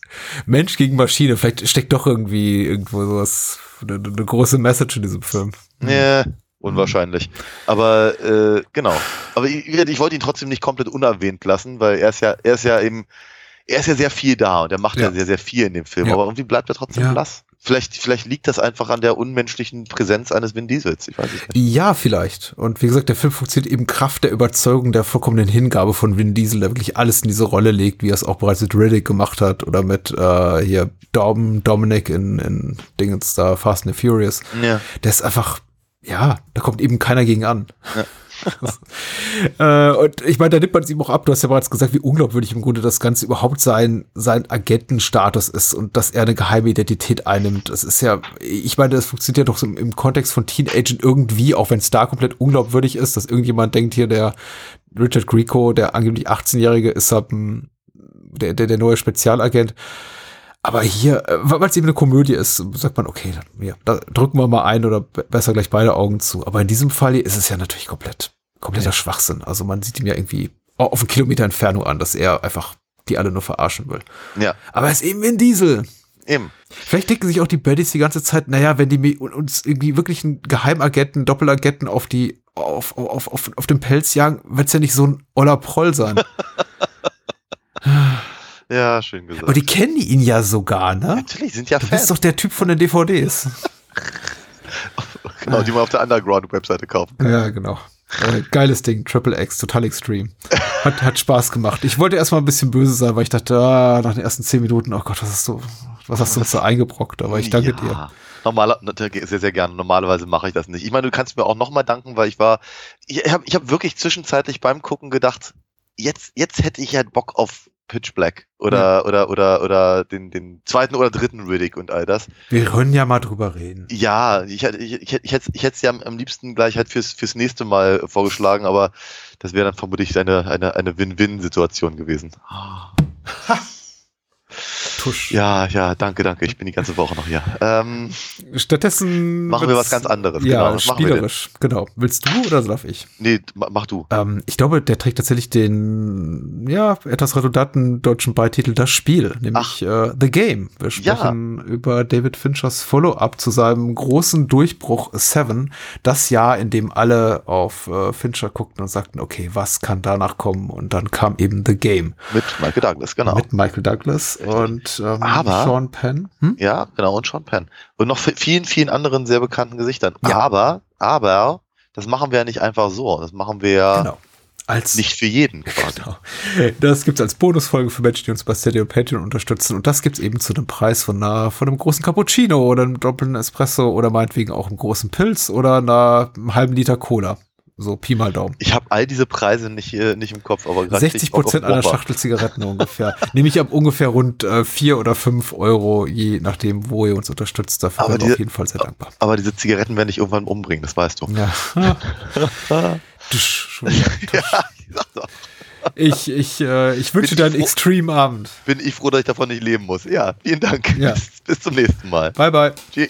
Mensch gegen Maschine, vielleicht steckt doch irgendwie irgendwo sowas, eine, eine große Message in diesem Film. Nee, unwahrscheinlich. Aber äh, genau. Aber ich, ich wollte ihn trotzdem nicht komplett unerwähnt lassen, weil er ist ja, er ist ja eben, er ist ja sehr viel da und er macht ja, Ja. sehr, sehr viel in dem Film. Ja. Aber irgendwie bleibt er trotzdem Ja. blass. Vielleicht, vielleicht liegt das einfach an der unmenschlichen Präsenz eines Vin Diesels. Ich weiß nicht. Ja, vielleicht. Und wie gesagt, der Film funktioniert eben Kraft der Überzeugung der vollkommenen Hingabe von Vin Diesel, der wirklich alles in diese Rolle legt, wie er es auch bereits mit Riddick gemacht hat oder mit äh, hier Dom, Dominic in, in Dingens da, Fast and the Furious. Ja. Der ist einfach, ja, da kommt eben keiner gegen an. <laughs> äh, und ich meine, da nimmt man es ihm auch ab. Du hast ja bereits gesagt, wie unglaubwürdig im Grunde das Ganze überhaupt sein, sein Agentenstatus ist und dass er eine geheime Identität einnimmt. Das ist ja, ich meine, das funktioniert ja doch so im, im Kontext von Teen Agent irgendwie, auch wenn es da komplett unglaubwürdig ist, dass irgendjemand denkt hier, der Richard Grieco, der angeblich 18-Jährige, ist halt ein, der, der, der neue Spezialagent. Aber hier, äh, weil es eben eine Komödie ist, sagt man, okay, dann, ja, da drücken wir mal ein oder be- besser gleich beide Augen zu. Aber in diesem Fall hier ist es ja natürlich komplett, kompletter Schwachsinn. Also man sieht ihm ja irgendwie au- auf einen Kilometer Entfernung an, dass er einfach die alle nur verarschen will. Ja, Aber er ist eben in Diesel. eben. Vielleicht denken sich auch die Baddies die ganze Zeit, naja, wenn die uns irgendwie wirklich einen Geheimagenten, Doppelagenten auf die, auf, auf, auf, auf den Pelz jagen, wird's ja nicht so ein oller Proll sein. <laughs> Ja, schön gesagt. Aber die kennen ihn ja sogar, ne? Natürlich, sind ja Du Fans. bist doch der Typ von den DVDs. <laughs> genau, die man auf der Underground-Webseite kaufen kann. Ja, genau. Äh, geiles Ding, Triple X, total extrem. Hat, hat Spaß gemacht. Ich wollte erstmal ein bisschen böse sein, weil ich dachte, ah, nach den ersten zehn Minuten, oh Gott, was hast du, was hast du uns da eingebrockt? Aber ich danke ja. dir. Normaler, sehr, sehr gerne. Normalerweise mache ich das nicht. Ich meine, du kannst mir auch nochmal danken, weil ich war, ich habe ich hab wirklich zwischenzeitlich beim Gucken gedacht, jetzt, jetzt hätte ich ja Bock auf Pitch Black oder, oder, oder, oder den, den zweiten oder dritten Riddick und all das. Wir können ja mal drüber reden. Ja, ich, hätte- ich, ich, ich, hätte ich es ja am, am liebsten gleich halt fürs, fürs nächste Mal vorgeschlagen, aber das wäre dann vermutlich eine, eine, eine Win-Win-Situation gewesen. <laughs> Tusch. Ja, ja, danke, danke. Ich bin die ganze Woche noch hier. Ähm, Stattdessen Machen wir was ganz anderes, Ja, genau. Spielerisch. Genau. Willst du oder darf ich? nee, ma- mach du. Ähm, ich glaube, der trägt tatsächlich den, ja, etwas redundanten deutschen Beititel Das Spiel, nämlich äh, The Game. Wir sprechen über David Finchers Follow-up zu seinem großen Durchbruch Seven. Das Jahr, in dem alle auf äh, Fincher guckten und sagten, okay, was kann danach kommen? Und dann kam eben The Game Mit Michael Douglas, genau. mit Michael Douglas und ähm, Aber- Sean Penn. Hm? Ja, genau, und Sean Penn. Und noch vi- vielen, vielen anderen sehr bekannten Gesichtern. Ja. Aber, aber, das machen wir ja nicht einfach so. Das machen wir ja Genau. Als nicht für jeden <laughs> quasi. Genau. Das gibt's als Bonusfolge für Menschen, die uns bei Steady und Patreon unterstützen. Und das gibt's eben zu einem Preis von einer, von einem großen Cappuccino oder einem doppelten Espresso oder meinetwegen auch einem großen Pilz oder einer einem halben Liter Cola. So Pi mal Daumen. Ich habe all diese Preise nicht, äh, nicht im Kopf, aber gerade 60 Prozent einer Schachtel Zigaretten ungefähr. Nehme ich ab ungefähr rund äh, vier oder fünf Euro, je nachdem, wo ihr uns unterstützt. Dafür Aber diese- auf jeden Fall sehr dankbar. Aber diese Zigaretten werden dich irgendwann umbringen, das weißt du. Ja. <laughs> Tusch. <laughs> Ja, ich sag doch. Ich, ich, äh, ich wünsche dir ich einen froh- extreme Abend. Bin ich froh, dass ich davon nicht leben muss. Ja, vielen Dank. Ja. Bis, bis zum nächsten Mal. Bye, bye. Tschüss.